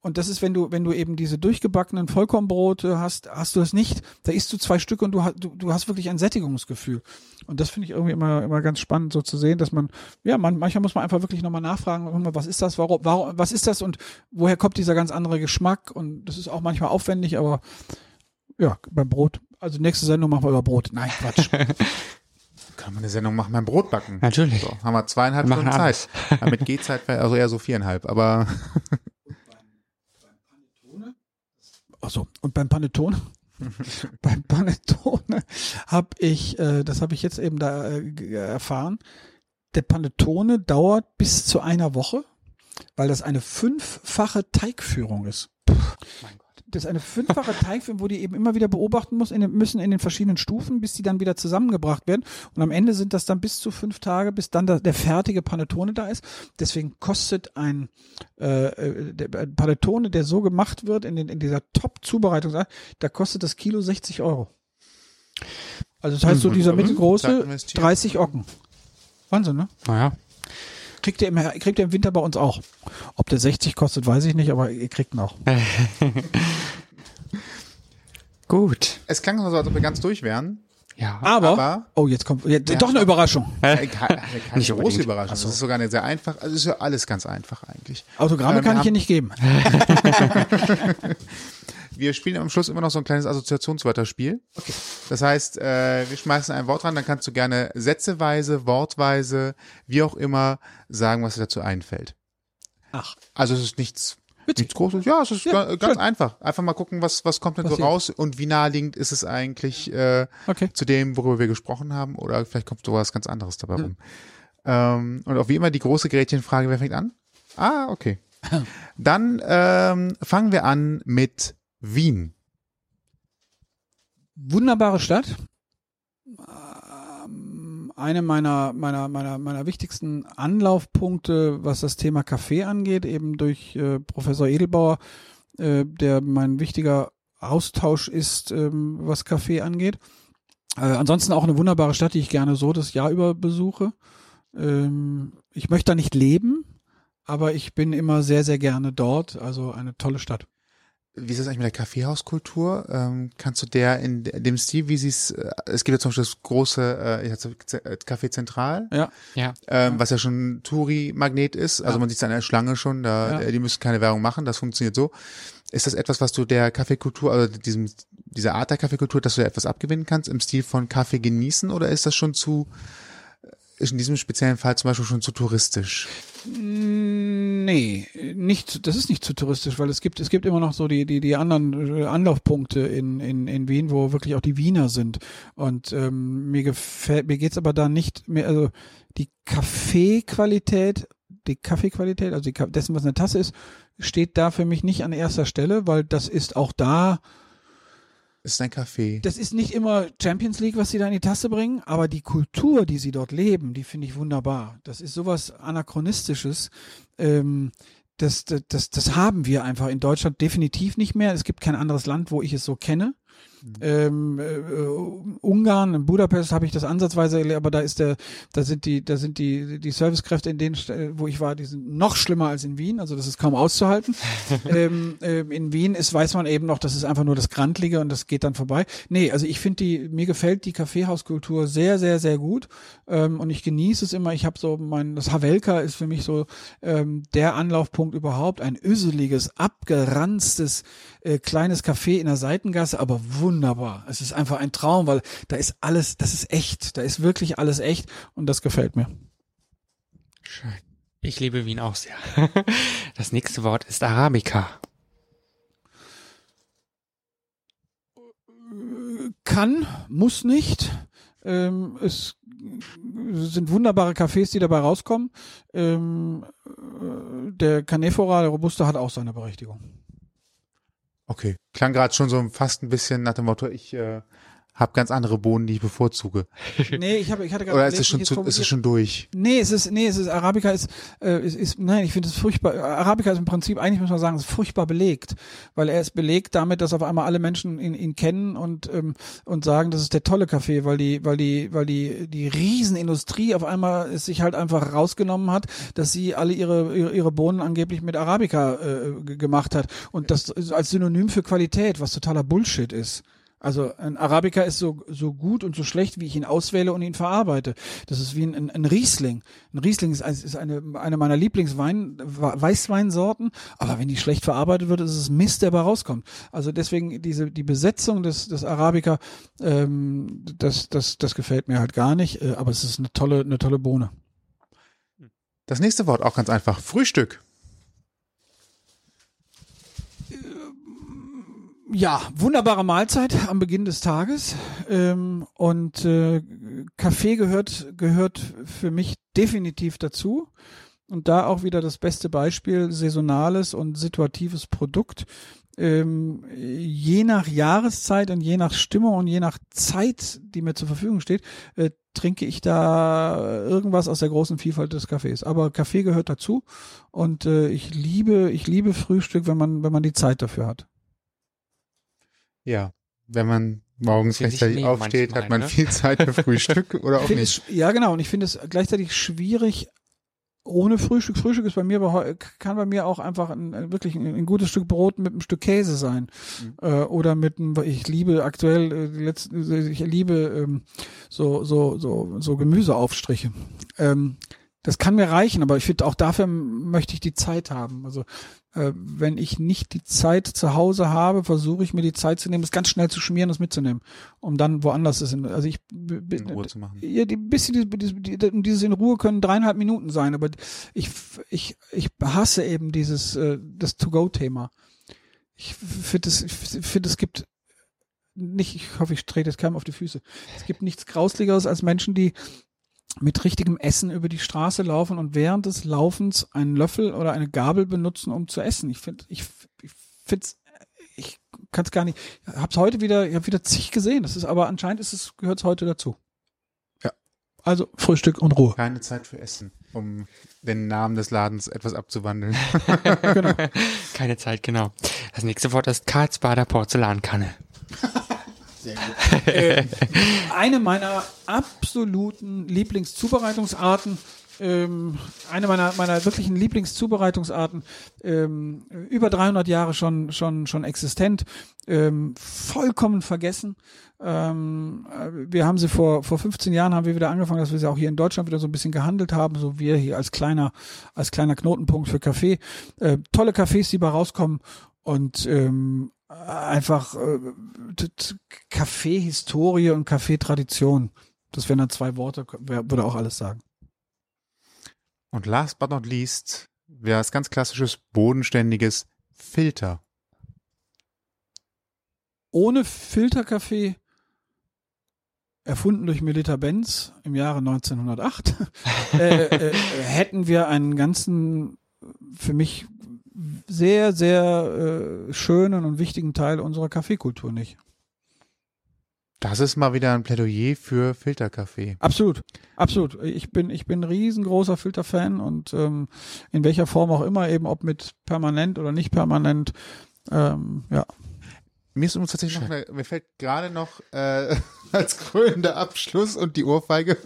Und das ist, wenn du, wenn du eben diese durchgebackenen Vollkornbrote hast, hast du das nicht. Da isst du zwei Stücke und du, hast du, du hast wirklich ein Sättigungsgefühl. Und das finde ich irgendwie immer, immer ganz spannend, so zu sehen, dass man, ja, man, manchmal muss man einfach wirklich nochmal nachfragen, was ist das, warum, warum, was ist das und woher kommt dieser ganz andere Geschmack? Und das ist auch manchmal aufwendig, aber ja, beim Brot. Also nächste Sendung machen wir über Brot. Nein, Quatsch. Kann man eine Sendung machen beim Brotbacken. Natürlich. So, haben wir zweieinhalb Wir Stunden. Zeit. Ja, mit Gehzeit wäre also eher so viereinhalb, aber Ach so. Und beim Panettone? beim Panettone habe ich, äh, das habe ich jetzt eben da äh, g- erfahren, der Panettone dauert bis zu einer Woche, weil das eine fünffache Teigführung ist. Das ist eine fünffache Teigführung, wo die eben immer wieder beobachten muss, in den, müssen in den verschiedenen Stufen, bis die dann wieder zusammengebracht werden. Und am Ende sind das dann bis zu fünf Tage, bis dann da, der fertige Panettone da ist. Deswegen kostet ein, äh, äh, der ein Panettone, der so gemacht wird, in, den, in dieser Top-Zubereitung, da kostet das Kilo 60 Euro. Also das heißt so Mhm. dieser Mhm. mittelgroße Zeit investiert. 30 Ocken. Wahnsinn, ne? Naja. Kriegt ihr, im, kriegt ihr im Winter bei uns auch. Ob der 60 kostet, weiß ich nicht, aber ihr kriegt ihn auch. Gut. es klang so, als ob wir ganz durch wären. Ja. Aber, Aber- oh, jetzt kommt ja, doch eine. Überraschung. Ke- Keine Nicht große unbedingt. Überraschung. Das ist sogar eine sehr einfach. Also ist ja alles ganz einfach eigentlich. Autogramme Ähm, kann ich hier nicht geben. Wir spielen am Schluss immer noch so ein kleines Assoziationswörterspiel. Okay. Das heißt, äh, wir schmeißen ein Wort ran, dann kannst du gerne sätzeweise, wortweise, wie auch immer sagen, was dir dazu einfällt. Ach. Also es ist nichts, nichts Großes. Ja, es ist Ja, ga- ganz schön. einfach. Einfach mal gucken, was, was kommt denn so raus und wie naheliegend ist es eigentlich äh, Okay. zu dem, worüber wir gesprochen haben oder vielleicht kommt sowas ganz anderes dabei rum. Ähm, und auch wie immer die große Gretchenfrage, wer fängt an? Ah, okay. Dann ähm, fangen wir an mit Wien. Wunderbare Stadt. Ähm, Eine meiner, meiner, meiner, meiner wichtigsten Anlaufpunkte, was das Thema Kaffee angeht, eben durch äh, Professor Edelbauer, äh, der mein wichtiger Austausch ist, ähm, was Kaffee angeht. Äh, ansonsten auch eine wunderbare Stadt, die ich gerne so das Jahr über besuche. Ähm, ich möchte da nicht leben, aber ich bin immer sehr, sehr gerne dort. Also eine tolle Stadt. Wie ist das eigentlich mit der Kaffeehauskultur? Ähm, kannst du der in dem Stil, wie sie es, äh, es gibt ja zum Beispiel das große äh, ich hatte Z- Café Zentral, Ja. Ja. ähm, was ja schon ein Touri-Magnet ist. Also Ja. man sieht es an der Schlange schon, da, Ja. äh, die müssen keine Werbung machen, das funktioniert so. Ist das etwas, was du der Kaffeekultur, also diesem, dieser Art der Kaffeekultur, dass du da etwas abgewinnen kannst im Stil von Kaffee genießen oder ist das schon zu, ist in diesem speziellen Fall zum Beispiel schon zu touristisch? Nee, nicht, das ist nicht zu touristisch, weil es gibt, es gibt immer noch so die, die, die anderen äh, Anlaufpunkte in, in, in Wien, wo wirklich auch die Wiener sind. Und ähm, mir gefällt, mir geht's aber da nicht mehr, also die Kaffeequalität, die Kaffeequalität, also die, dessen, was in der Tasse ist, steht da für mich nicht an erster Stelle, weil das ist auch da Ist ein Kaffee. das ist nicht immer Champions League, was sie da in die Tasse bringen, aber die Kultur, die sie dort leben, die finde ich wunderbar. Das ist sowas Anachronistisches. Ähm, das, das, das, das haben wir einfach in Deutschland definitiv nicht mehr. Es gibt kein anderes Land, wo ich es so kenne. Ähm, äh, Ungarn, in Budapest habe ich das ansatzweise erlebt, aber da ist der, da sind die, da sind die, die Servicekräfte in denen, wo ich war, die sind noch schlimmer als in Wien, also das ist kaum auszuhalten. ähm, ähm, in Wien ist, weiß man eben noch, das ist einfach nur das Grantlige und das geht dann vorbei. Nee, also ich finde die, mir gefällt die Kaffeehauskultur sehr, sehr, sehr gut ähm, und ich genieße es immer. Ich habe so mein, das Havelka ist für mich so ähm, der Anlaufpunkt überhaupt, ein öseliges, abgeranztes, äh, kleines Café in der Seitengasse, aber wunderbar. Es ist einfach ein Traum, weil da ist alles, das ist echt, da ist wirklich alles echt und das gefällt mir. Schön. Ich liebe Wien auch sehr. Das nächste Wort ist Arabica. Kann, muss nicht. Ähm, es sind wunderbare Cafés, die dabei rauskommen. Ähm, äh, der Canefora, der Robusta, hat auch seine Berechtigung. Okay. Klang gerade schon so fast ein bisschen nach dem Motto, ich äh, habe ganz andere Bohnen, die ich bevorzuge. Nee, ich, hab, ich hatte gerade Oder ist es schon, zu, ist es schon durch? Nee, es ist, nee, es ist, Arabica ist, äh, ist, ist nein, ich finde es furchtbar, Arabica ist im Prinzip, eigentlich muss man sagen, ist furchtbar belegt, weil er ist belegt damit, dass auf einmal alle Menschen ihn, ihn kennen und, ähm, und sagen, das ist der tolle Kaffee, weil die, weil die, weil die, die Riesenindustrie auf einmal es sich halt einfach rausgenommen hat, dass sie alle ihre, ihre, ihre Bohnen angeblich mit Arabica äh, gemacht hat und das als Synonym für Qualität, was totaler Bullshit ist. Also ein Arabica ist so, so gut und so schlecht, wie ich ihn auswähle und ihn verarbeite. Das ist wie ein, ein, ein Riesling. Ein Riesling ist, ist eine, eine meiner Lieblingswein, Weißweinsorten, aber wenn die schlecht verarbeitet wird, ist es Mist, der dabei rauskommt. Also deswegen diese die Besetzung des, des Arabica, ähm, das, das, das gefällt mir halt gar nicht, äh, aber es ist eine tolle, eine tolle Bohne. Das nächste Wort auch ganz einfach. Frühstück. Ja, wunderbare Mahlzeit am Beginn des Tages. Ähm, und äh, Kaffee gehört, gehört für mich definitiv dazu. Und da auch wieder das beste Beispiel, saisonales und situatives Produkt. Ähm, je nach Jahreszeit und je nach Stimmung und je nach Zeit, die mir zur Verfügung steht, äh, trinke ich da irgendwas aus der großen Vielfalt des Kaffees. Aber Kaffee gehört dazu und äh, ich liebe, ich liebe Frühstück, wenn man, wenn man die Zeit dafür hat. Ja, wenn man morgens rechtzeitig aufsteht, manchmal, hat man ne? viel Zeit für Frühstück oder auch nicht. Es, ja, genau. Und ich finde es gleichzeitig schwierig ohne Frühstück. Frühstück ist bei mir kann bei mir auch einfach ein, wirklich ein, ein gutes Stück Brot mit einem Stück Käse sein mhm. äh, oder mit einem. Ich liebe aktuell äh, letzten, ich liebe ähm, so so so so Gemüseaufstriche. Ähm, das kann mir reichen, aber ich finde auch dafür möchte ich die Zeit haben. Also äh, wenn ich nicht die Zeit zu Hause habe, versuche ich mir die Zeit zu nehmen, das ganz schnell zu schmieren, das mitzunehmen, um dann woanders ist. Also ich in Ruhe zu machen. Ja, die bisschen die, die, dieses in Ruhe können dreieinhalb Minuten sein, aber ich ich ich hasse eben dieses äh, das To-Go-Thema. Ich finde es, ich finde es gibt nicht, ich hoffe, ich trete jetzt keinem auf die Füße. Es gibt nichts Grausligeres als Menschen, die mit richtigem Essen über die Straße laufen und während des Laufens einen Löffel oder eine Gabel benutzen, um zu essen. Ich finde, ich, ich finde ich kann es gar nicht. Ich habe es heute wieder, ich habe wieder zig gesehen. Das ist aber anscheinend ist es gehört es heute dazu. Ja. Also Frühstück und Ruhe. Keine Zeit für Essen, um den Namen des Ladens etwas abzuwandeln. genau. Keine Zeit, genau. Das nächste Wort ist Karlsbader Porzellankanne. Sehr gut. äh, eine meiner absoluten Lieblingszubereitungsarten, ähm, eine meiner, meiner wirklichen Lieblingszubereitungsarten, ähm, über 300 Jahre schon, schon, schon existent, ähm, vollkommen vergessen. Ähm, wir haben sie vor, vor 15 Jahren haben wir wieder angefangen, dass wir sie auch hier in Deutschland wieder so ein bisschen gehandelt haben, so wir hier als kleiner, als kleiner Knotenpunkt für Kaffee. Äh, tolle Cafés, die bei rauskommen und ähm, einfach äh, Kaffee-Historie und Kaffee-Tradition. Das wären dann zwei Worte, würde auch alles sagen. Und last but not least wäre es ganz klassisches, bodenständiges Filter. Ohne Filterkaffee, erfunden durch Melita Benz im Jahre 1908, äh, äh, hätten wir einen ganzen, für mich sehr, sehr äh, schönen und wichtigen Teil unserer Kaffeekultur nicht. Das ist mal wieder ein Plädoyer für Filterkaffee. Absolut, absolut. Ich bin, ich bin ein riesengroßer Filterfan und ähm, in welcher Form auch immer, eben ob mit permanent oder nicht permanent. Ähm, ja. Mir ist übrigens tatsächlich noch, eine, mir fällt gerade noch äh, als krönender Abschluss und die Ohrfeige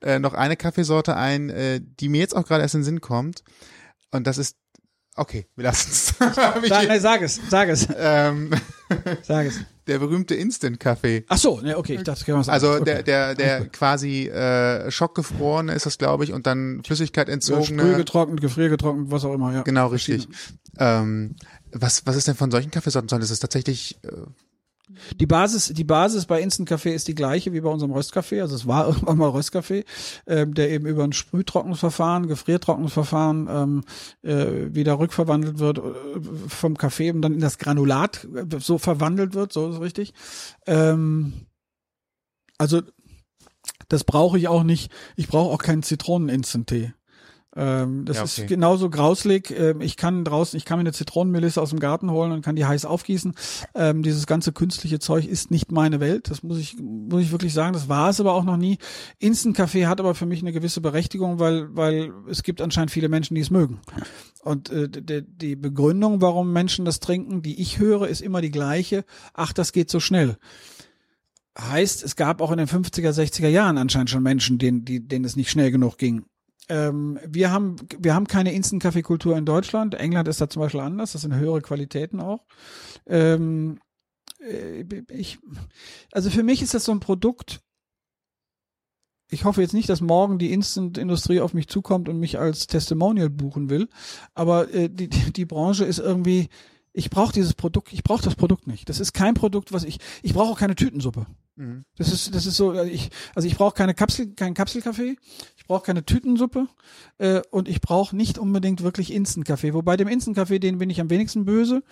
äh, noch eine Kaffeesorte ein, äh, die mir jetzt auch gerade erst in den Sinn kommt. Und das ist, okay, wir lassen es. Sag, nein, sag es, sag es, ähm, sag es. der berühmte Instant-Kaffee. Ach so, ne, okay, ich dachte, kann man sagen. Also okay. der, der, der quasi äh, schockgefrorene ist das, glaube ich, und dann Flüssigkeit entzogene. sprühgetrocknet, gefriergetrocknet, was auch immer, ja. Genau, richtig. Ähm, was, was ist denn von solchen Kaffeesorten? Soll das ist tatsächlich äh, Die Basis, die Basis bei Instant Kaffee ist die gleiche wie bei unserem Röstkaffee. Also es war irgendwann mal Röstkaffee, ähm, der eben über ein Sprühtrocknungsverfahren, Gefriertrocknungsverfahren ähm, äh, wieder rückverwandelt wird äh, vom Kaffee und dann in das Granulat äh, so verwandelt wird, so ist richtig. Ähm, also das brauche ich auch nicht. Ich brauche auch keinen Zitronen-Instant-Tee. Ähm, das Ja, okay. ist genauso grauslig. Ähm, ich kann draußen, ich kann mir eine Zitronenmelisse aus dem Garten holen und kann die heiß aufgießen. Ähm, dieses ganze künstliche Zeug ist nicht meine Welt. Das muss ich, muss ich wirklich sagen. Das war es aber auch noch nie. Instant Kaffee hat aber für mich eine gewisse Berechtigung, weil, weil es gibt anscheinend viele Menschen, die es mögen. Und äh, die, die Begründung, warum Menschen das trinken, die ich höre, ist immer die gleiche. Ach, das geht so schnell. Heißt, es gab auch in den 50er, 60er Jahren anscheinend schon Menschen, denen, die, denen es nicht schnell genug ging. Ähm, wir haben, wir haben keine Instant-Kaffeekultur in Deutschland. England ist da zum Beispiel anders. Das sind höhere Qualitäten auch. Ähm, äh, ich, also für mich ist das so ein Produkt. Ich hoffe jetzt nicht, dass morgen die Instant-Industrie auf mich zukommt und mich als Testimonial buchen will. Aber äh, die, die, die Branche ist irgendwie, ich brauche dieses Produkt, ich brauche das Produkt nicht. Das ist kein Produkt, was ich, ich brauche auch keine Tütensuppe. Mhm. Das ist, das ist so, äh, ich, also ich brauche keine Kapsel, keinen Kapselkaffee, ich brauche keine Tütensuppe äh, und ich brauche nicht unbedingt wirklich Instant-Kaffee. Wobei dem Instant-Kaffee, den bin ich am wenigsten böse,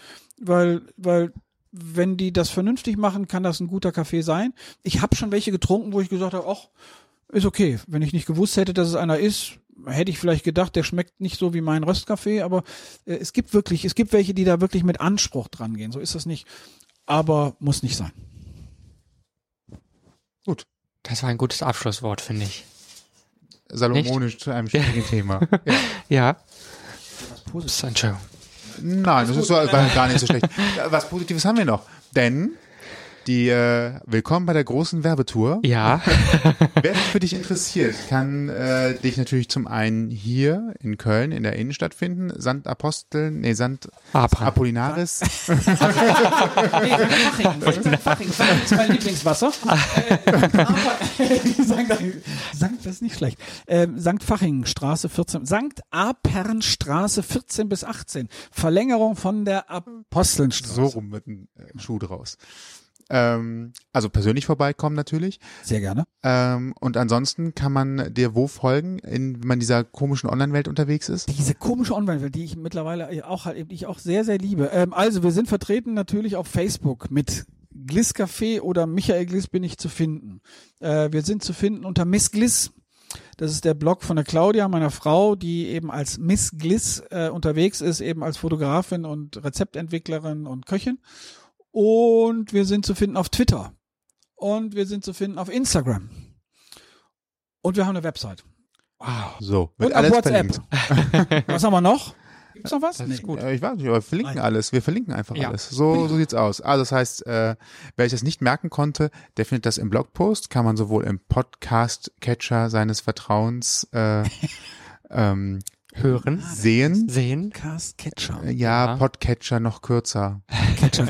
weil, weil wenn die das vernünftig machen, kann das ein guter Kaffee sein. Ich habe schon welche getrunken, wo ich gesagt habe, ach, ist okay. Wenn ich nicht gewusst hätte, dass es einer ist, hätte ich vielleicht gedacht, der schmeckt nicht so wie mein Röstkaffee, aber äh, es gibt wirklich, es gibt welche, die da wirklich mit Anspruch dran gehen. So ist das nicht. Aber muss nicht sein. gut. Das war ein gutes Abschlusswort, finde ich. Salomonisch zu einem schwierigen Thema. Ja. Ja. Sancho. Nein, das ist so, war gar nicht so schlecht. Ja, Was Positives haben wir noch. Denn die äh, Willkommen bei der großen Werbetour. Ja. Wer sich für dich interessiert, kann äh, dich natürlich zum einen hier in Köln in der Innenstadt finden. Sankt Apostel, nee, Sankt Abraham. Apollinaris. Faching, Faching, Faching ist mein Lieblingswasser. Aber, Sankt, Sankt, das ist nicht schlecht. Ähm, Sankt Faching, Straße 14, Sankt Apernstraße 14 bis 18. Verlängerung von der Apostelnstraße. So rum mit dem äh, Schuh draus. Ähm, also persönlich vorbeikommen natürlich. Sehr gerne. Ähm, und ansonsten kann man dir wo folgen, in, wenn man dieser komischen Online-Welt unterwegs ist? Diese komische Online-Welt, die ich mittlerweile auch halt, die ich auch sehr, sehr liebe. Ähm, also, wir sind vertreten natürlich auf Facebook mit Gliss Café oder Michael Gliss bin ich zu finden. Äh, wir sind zu finden unter Miss Gliss. Das ist der Blog von der Claudia, meiner Frau, die eben als Miss Gliss äh, unterwegs ist, eben als Fotografin und Rezeptentwicklerin und Köchin. Und wir sind zu finden auf Twitter. Und wir sind zu finden auf Instagram. Und wir haben eine Website. So, wird Und auf alles WhatsApp. verlinkt. Was haben wir noch? Gibt's noch was? Das ist gut. Äh, ich weiß nicht, aber wir verlinken Nein. alles. Wir verlinken einfach Ja. alles. So, so sieht's aus. Also das heißt, äh, wer sich das nicht merken konnte, der findet das im Blogpost. Kann man sowohl im Podcast-Catcher seines Vertrauens äh, ähm, Hören. sehen. Sehen. Cast Catcher. Äh, Ja, Ja. Podcatcher noch kürzer.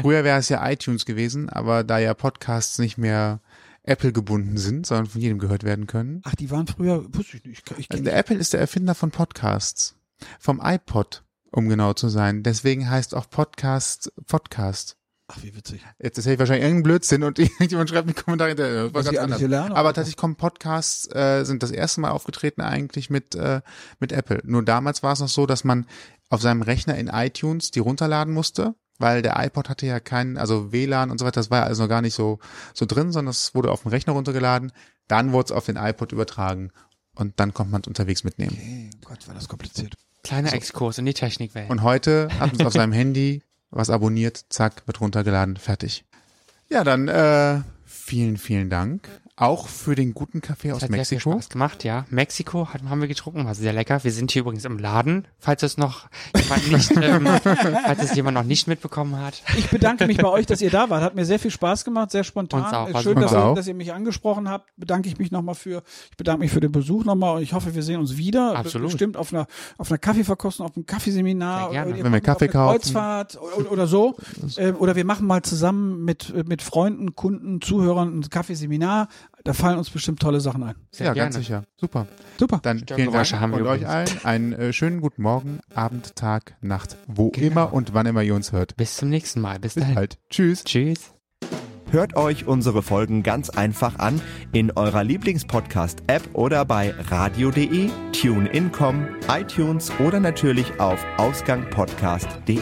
Früher wäre es ja iTunes gewesen, aber da ja Podcasts nicht mehr Apple gebunden sind, sondern von jedem gehört werden können. Ach, die waren früher, wusste ich nicht. Ich, ich, Also Apple ist der Erfinder von Podcasts. Vom iPod, um genau zu sein. Deswegen heißt auch Podcast Podcast. Ach, wie witzig. Jetzt erzähle ich wahrscheinlich irgendeinen Blödsinn und irgendjemand schreibt in die Kommentare, das war Was ganz anders. hier lerne, Aber tatsächlich kommen Podcasts, äh, sind das erste Mal aufgetreten eigentlich mit, äh, mit Apple. Nur damals war es noch so, dass man auf seinem Rechner in iTunes die runterladen musste, weil der iPod hatte ja keinen, also WLAN und so weiter, das war ja also noch gar nicht so, so drin, sondern es wurde auf dem Rechner runtergeladen. Dann wurde es auf den iPod übertragen und dann konnte man es unterwegs mitnehmen. Okay, Gott, war das kompliziert. Kleiner Exkurs in die Technikwelt. Und heute hat man es auf seinem Handy was abonniert, zack, wird runtergeladen, fertig. Ja, dann äh, Vielen, vielen Dank. Auch für den guten Kaffee aus Hat sehr viel Mexiko. Spaß gemacht, ja. Mexiko hat, haben wir getrunken, war sehr lecker. Wir sind hier übrigens im Laden, falls es noch jemand nicht, ähm, falls es jemand noch nicht mitbekommen hat. Ich bedanke mich bei euch, dass ihr da wart. Hat mir sehr viel Spaß gemacht, sehr spontan. Uns auch, war Schön, dass ihr, dass ihr mich angesprochen habt. Bedanke ich mich nochmal für. Ich bedanke mich für den Besuch nochmal und ich hoffe, wir sehen uns wieder. Absolut. Bestimmt auf einer, auf einer Kaffeeverkostung, auf einem Kaffeeseminar. Sehr gerne. Wenn wir Kaffee eine kaufen. Kreuzfahrt oder, oder so. Äh, Oder wir machen mal zusammen mit, mit Freunden, Kunden, Zuhörern ein Kaffeeseminar. Da fallen uns bestimmt tolle Sachen ein. Sehr ja, gerne. ganz sicher. Super. Super. Dann vielen Dank haben wir und euch allen einen äh, schönen guten Morgen, Abend, Tag, Nacht, wo Genau. immer und wann immer ihr uns hört. Bis zum nächsten Mal. Bis Bis dahin. bald. Tschüss. Tschüss. Hört euch unsere Folgen ganz einfach an in eurer Lieblingspodcast-App oder bei radio.de, TuneIn.com, iTunes oder natürlich auf ausgangpodcast.de.